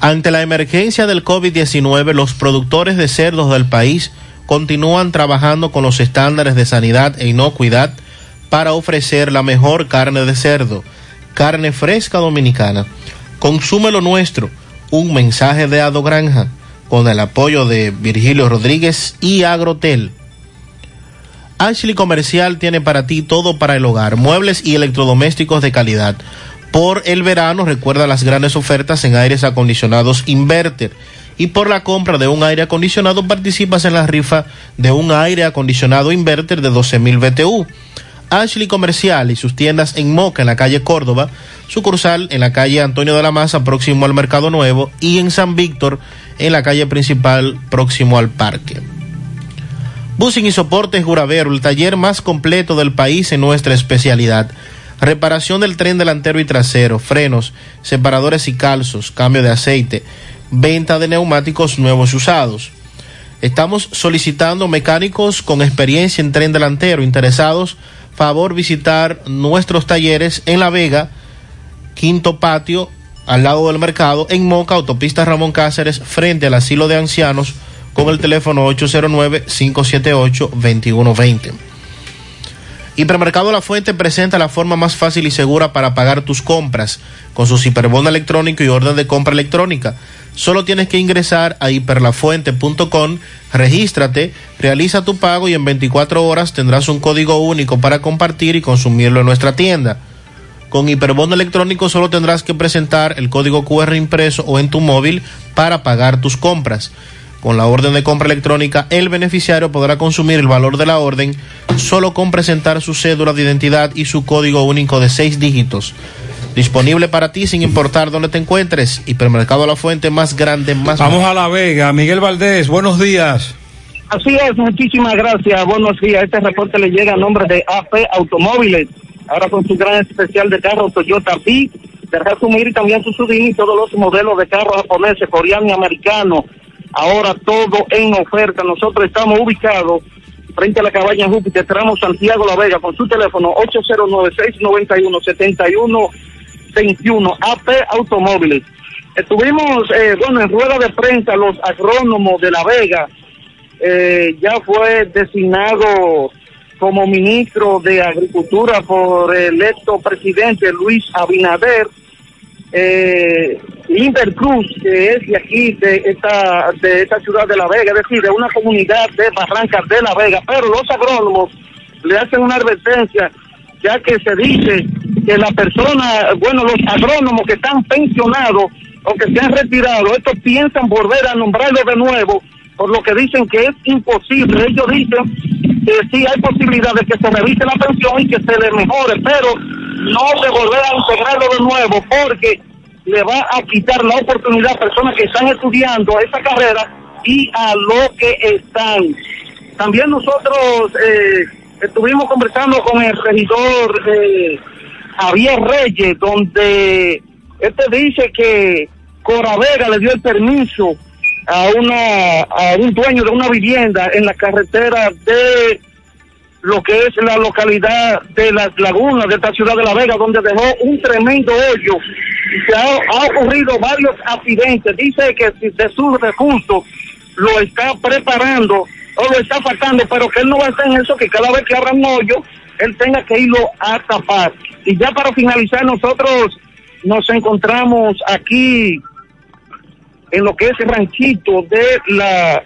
Ante la emergencia del COVID-19, los productores de cerdos del país continúan trabajando con los estándares de sanidad e inocuidad para ofrecer la mejor carne de cerdo, carne fresca dominicana. Consume lo nuestro, un mensaje de Ado Granja, con el apoyo de Virgilio Rodríguez y Agrotel. Ashley Comercial tiene para ti todo para el hogar, muebles y electrodomésticos de calidad. Por el verano recuerda las grandes ofertas en aires acondicionados Inverter y por la compra de un aire acondicionado participas en la rifa de un aire acondicionado Inverter de 12.000 BTU. Ashley Comercial y sus tiendas en Moca, en la calle Córdoba, sucursal en la calle Antonio de la Maza, próximo al Mercado Nuevo, y en San Víctor, en la calle principal, próximo al parque. Busing y Soportes Juravero, el taller más completo del país en nuestra especialidad. Reparación del tren delantero y trasero, frenos, separadores y calzos, cambio de aceite, venta de neumáticos nuevos y usados. Estamos solicitando mecánicos con experiencia en tren delantero interesados favor visitar nuestros talleres en La Vega, Quinto Patio, al lado del mercado, en Moca, autopista Ramón Cáceres, frente al asilo de ancianos, con el teléfono 809-578-2120. Hipermercado La Fuente presenta la forma más fácil y segura para pagar tus compras con su hiperbono electrónico y orden de compra electrónica. Solo tienes que ingresar a hiperlafuente.com, regístrate, realiza tu pago y en 24 horas tendrás un código único para compartir y consumirlo en nuestra tienda. Con Hiperbono electrónico solo tendrás que presentar el código QR impreso o en tu móvil para pagar tus compras. Con la orden de compra electrónica, el beneficiario podrá consumir el valor de la orden solo con presentar su cédula de identidad y su código único de seis dígitos. Disponible para ti sin importar dónde te encuentres. Hipermercado La Fuente más grande, más... Vamos a La Vega. Miguel Valdés, buenos días. Así es, muchísimas gracias. Buenos días. Este reporte le llega a nombre de AP Automóviles. Ahora con su gran especial de carros Toyota B, de resumir también su y todos los modelos de carros japoneses, coreanos y americanos. Ahora todo en oferta. Nosotros estamos ubicados frente a la cabaña Júpiter, tramo Santiago La Vega, con su teléfono 809-691-7121, AP Automóviles. Estuvimos, eh, bueno, en rueda de prensa, los agrónomos de La Vega, eh, ya fue designado como ministro de Agricultura por el electo presidente Luis Abinader, eh, Limber Cruz, que es de aquí, de esta, de esta ciudad de La Vega, es decir, de una comunidad de Barrancas de La Vega, pero los agrónomos le hacen una advertencia, ya que se dice que la persona, bueno, los agrónomos que están pensionados o que se han retirado, estos piensan volver a nombrarlo de nuevo, por lo que dicen que es imposible. Ellos dicen que sí hay posibilidad de que se revise la pensión y que se le mejore, pero no de volver a integrarlo de nuevo porque le va a quitar la oportunidad a personas que están estudiando esa carrera y a lo que están. También nosotros eh, estuvimos conversando con el regidor eh, Javier Reyes, donde este dice que Cora Vega le dio el permiso a una a un dueño de una vivienda en la carretera de lo que es la localidad de las lagunas de esta ciudad de La Vega, donde dejó un tremendo hoyo y se ha, ocurrido varios accidentes. Dice que de sus recursos lo está preparando o lo está faltando, pero que él no va a estar en eso, que cada vez que abra un hoyo, él tenga que irlo a tapar. Y ya para finalizar, nosotros nos encontramos aquí en lo que es el ranchito de la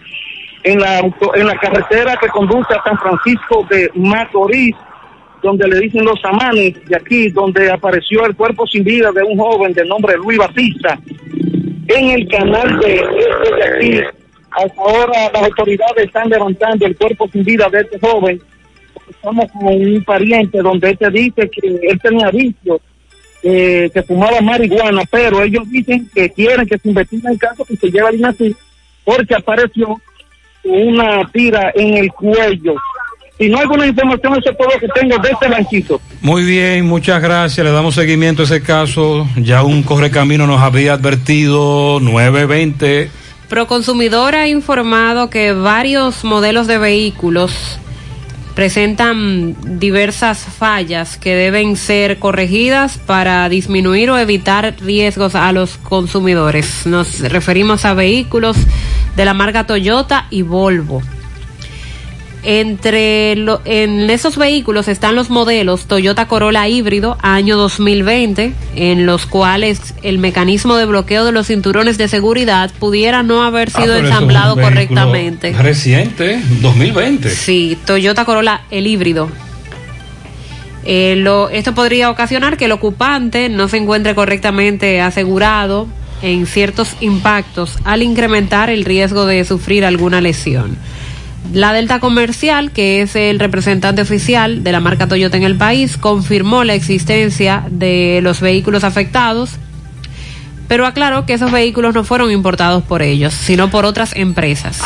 en la en la carretera que conduce a San Francisco de Macorís, donde le dicen los amanes de aquí, donde apareció el cuerpo sin vida de un joven de nombre Luis Batista, en el canal de, este de aquí. Hasta ahora las autoridades están levantando el cuerpo sin vida de este joven. Estamos con un pariente donde este dice que él tenía vicio, eh, que fumaba marihuana, pero ellos dicen que quieren que se investigue el caso que se lleva el así, porque apareció una tira en el cuello. Si no hay alguna información, eso es todo lo que tengo de este ranchito. Muy bien, muchas gracias. Le damos seguimiento a ese caso. Ya un correcamino nos había advertido 920. Proconsumidor ha informado que varios modelos de vehículos presentan diversas fallas que deben ser corregidas para disminuir o evitar riesgos a los consumidores. Nos referimos a vehículos de la marca Toyota y Volvo. Entre lo- en esos vehículos están los modelos Toyota Corolla híbrido año 2020, en los cuales el mecanismo de bloqueo de los cinturones de seguridad pudiera no haber Ah, sido es ensamblado correctamente. Reciente, 2020. Sí, Toyota Corolla, el híbrido. Eh, lo, esto podría ocasionar que el ocupante no se encuentre correctamente asegurado en ciertos impactos al incrementar el riesgo de sufrir alguna lesión. La Delta Comercial, que es el representante oficial de la marca Toyota en el país, confirmó la existencia de los vehículos afectados, pero aclaró que esos vehículos no fueron importados por ellos, sino por otras empresas.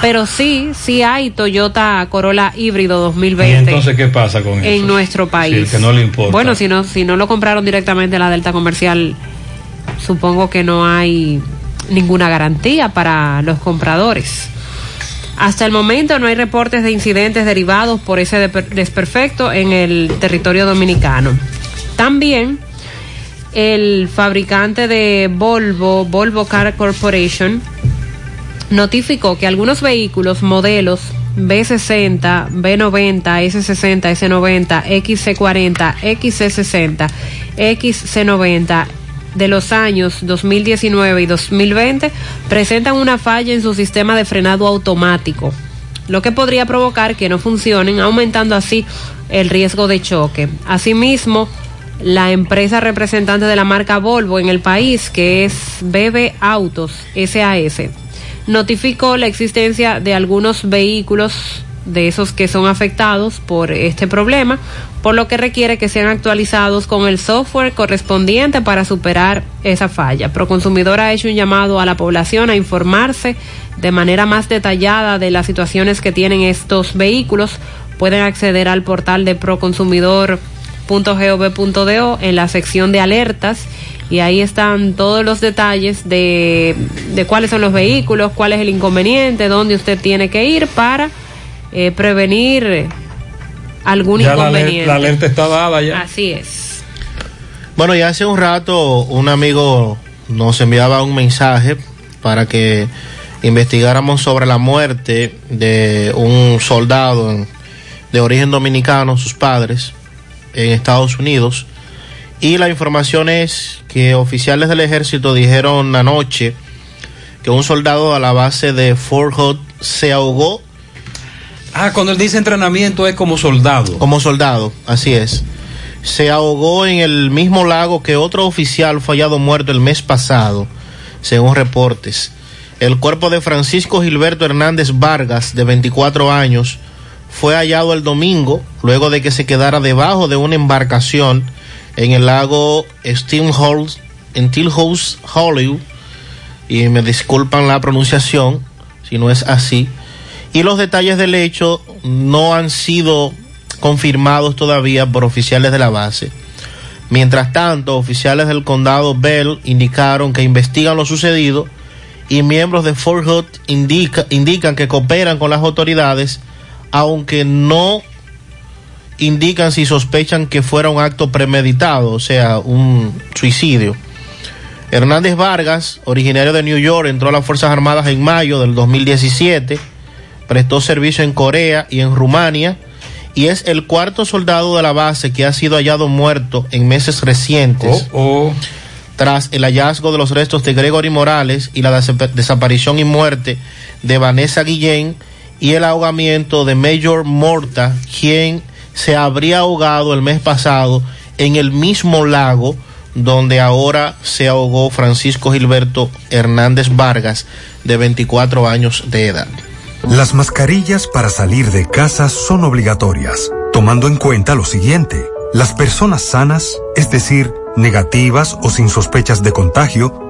Pero sí, sí hay Toyota Corolla híbrido ¿Y 2020 entonces qué pasa con eso? en nuestro país. El que no le importa. Bueno, si no, si no lo compraron directamente en la Delta Comercial, supongo que no hay ninguna garantía para los compradores. Hasta el momento no hay reportes de incidentes derivados por ese de- desperfecto en el territorio dominicano. También el fabricante de Volvo, Volvo Car Corporation, notificó que algunos vehículos modelos B60, B90, S60, S90, XC40, XC60, XC90 de los años 2019 y 2020 presentan una falla en su sistema de frenado automático, lo que podría provocar que no funcionen, aumentando así el riesgo de choque. Asimismo, la empresa representante de la marca Volvo en el país, que es BB Autos SAS, notificó la existencia de algunos vehículos de esos que son afectados por este problema, por lo que requiere que sean actualizados con el software correspondiente para superar esa falla. Proconsumidor ha hecho un llamado a la población a informarse de manera más detallada de las situaciones que tienen estos vehículos. Pueden acceder al portal de proconsumidor.gov.do en la sección de alertas y ahí están todos los detalles de, cuáles son los vehículos, cuál es el inconveniente, dónde usted tiene que ir para eh, prevenir algún Ya la, inconveniente. la alerta está dada ya. Así es. Bueno, ya hace un rato un amigo nos enviaba un mensaje para que investigáramos sobre la muerte de un soldado en- de origen dominicano, sus padres, en Estados Unidos. Y la información es que oficiales del ejército dijeron anoche que un soldado a la base de Fort Hood se ahogó Ah, cuando él dice entrenamiento es como soldado. como soldado, así es. Se ahogó en el mismo lago que otro oficial fue hallado muerto el mes pasado, según reportes. El cuerpo de Francisco Gilberto Hernández Vargas, de 24 años, fue hallado el domingo luego de que se quedara debajo de una embarcación en el lago Steamhouse, en Tilhouse Hollywood. Y me disculpan la pronunciación, si no es así. Y los detalles del hecho no han sido confirmados todavía por oficiales de la base. Mientras tanto, oficiales del condado Bell indicaron que investigan lo sucedido y miembros de Fort Hood indica- indican que cooperan con las autoridades, aunque no indican si sospechan que fuera un acto premeditado, o sea, un suicidio. Hernández Vargas, originario de New York, entró a las Fuerzas Armadas en mayo del 2017, prestó servicio en Corea y en Rumania y es el cuarto soldado de la base que ha sido hallado muerto en meses recientes. Tras el hallazgo de los restos de Gregory Morales y la desap- desaparición y muerte de Vanessa Guillén y el ahogamiento de Major Morta, quien se habría ahogado el mes pasado en el mismo lago donde ahora se ahogó Francisco Gilberto Hernández Vargas, de 24 años de edad. Las mascarillas para salir de casa son obligatorias, tomando en cuenta lo siguiente. Las personas sanas, es decir, negativas o sin sospechas de contagio,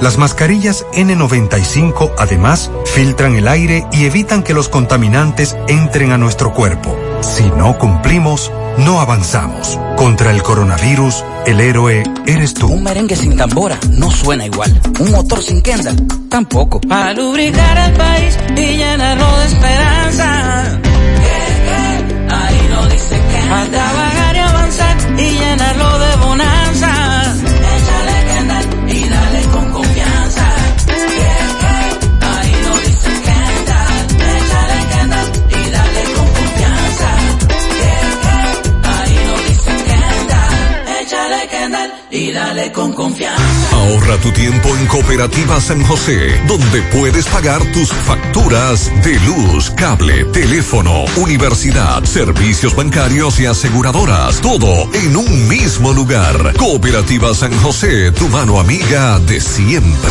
Las mascarillas N95 además filtran el aire y evitan que los contaminantes entren a nuestro cuerpo. Si no cumplimos, no avanzamos. Contra el coronavirus, el héroe eres tú. Un merengue sin tambora no suena igual. Un motor sin Kendall tampoco. Para lubricar el país y llenarlo de esperanza. Ahí no dice que. Y dale con confianza. Ahorra tu tiempo en Cooperativa San José, donde puedes pagar tus facturas de luz, cable, teléfono, universidad, servicios bancarios y aseguradoras. Todo en un mismo lugar. Cooperativa San José, tu mano amiga de siempre.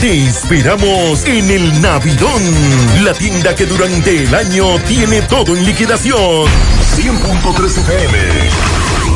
Te esperamos en el Navidón, la tienda que durante el año tiene todo en liquidación. 100.3 FM.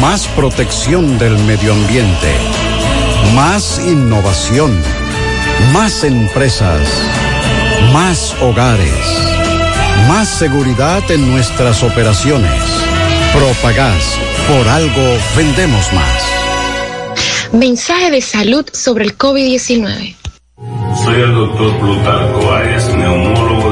Más protección del medio ambiente. Más innovación. Más empresas. Más hogares. Más seguridad en nuestras operaciones. Propagás. Por algo vendemos más. Mensaje de salud sobre el COVID-19. Soy el doctor Plutarco Áez, neumólogo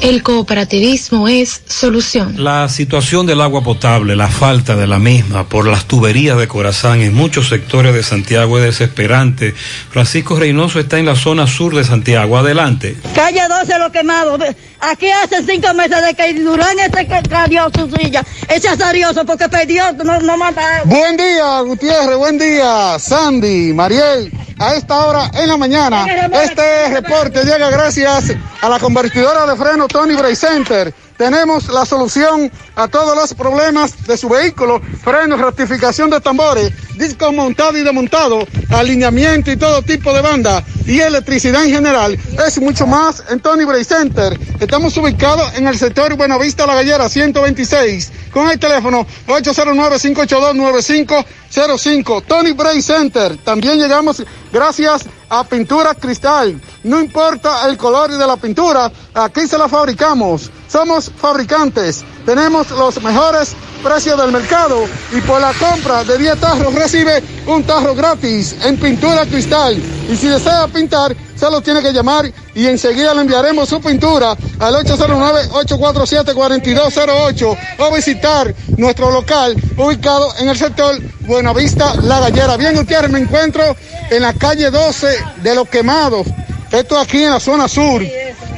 El cooperativismo es solución. La situación del agua potable, la falta de la misma por las tuberías de Corazán en muchos sectores de Santiago es desesperante. Francisco Reynoso está en la zona sur de Santiago. Adelante. Calle 12 lo quemado. Aquí hace cinco meses de que Durán este que cayó su silla. Ese azarioso porque perdió, no, no mata. Buen día, Gutiérrez, buen día, Sandy, Mariel. A esta hora en la mañana, este reporte llega gracias a la convertidora de freno Tony Bray Center. Tenemos la solución a todos los problemas de su vehículo, frenos, rectificación de tambores, disco montado y desmontado, alineamiento y todo tipo de banda y electricidad en general. Es mucho más en Tony Bray Center. Estamos ubicados en el sector Buenavista La Gallera 126 con el teléfono 809-582-9505. Tony Bray Center. También llegamos gracias a Pintura Cristal. No importa el color de la pintura, aquí se la fabricamos. Somos fabricantes. Tenemos los mejores precios del mercado y por la compra de 10 tarros recibe un tarro gratis en Pintura Cristal. Y si desea pintar, solo tiene que llamar y enseguida le enviaremos su pintura al 809-847-4208 o visitar nuestro local ubicado en el sector Buenavista La Gallera. Bien, Gutiérrez, me encuentro en la calle 12 de Los Quemados. Esto aquí en la zona sur.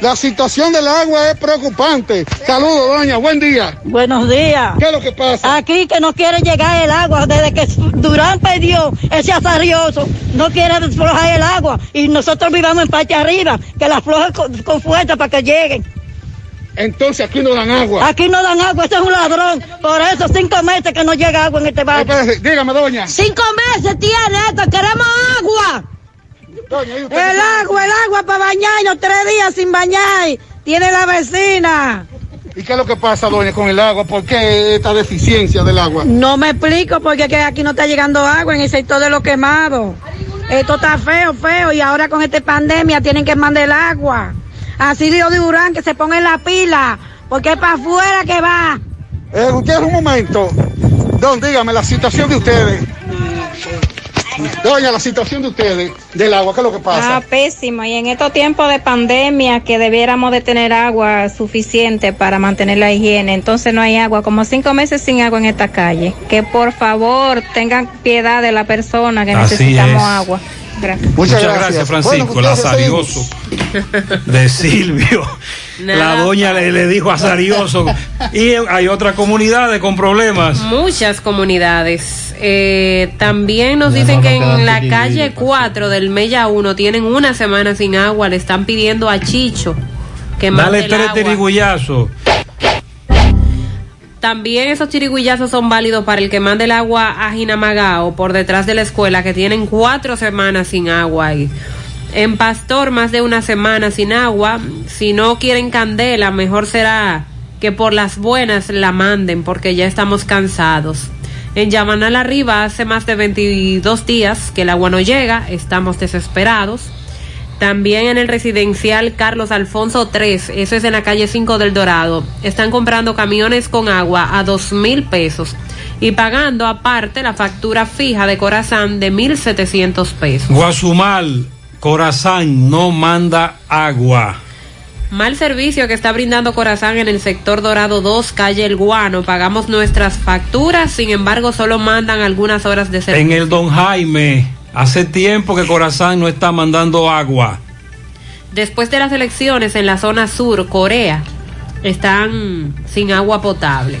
La situación del agua es preocupante. Saludos, doña. Buen día. Buenos días. ¿Qué es lo que pasa? Aquí que no quiere llegar el agua desde que Durán perdió ese azarioso. No quiere desflojar el agua y nosotros vivamos en parte arriba, que la floje con, con fuerza para que lleguen. Entonces aquí no dan agua. Aquí no dan agua, este es un ladrón. Por eso cinco meses que no llega agua en este barrio. Dígame, doña. Cinco meses tiene esto, queremos agua. Doña, ¿y usted El agua, el agua para bañarnos tres días sin bañar. Tiene la vecina. ¿Y qué es lo que pasa, doña, con el agua? ¿Por qué esta deficiencia del agua? No me explico porque que aquí no está llegando agua en el sector de los quemados. Esto está feo, feo, y ahora con esta pandemia tienen que mandar el agua. Así Río de Urán, que se ponga en la pila, porque es para afuera que va. Eh, Gutiérrez, un momento. Don, dígame la situación de ustedes. Doña, la situación de ustedes, del agua, ¿qué es lo que pasa? Ah, pésimo. Y en estos tiempos de pandemia que debiéramos de tener agua suficiente para mantener la higiene, entonces no hay agua, como cinco meses sin agua en esta calle. Que por favor tengan piedad de la persona que Así necesitamos es. agua. Gracias. Muchas, gracias, Francisco. Bueno, Lazarioso [LAUGHS] de Silvio. La doña le, le dijo a Sarioso. y hay otras comunidades con problemas. Muchas comunidades. Eh, también nos dicen que en la calle 4 del Mella 1 tienen una semana sin agua. Le están pidiendo a Chicho que mande Dale el tres agua. También esos chirigullazos son válidos para el que mande el agua a Jinamagao por detrás de la escuela, que tienen cuatro semanas sin agua ahí. En Pastor, más de una semana sin agua. Si no quieren candela, mejor será que por las buenas la manden, porque ya estamos cansados. En Yamanal arriba hace más de 22 días que el agua no llega, estamos desesperados. También en el residencial Carlos Alfonso 3, eso es en la calle 5 del Dorado, están comprando camiones con agua a dos mil pesos y pagando aparte la factura fija de Corazán de 1.700 pesos. Guasumal, Corazán no manda agua. Mal servicio que está brindando Corazán en el sector Dorado 2, calle El Guano. Pagamos nuestras facturas, sin embargo solo mandan algunas horas de servicio. En el Don Jaime, hace tiempo que Corazán no está mandando agua. Después de las elecciones en la zona sur, Corea, están sin agua potable.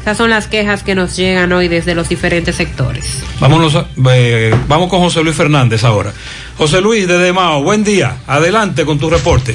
Esas son las quejas que nos llegan hoy desde los diferentes sectores. Vámonos, a- eh, vamos con José Luis Fernández ahora. José Luis de Mao, buen día. Adelante con tu reporte.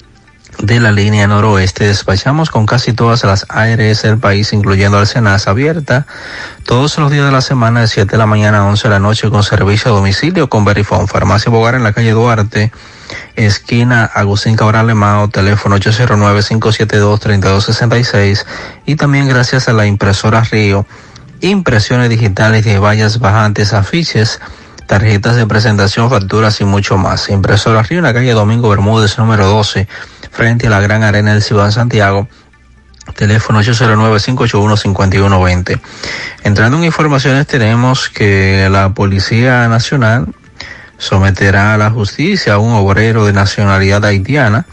de la línea noroeste. Despachamos con casi todas las ARS del país, incluyendo al Senas abierta todos los días de la semana de 7 de la mañana a 11 de la noche con servicio a domicilio con Verifone. Farmacia Bogar en la calle Duarte, esquina Agustín Cabral Lemao, teléfono 809-572-3266 y también gracias a la impresora Río, impresiones digitales de vallas bajantes, afiches, tarjetas de presentación, facturas y mucho más. Impresora Río en la calle Domingo Bermúdez, número 12, frente a la Gran Arena del Ciudad de Santiago. Teléfono 809-581-5120. Entrando en informaciones, tenemos que la Policía Nacional someterá a la justicia a un obrero de nacionalidad haitiana,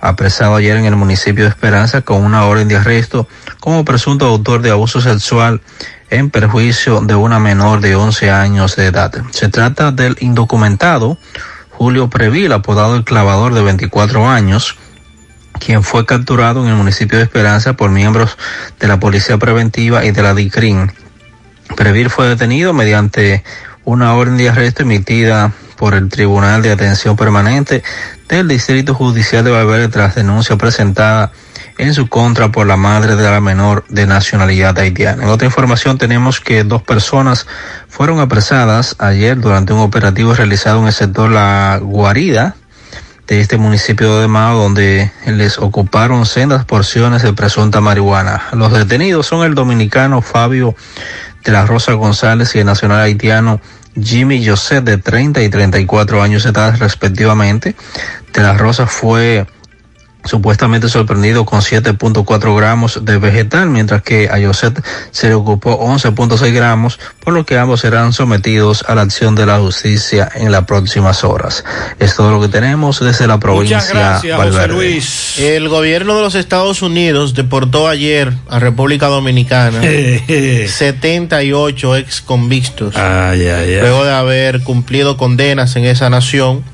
apresado ayer en el municipio de Esperanza con una orden de arresto como presunto autor de abuso sexual en perjuicio de una menor de 11 años de edad. Se trata del indocumentado Julio Previl, apodado el clavador de 24 años, quien fue capturado en el municipio de Esperanza por miembros de la Policía Preventiva y de la DICRIN. Previl fue detenido mediante una orden de arresto emitida por el Tribunal de Atención Permanente del Distrito Judicial de Valverde tras denuncia presentada en su contra por la madre de la menor de nacionalidad haitiana. En otra información tenemos que dos personas fueron apresadas ayer durante un operativo realizado en el sector La Guarida de este municipio de Mao donde les ocuparon sendas porciones de presunta marihuana. Los detenidos son el dominicano Fabio de la Rosa González y el nacional haitiano Jimmy José de 30 y 34 años de edad respectivamente. De la Rosa fue supuestamente sorprendido con 7.4 gramos de vegetal, mientras que a José se le ocupó 11.6 gramos, por lo que ambos serán sometidos a la acción de la justicia en las próximas horas. Es todo lo que tenemos desde la provincia Valverde. El gobierno de los Estados Unidos deportó ayer a República Dominicana [LAUGHS] 78 ex convictos. Luego de haber cumplido condenas en esa nación,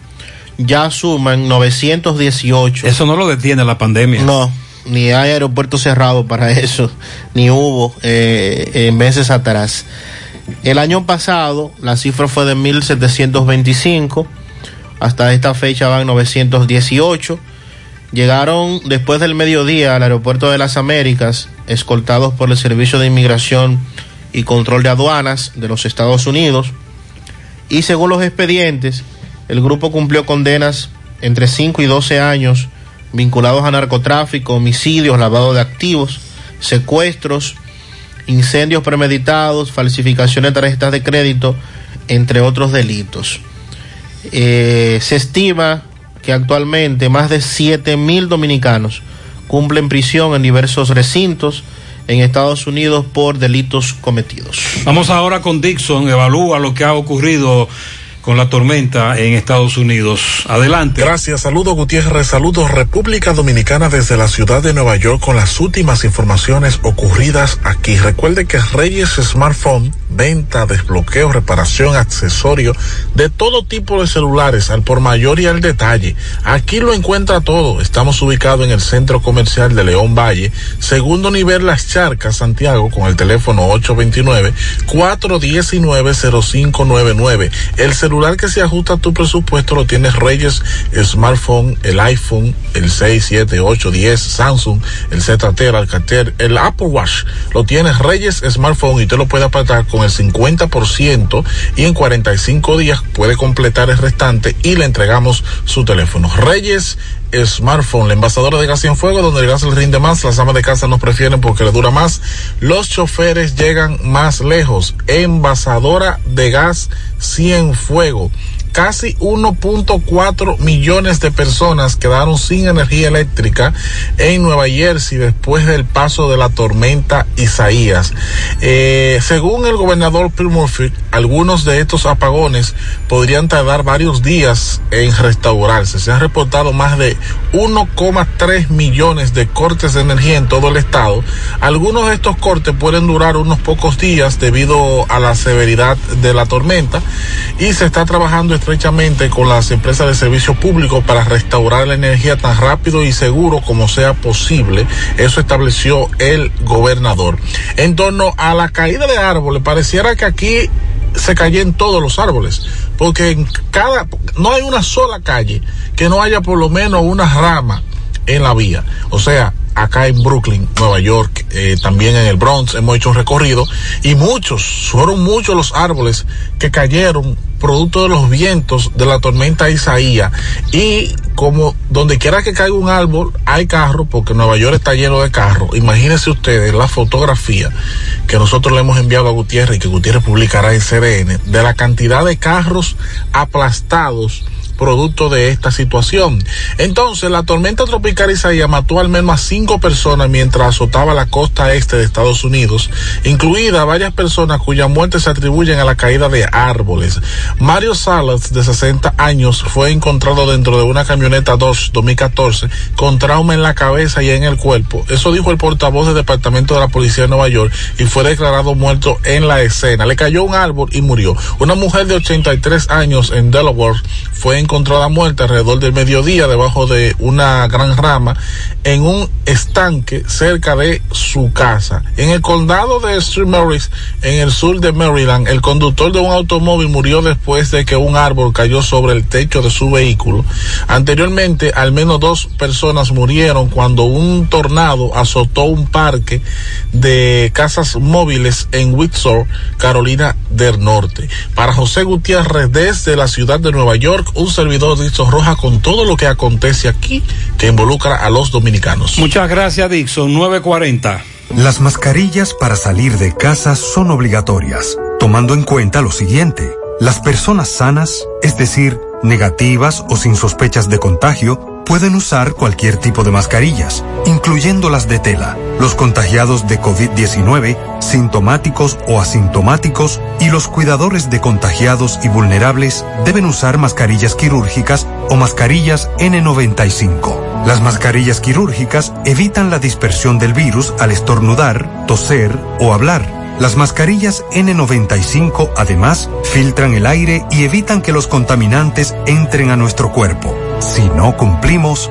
ya suman 918. Eso no lo detiene la pandemia. No, ni hay aeropuerto cerrado para eso, ni hubo eh, en meses atrás. El año pasado la cifra fue de 1.725, hasta esta fecha van 918. Llegaron después del mediodía al aeropuerto de las Américas, escoltados por el Servicio de Inmigración y Control de Aduanas de los Estados Unidos. Y según los expedientes, el grupo cumplió condenas entre 5 y 12 años vinculados a narcotráfico, homicidios, lavado de activos, secuestros, incendios premeditados, falsificaciones de tarjetas de crédito, entre otros delitos. Eh, se estima que actualmente más de 7 mil dominicanos cumplen prisión en diversos recintos en Estados Unidos por delitos cometidos. Vamos ahora con Dixon, evalúa lo que ha ocurrido con la tormenta en Estados Unidos. Adelante. Gracias, saludos Gutiérrez, saludos República Dominicana desde la ciudad de Nueva York con las últimas informaciones ocurridas aquí. Recuerde que Reyes Smartphone, venta, desbloqueo, reparación, accesorio de todo tipo de celulares, al por mayor y al detalle. Aquí lo encuentra todo. Estamos ubicados en el centro comercial de León Valle, segundo nivel Las Charcas, Santiago, con el teléfono 829-419-0599. El celular celular que se ajusta a tu presupuesto lo tienes Reyes Smartphone, el iPhone, el 6, 7, 8, 10, Samsung, el ZT, el Alcatel, el Apple Watch. Lo tienes Reyes Smartphone y te lo puede apartar con el 50% y en 45 días puede completar el restante y le entregamos su teléfono. Reyes smartphone, la envasadora de gas sin fuego, donde el gas le rinde más, las amas de casa nos prefieren porque le dura más, los choferes llegan más lejos, envasadora de gas sin fuego casi 1.4 millones de personas quedaron sin energía eléctrica en Nueva Jersey después del paso de la tormenta Isaías. Eh, según el gobernador Phil Murphy, algunos de estos apagones podrían tardar varios días en restaurarse. Se han reportado más de 1,3 millones de cortes de energía en todo el estado. Algunos de estos cortes pueden durar unos pocos días debido a la severidad de la tormenta y se está trabajando estrechamente con las empresas de servicio público para restaurar la energía tan rápido y seguro como sea posible. Eso estableció el gobernador. En torno a la caída de árboles, pareciera que aquí se cayen todos los árboles, porque en cada, no hay una sola calle que no haya por lo menos una rama en la vía. O sea, acá en Brooklyn, Nueva York, eh, también en el Bronx, hemos hecho un recorrido y muchos, fueron muchos los árboles que cayeron producto de los vientos de la tormenta Isaías. Y como donde quiera que caiga un árbol hay carro porque Nueva York está lleno de carros imagínense ustedes la fotografía que nosotros le hemos enviado a Gutiérrez y que Gutiérrez publicará en CDN de la cantidad de carros aplastados producto de esta situación. Entonces, la tormenta tropical Isaías mató al menos a cinco personas mientras azotaba la costa este de Estados Unidos, incluida varias personas cuyas muertes se atribuyen a la caída de árboles. Mario Salas, de 60 años, fue encontrado dentro de una camioneta Dodge 2014 con trauma en la cabeza y en el cuerpo. Eso dijo el portavoz del Departamento de la Policía de Nueva York y fue declarado muerto en la escena. Le cayó un árbol y murió. Una mujer de 83 años en Delaware fue encontrada muerta alrededor del mediodía debajo de una gran rama en un estanque cerca de su casa. En el condado de St. Mary's, en el sur de Maryland, el conductor de un automóvil murió después de que un árbol cayó sobre el techo de su vehículo. Anteriormente, al menos dos personas murieron cuando un tornado azotó un parque de casas móviles en Windsor, Carolina del Norte. Para José Gutiérrez, desde la ciudad de Nueva York, un servidor Dixon Roja con todo lo que acontece aquí que involucra a los dominicanos. Muchas gracias, Dixon. 940. Las mascarillas para salir de casa son obligatorias, tomando en cuenta lo siguiente. Las personas sanas, es decir, negativas o sin sospechas de contagio, pueden usar cualquier tipo de mascarillas, incluyendo las de tela. Los contagiados de COVID-19, sintomáticos o asintomáticos, y los cuidadores de contagiados y vulnerables deben usar mascarillas quirúrgicas o mascarillas N95. Las mascarillas quirúrgicas evitan la dispersión del virus al estornudar, toser o hablar. Las mascarillas N95 además filtran el aire y evitan que los contaminantes entren a nuestro cuerpo. Si no cumplimos,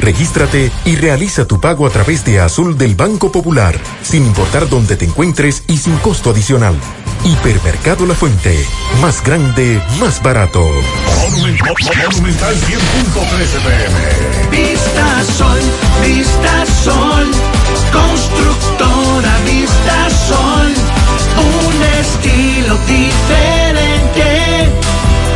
regístrate y realiza tu pago a través de Azul del Banco Popular, sin importar dónde te encuentres y sin costo adicional. Hipermercado La Fuente, más grande, más barato. Monumental 100.13 pm. Vista Sol, Vista Sol, constructora Vista Sol, un estilo diferente,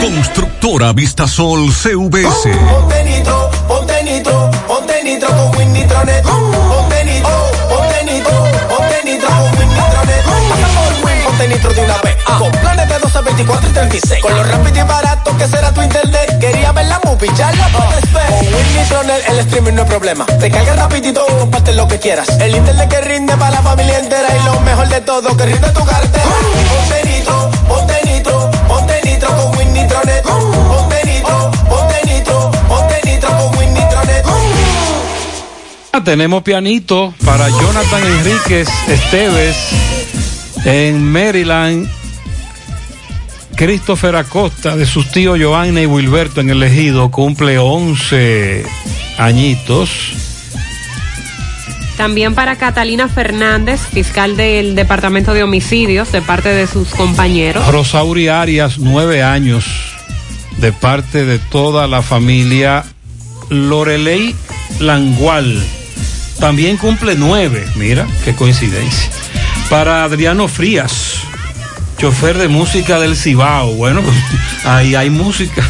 Constructora Vistasol CVS. Ponte nitro, ponte nitro, ponte nitro con Win Nitronet. Ponte nitro, ponte nitro, ponte nitro con Win Nitronet. Pasa por Win, ponte nitro de una vez. Con planes de 12, 24 y 36. Con lo rápido y barato que será tu internet. Quería ver la movie, ya la puedes ver. Con Win Nitronet el streaming no es problema. Te carga rapidito y comparte lo que quieras. El internet que rinde para la familia entera. Y lo mejor de todo, que rinde tu cartera. Ponte nitro, ponte Tenemos pianito para Jonathan Enríquez Esteves en Maryland. Christopher Acosta de sus tíos Joanna y Wilberto en el ejido cumple 11 añitos. También para Catalina Fernández, fiscal del Departamento de Homicidios, de parte de sus compañeros. Rosauri Arias, 9 años de parte de toda la familia. Lorelei Langual también cumple 9. Mira, qué coincidencia. Para Adriano Frías, chofer de música del Cibao. Bueno, pues, ahí hay música.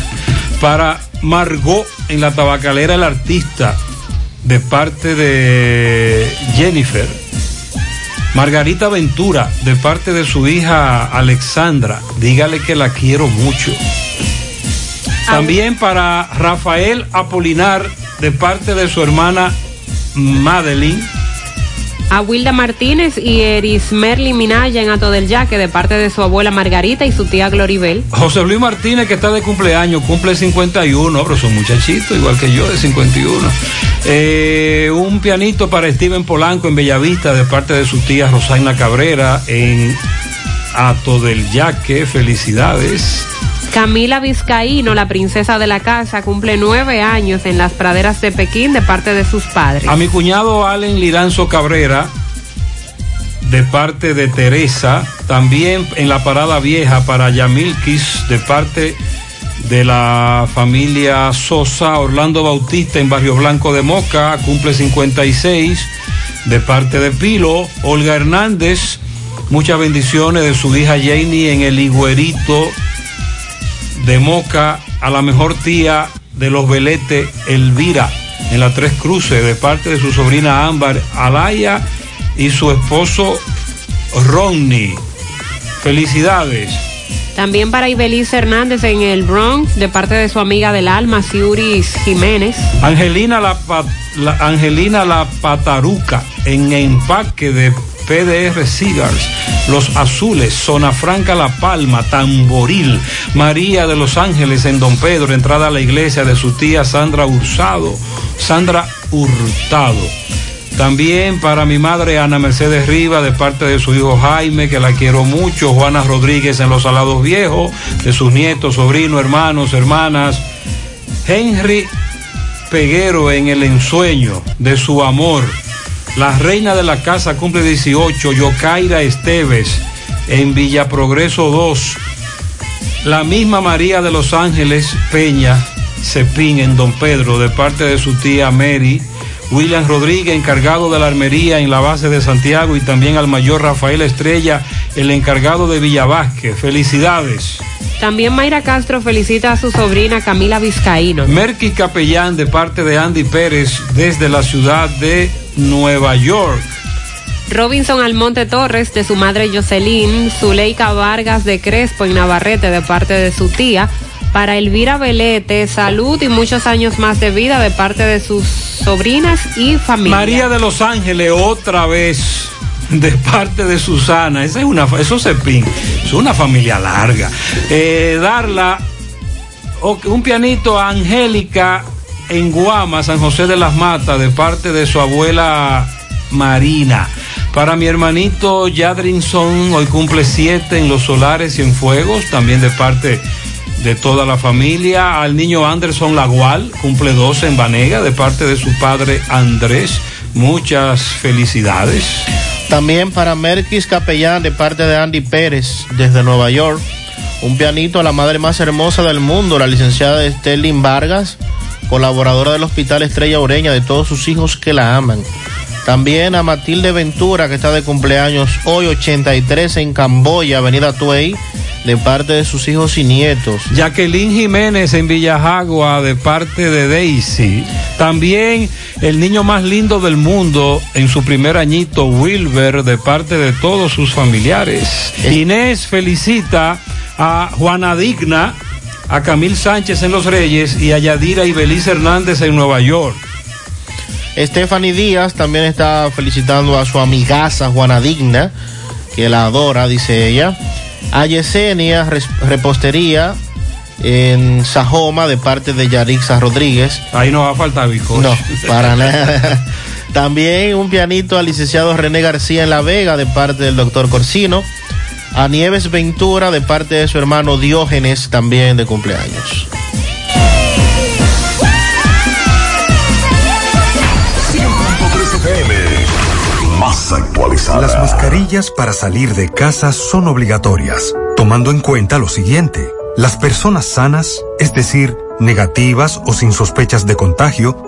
Para Margot en la tabacalera El Artista, de parte de Jennifer. Margarita Ventura, de parte de su hija Alexandra. Dígale que la quiero mucho. También para Rafael Apolinar, de parte de su hermana Madeline. A Wilda Martínez y Eris Merlin Minaya en Ato del Yaque, de parte de su abuela Margarita y su tía Gloribel. José Luis Martínez, que está de cumpleaños, cumple 51, pero son muchachitos, igual que yo, de 51. Eh, un pianito para Steven Polanco en Bellavista, de parte de su tía Rosaina Cabrera en Ato del Yaque. Felicidades. Camila Vizcaíno, la princesa de la casa, cumple nueve años en las praderas de Pekín de parte de sus padres. A mi cuñado Allen Liranzo Cabrera, de parte de Teresa, también en la parada vieja para Yamilquis, de parte de la familia Sosa, Orlando Bautista en Barrio Blanco de Moca, cumple 56, de parte de Pilo, Olga Hernández, muchas bendiciones de su hija Janie en el Higuerito de Moca, a la mejor tía de los Veletes, Elvira, en la Tres Cruces, de parte de su sobrina Ámbar Alaya y su esposo Ronnie. Felicidades. También para Ibeliz Hernández en el Bronx, de parte de su amiga del alma, Ciuris Jiménez. Angelina la, la- Angelina la Pataruca en empaque de PDR Cigars, Los Azules, Zona Franca La Palma, Tamboril, María de los Ángeles en Don Pedro, entrada a la iglesia de su tía Sandra Ursado, Sandra Hurtado. También para mi madre Ana Mercedes Riva, de parte de su hijo Jaime, que la quiero mucho, Juana Rodríguez en Los Salados Viejos, de sus nietos, sobrinos, hermanos, hermanas, Henry Peguero en el ensueño de su amor. La reina de la casa cumple 18, Yocaira Esteves en Villa Progreso 2. La misma María de los Ángeles Peña Cepín en Don Pedro de parte de su tía Mary. William Rodríguez, encargado de la armería en la base de Santiago, y también al mayor Rafael Estrella, el encargado de Villavasque. Felicidades. También Mayra Castro felicita a su sobrina Camila Vizcaíno. Merky Capellán de parte de Andy Pérez desde la ciudad de Nueva York. Robinson Almonte Torres de su madre Jocelyn, Zuleika Vargas de Crespo en Navarrete de parte de su tía, para Elvira Velete, salud y muchos años más de vida de parte de sus sobrinas y familia. María de Los Ángeles otra vez de parte de Susana. Esa es una, eso se pin, es una familia larga. Eh, darla un pianito a Angélica en Guama, San José de las Matas, de parte de su abuela Marina. Para mi hermanito Yadrinson, hoy cumple siete en los solares y en fuegos, también de parte de toda la familia. Al niño Anderson Lagual, cumple 12 en Banega, de parte de su padre Andrés. Muchas felicidades. También para Merkis Capellán de parte de Andy Pérez desde Nueva York. Un pianito a la madre más hermosa del mundo, la licenciada Sterling Vargas, colaboradora del Hospital Estrella Ureña, de todos sus hijos que la aman. También a Matilde Ventura, que está de cumpleaños hoy 83 en Camboya, Avenida Tuey, de parte de sus hijos y nietos. Jacqueline Jiménez en Villajagua de parte de Daisy. También el niño más lindo del mundo en su primer añito, Wilber, de parte de todos sus familiares. Inés felicita a Juana Digna, a Camil Sánchez en Los Reyes y a Yadira y Belice Hernández en Nueva York. Stephanie Díaz también está felicitando a su amigaza Juana Digna, que la adora, dice ella. A Yesenia Repostería en Sajoma de parte de Yarixa Rodríguez. Ahí no va a faltar bizcocho. No, [LAUGHS] para nada. También un pianito al licenciado René García en La Vega de parte del doctor Corsino. A Nieves Ventura de parte de su hermano Diógenes también de cumpleaños. Las mascarillas para salir de casa son obligatorias, tomando en cuenta lo siguiente. Las personas sanas, es decir, negativas o sin sospechas de contagio,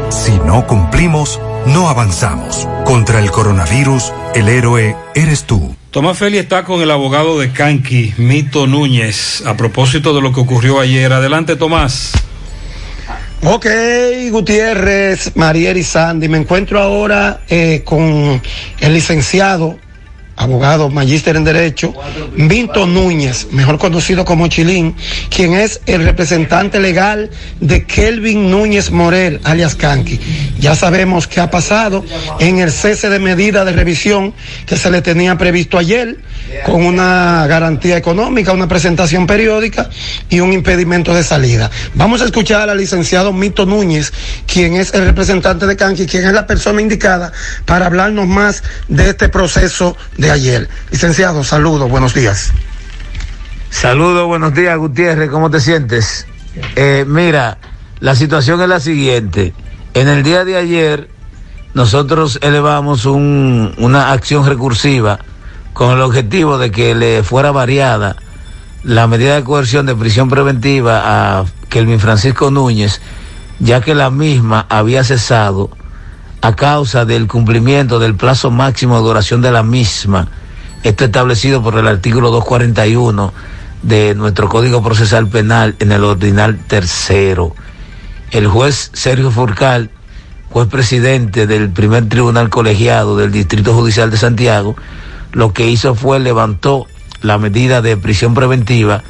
Si no cumplimos, no avanzamos. Contra el coronavirus, el héroe eres tú. Tomás Feli está con el abogado de Canqui, Mito Núñez, a propósito de lo que ocurrió ayer. Adelante, Tomás. Ok, Gutiérrez, Mariel y Sandy, me encuentro ahora eh, con el licenciado, abogado, magíster en Derecho, Vinto Núñez, mejor conocido como Chilín, quien es el representante legal de Kelvin Núñez Morel, alias Canqui. Ya sabemos qué ha pasado en el cese de medida de revisión que se le tenía previsto ayer, con una garantía económica, una presentación periódica y un impedimento de salida. Vamos a escuchar al licenciado Mito Núñez, quien es el representante de Canqui, quien es la persona indicada para hablarnos más de este proceso de ayer. Licenciado, saludos, buenos días. Saludos, buenos días, Gutiérrez, ¿cómo te sientes? Eh, mira, la situación es la siguiente. En el día de ayer, nosotros elevamos un- una acción recursiva con el objetivo de que le fuera variada la medida de coerción de prisión preventiva a Kelvin Francisco Núñez, ya que la misma había cesado a causa del cumplimiento del plazo máximo de duración de la misma, esto establecido por el artículo 241 de nuestro Código Procesal Penal en el ordinal tercero. El juez Sergio Forcal, juez presidente del primer tribunal colegiado del Distrito Judicial de Santiago, lo que hizo fue levantó la medida de prisión preventiva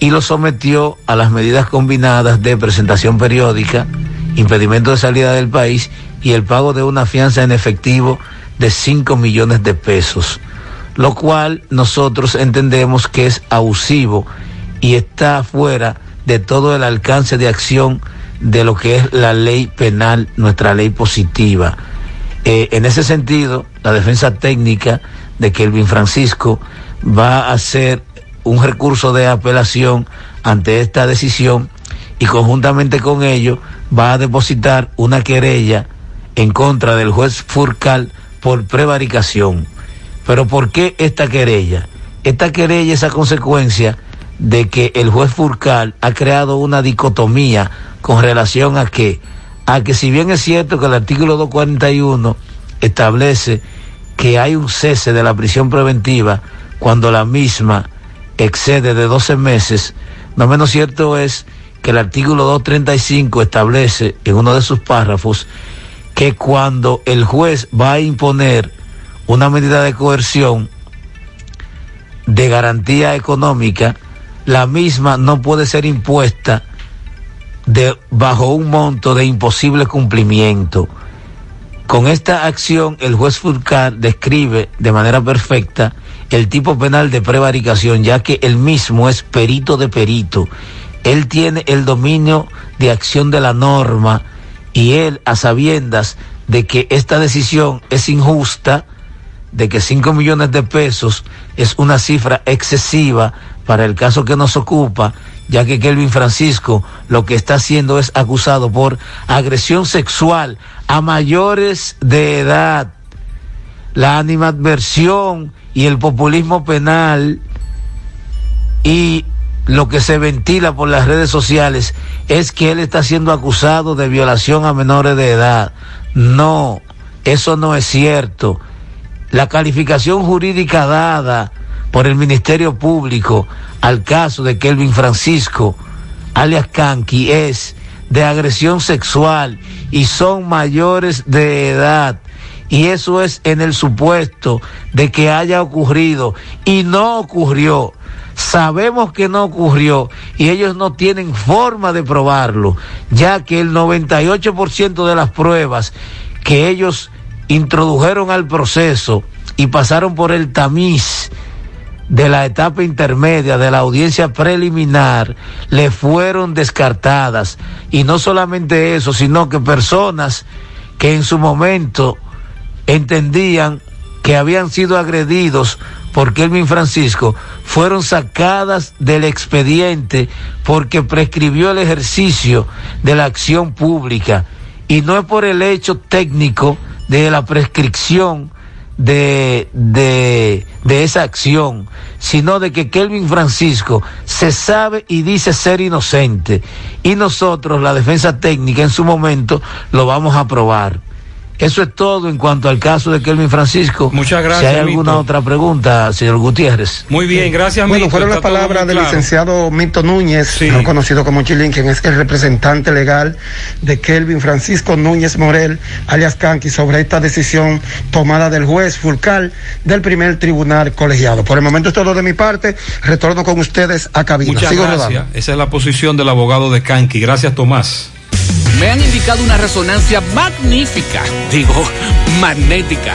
y lo sometió a las medidas combinadas de presentación periódica, impedimento de salida del país y el pago de una fianza en efectivo de 5 millones de pesos, lo cual nosotros entendemos que es abusivo y está fuera de todo el alcance de acción de lo que es la ley penal, nuestra ley positiva. Eh, en ese sentido, la defensa técnica de Kelvin Francisco va a hacer un recurso de apelación ante esta decisión y conjuntamente con ello va a depositar una querella en contra del juez Furcal por prevaricación. Pero ¿por qué esta querella? Esta querella es a consecuencia de que el juez Furcal ha creado una dicotomía con relación a que, a que si bien es cierto que el artículo 241 establece que hay un cese de la prisión preventiva cuando la misma excede de 12 meses, no menos cierto es que el artículo 235 establece en uno de sus párrafos que cuando el juez va a imponer una medida de coerción de garantía económica, la misma no puede ser impuesta bajo un monto de imposible cumplimiento. Con esta acción, el juez Fulcar describe de manera perfecta el tipo penal de prevaricación, ya que él mismo es perito de perito. Él tiene el dominio de acción de la norma y él, a sabiendas de que esta decisión es injusta, de que 5 millones de pesos es una cifra excesiva para el caso que nos ocupa, ya que Kelvin Francisco lo que está haciendo es acusado por agresión sexual a mayores de edad. La animadversión y el populismo penal y lo que se ventila por las redes sociales es que él está siendo acusado de violación a menores de edad. No, eso no es cierto. La calificación jurídica dada por el Ministerio Público al caso de Kelvin Francisco, alias Kanki, es de agresión sexual y son mayores de edad. Y eso es en el supuesto de que haya ocurrido y no ocurrió. Sabemos que no ocurrió y ellos no tienen forma de probarlo, ya que el 98% de las pruebas que ellos introdujeron al proceso y pasaron por el tamiz de la etapa intermedia de la audiencia preliminar le fueron descartadas. Y no solamente eso, sino que personas que en su momento entendían que habían sido agredidos por Kelvin Francisco fueron sacadas del expediente porque prescribió el ejercicio de la acción pública. Y no es por el hecho técnico de la prescripción de, de, de, esa acción, sino de que Kelvin Francisco se sabe y dice ser inocente. Y nosotros, la defensa técnica, en su momento, lo vamos a probar. Eso es todo en cuanto al caso de Kelvin Francisco. Muchas gracias. Si hay alguna Mito. otra pregunta, señor Gutiérrez. Muy bien, gracias. Bueno, Mito. fueron las palabras del claro. licenciado Mito Núñez, conocido como Chilín, quien es el representante legal de Kelvin Francisco Núñez Morel, alias Kanki, sobre esta decisión tomada del juez Fulcal del primer tribunal colegiado. Por el momento es todo de mi parte. Retorno con ustedes a cabina. Muchas Sigo gracias. rodando. Esa es la posición del abogado de Kanki. Gracias, Tomás. Me han indicado una resonancia magnífica, digo, magnética.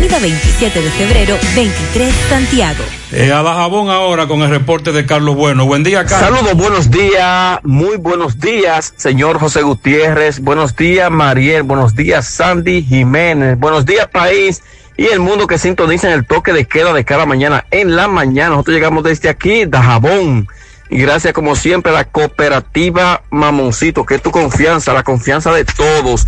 27 de febrero, 23, Santiago. Eh, a Dajabón ahora con el reporte de Carlos Bueno. Buen día, Carlos. Saludos, buenos días, muy buenos días, señor José Gutiérrez, buenos días, Mariel, buenos días, Sandy Jiménez, buenos días, país y el mundo que sintoniza en el toque de queda de cada mañana en la mañana. Nosotros llegamos desde aquí, Dajabón. Y gracias como siempre a la cooperativa Mamoncito, que es tu confianza, la confianza de todos.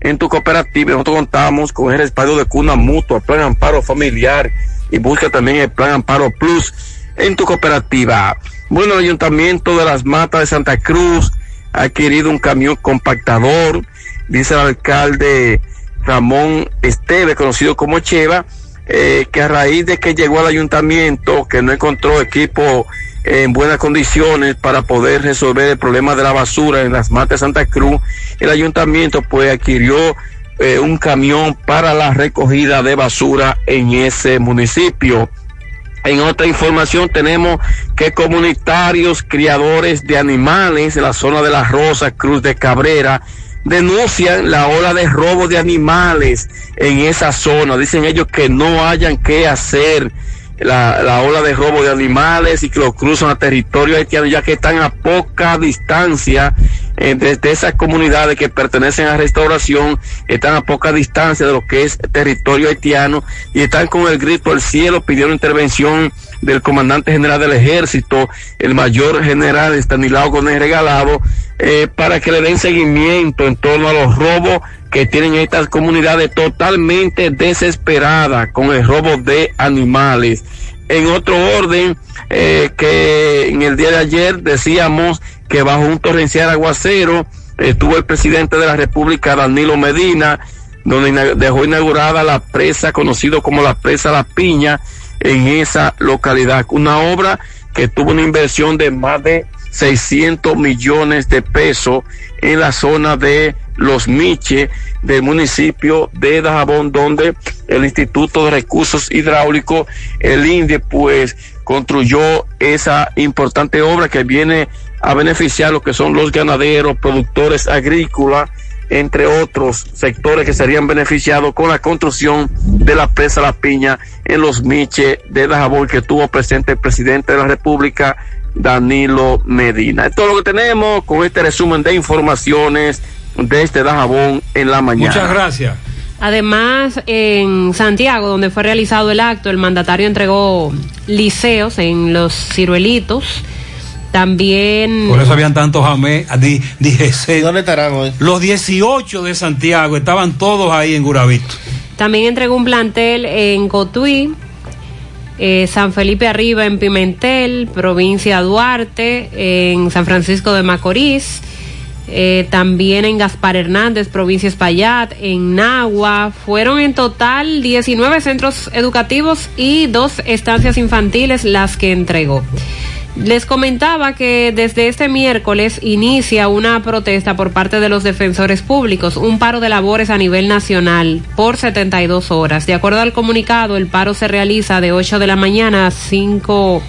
en tu cooperativa. Nosotros contamos con el respaldo de Cuna Mutua, Plan Amparo Familiar. y busca también el plan Amparo Plus en tu cooperativa. Bueno, el Ayuntamiento de las Matas de Santa Cruz ha adquirido un camión compactador, dice el alcalde Ramón Esteve, conocido como Cheva, eh, que a raíz de que llegó al ayuntamiento, que no encontró equipo en buenas condiciones para poder resolver el problema de la basura en las matas Santa Cruz, el ayuntamiento pues adquirió eh, un camión para la recogida de basura en ese municipio. En otra información tenemos que comunitarios, criadores de animales en la zona de la Rosa, Cruz de Cabrera, denuncian la ola de robo de animales en esa zona. Dicen ellos que no hayan que hacer la, la ola de robo de animales y que lo cruzan a territorio haitiano, ya que están a poca distancia eh, desde esas comunidades que pertenecen a restauración, están a poca distancia de lo que es territorio haitiano y están con el grito al cielo, pidieron intervención del comandante general del ejército, el mayor general Estanislao Gómez Regalado, eh, para que le den seguimiento en torno a los robos que tienen estas comunidades totalmente desesperadas con el robo de animales. En otro orden, eh, que en el día de ayer decíamos que bajo un torrencial aguacero estuvo el presidente de la República, Danilo Medina, donde dejó inaugurada la presa, conocido como la presa La Piña, en esa localidad. Una obra que tuvo una inversión de más de 600 millones de pesos en la zona de Los Miches del municipio de Dajabón, donde el Instituto de Recursos Hidráulicos, el INDE, pues construyó esa importante obra que viene a beneficiar lo que son los ganaderos, productores agrícolas, entre otros sectores que serían beneficiados con la construcción de la presa La Piña en los Miches de Dajabón que tuvo presente el presidente de la República, Danilo Medina. Esto es lo que tenemos con este resumen de informaciones de este Dajabón en la mañana. Muchas gracias. Además, en Santiago, donde fue realizado el acto, el mandatario entregó liceos en los ciruelitos. También. Por eso habían tantos jamés. di- Dije, ¿Dónde estarán hoy? Los 18 de Santiago estaban todos ahí en Guravito. También entregó un plantel en Cotuí, eh, San Felipe Arriba en Pimentel, provincia Duarte, en San Francisco de Macorís, eh, también en Gaspar Hernández, provincia Espaillat, en Nagua. Fueron en total 19 centros educativos y dos estancias infantiles las que entregó. Les comentaba que desde este miércoles inicia una protesta por parte de los defensores públicos, un paro de labores a nivel nacional por 72 horas. De acuerdo al comunicado, el paro se realiza de 8 de la mañana a 5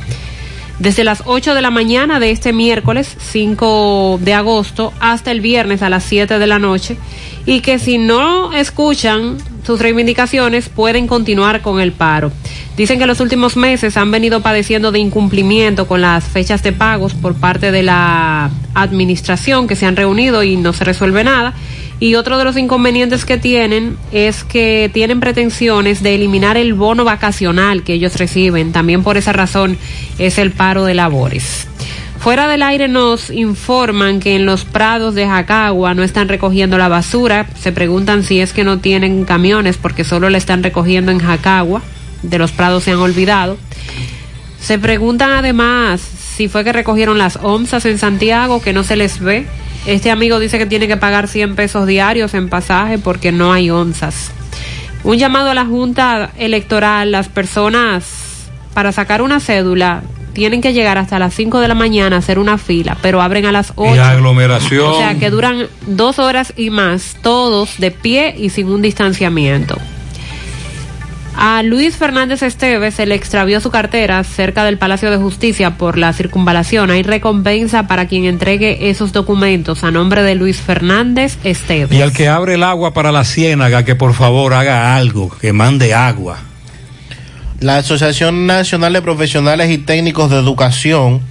desde las 8 de la mañana de este miércoles 5 de agosto hasta el viernes a las 7 de la noche y que si no escuchan sus reivindicaciones pueden continuar con el paro. Dicen que los últimos meses han venido padeciendo de incumplimiento con las fechas de pagos por parte de la administración que se han reunido y no se resuelve nada. Y otro de los inconvenientes que tienen es que tienen pretensiones de eliminar el bono vacacional que ellos reciben. También por esa razón es el paro de labores. Fuera del aire nos informan que en los prados de Jacagua no están recogiendo la basura. Se preguntan si es que no tienen camiones porque solo la están recogiendo en Jacagua. De los prados se han olvidado. Se preguntan además si fue que recogieron las onzas en Santiago que no se les ve. Este amigo dice que tiene que pagar 100 pesos diarios en pasaje porque no hay onzas. Un llamado a la Junta Electoral, las personas para sacar una cédula tienen que llegar hasta las 5 de la mañana a hacer una fila, pero abren a las 8. Y aglomeración. O sea que duran dos horas y más, todos de pie y sin un distanciamiento. A Luis Fernández Esteves se le extravió su cartera cerca del Palacio de Justicia por la circunvalación. Hay recompensa para quien entregue esos documentos a nombre de Luis Fernández Esteves. Y al que abre el agua para la ciénaga, que por favor haga algo, que mande agua. La Asociación Nacional de Profesionales y Técnicos de Educación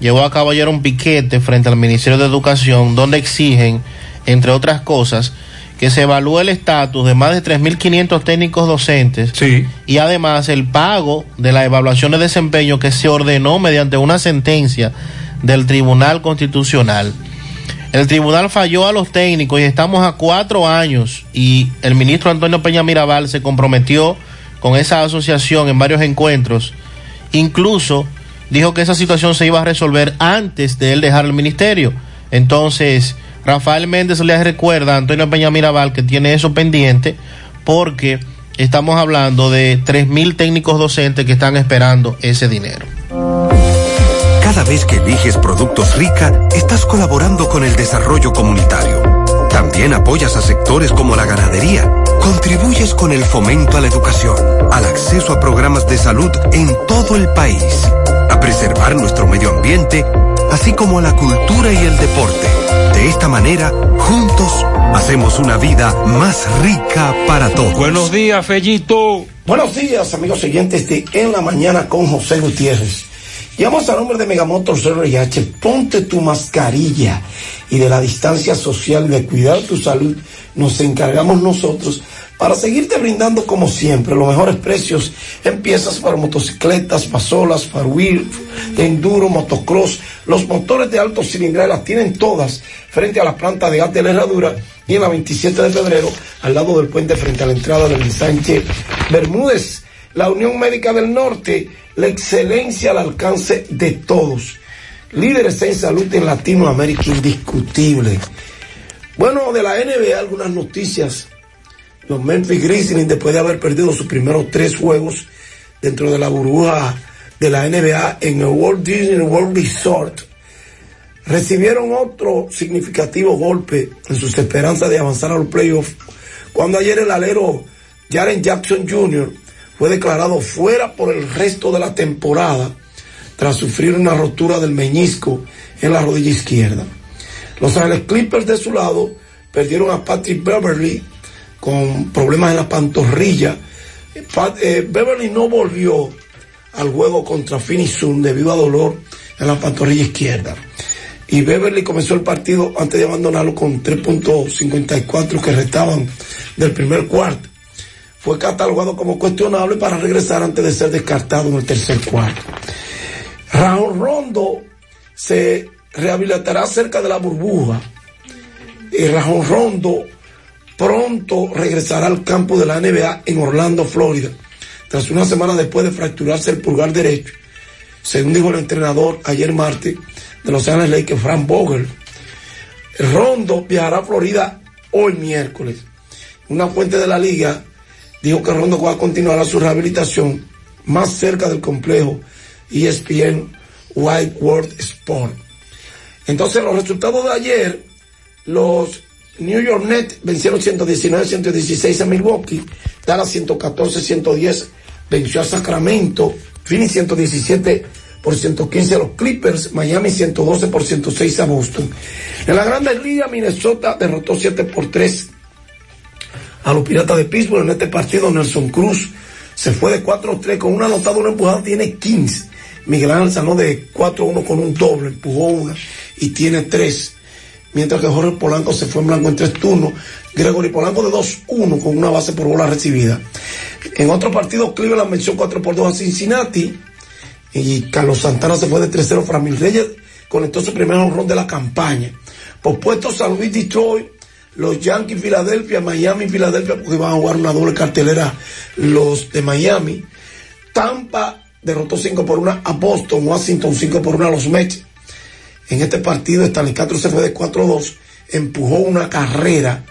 llevó a cabo ayer un piquete frente al Ministerio de Educación donde exigen, entre otras cosas, que se evalúe el estatus de más de 3.500 técnicos docentes y además el pago de la evaluación de desempeño que se ordenó mediante una sentencia del Tribunal Constitucional. El tribunal falló a los técnicos y estamos a cuatro años y el ministro Antonio Peña Mirabal se comprometió con esa asociación en varios encuentros. Incluso dijo que esa situación se iba a resolver antes de él dejar el ministerio. Entonces, Rafael Méndez le recuerda a Antonio Peña Mirabal que tiene eso pendiente porque estamos hablando de 3.000 técnicos docentes que están esperando ese dinero. Cada vez que eliges productos rica, estás colaborando con el desarrollo comunitario. También apoyas a sectores como la ganadería. Contribuyes con el fomento a la educación, al acceso a programas de salud en todo el país, a preservar nuestro medio ambiente, así como a la cultura y el deporte. De esta manera, juntos, hacemos una vida más rica para todos. Buenos días, Fellito. Buenos días, amigos siguientes de En la Mañana con José Gutiérrez. Llamas a nombre de Megamotor CRH, ponte tu mascarilla y de la distancia social de cuidar tu salud nos encargamos nosotros para seguirte brindando como siempre los mejores precios en piezas para motocicletas, pasolas, farwheel, enduro, motocross, los motores de alto cilindrada las tienen todas frente a la planta de alta herradura y en la 27 de febrero al lado del puente frente a la entrada del ensanche Bermúdez. La Unión Médica del Norte, la excelencia al alcance de todos. Líderes en salud en Latinoamérica indiscutible. Bueno, de la NBA algunas noticias. Los Memphis Grizzlies, después de haber perdido sus primeros tres juegos dentro de la burbuja de la NBA en el Walt Disney World Resort, recibieron otro significativo golpe en sus esperanzas de avanzar a los playoffs cuando ayer el alero Jaren Jackson Jr. fue declarado fuera por el resto de la temporada tras sufrir una rotura del meñisco en la rodilla izquierda. Los Ángeles Clippers de su lado perdieron a Patrick Beverly con problemas en la pantorrilla. Pat- eh, Beverly no volvió al juego contra Phoenix Sun debido a dolor en la pantorrilla izquierda. Y Beverly comenzó el partido antes de abandonarlo con 3.54 que restaban del primer cuarto. Fue catalogado como cuestionable para regresar antes de ser descartado en el tercer cuarto. Raúl Rondo se rehabilitará cerca de la burbuja. Y Raúl Rondo pronto regresará al campo de la NBA en Orlando, Florida, tras una semana después de fracturarse el pulgar derecho, según dijo el entrenador ayer martes de Los Ángeles Lakers, Frank Vogel. Rondo viajará a Florida hoy miércoles. Una fuente de la liga dijo que Rondo va a continuar su rehabilitación más cerca del complejo ESPN White World Sport. Entonces, los resultados de ayer, los New York Nets vencieron 119-116 a Milwaukee, Dallas 114-110 venció a Sacramento, Phoenix 117 por 115 a los Clippers, Miami 112 por 106 a Boston. En la Grandes Ligas, Minnesota derrotó 7 por 3 a los Piratas de Pittsburgh. En este partido, Nelson Cruz se fue de 4-3 con una anotada, una empujada, tiene 15. Miguel Ángel Sanó de 4-1 con un doble, empujó una y tiene 3. Mientras que Jorge Polanco se fue en blanco en tres turnos. Gregory Polanco de 2-1 con una base por bola recibida. En otro partido, Cleveland venció 4 por 2 a Cincinnati. Y Carlos Santana se fue de 3-0. Framil Reyes conectó su primer honrón de la campaña. Pospuesto San Luis Detroit, los Yankees Filadelfia, Miami Filadelfia, porque van a jugar una doble cartelera los de Miami. Tampa derrotó 5 por 1 a Boston, Washington 5 por 1 a los Mets. En este partido, Stanley Castro se fue de 4-2, empujó una carrera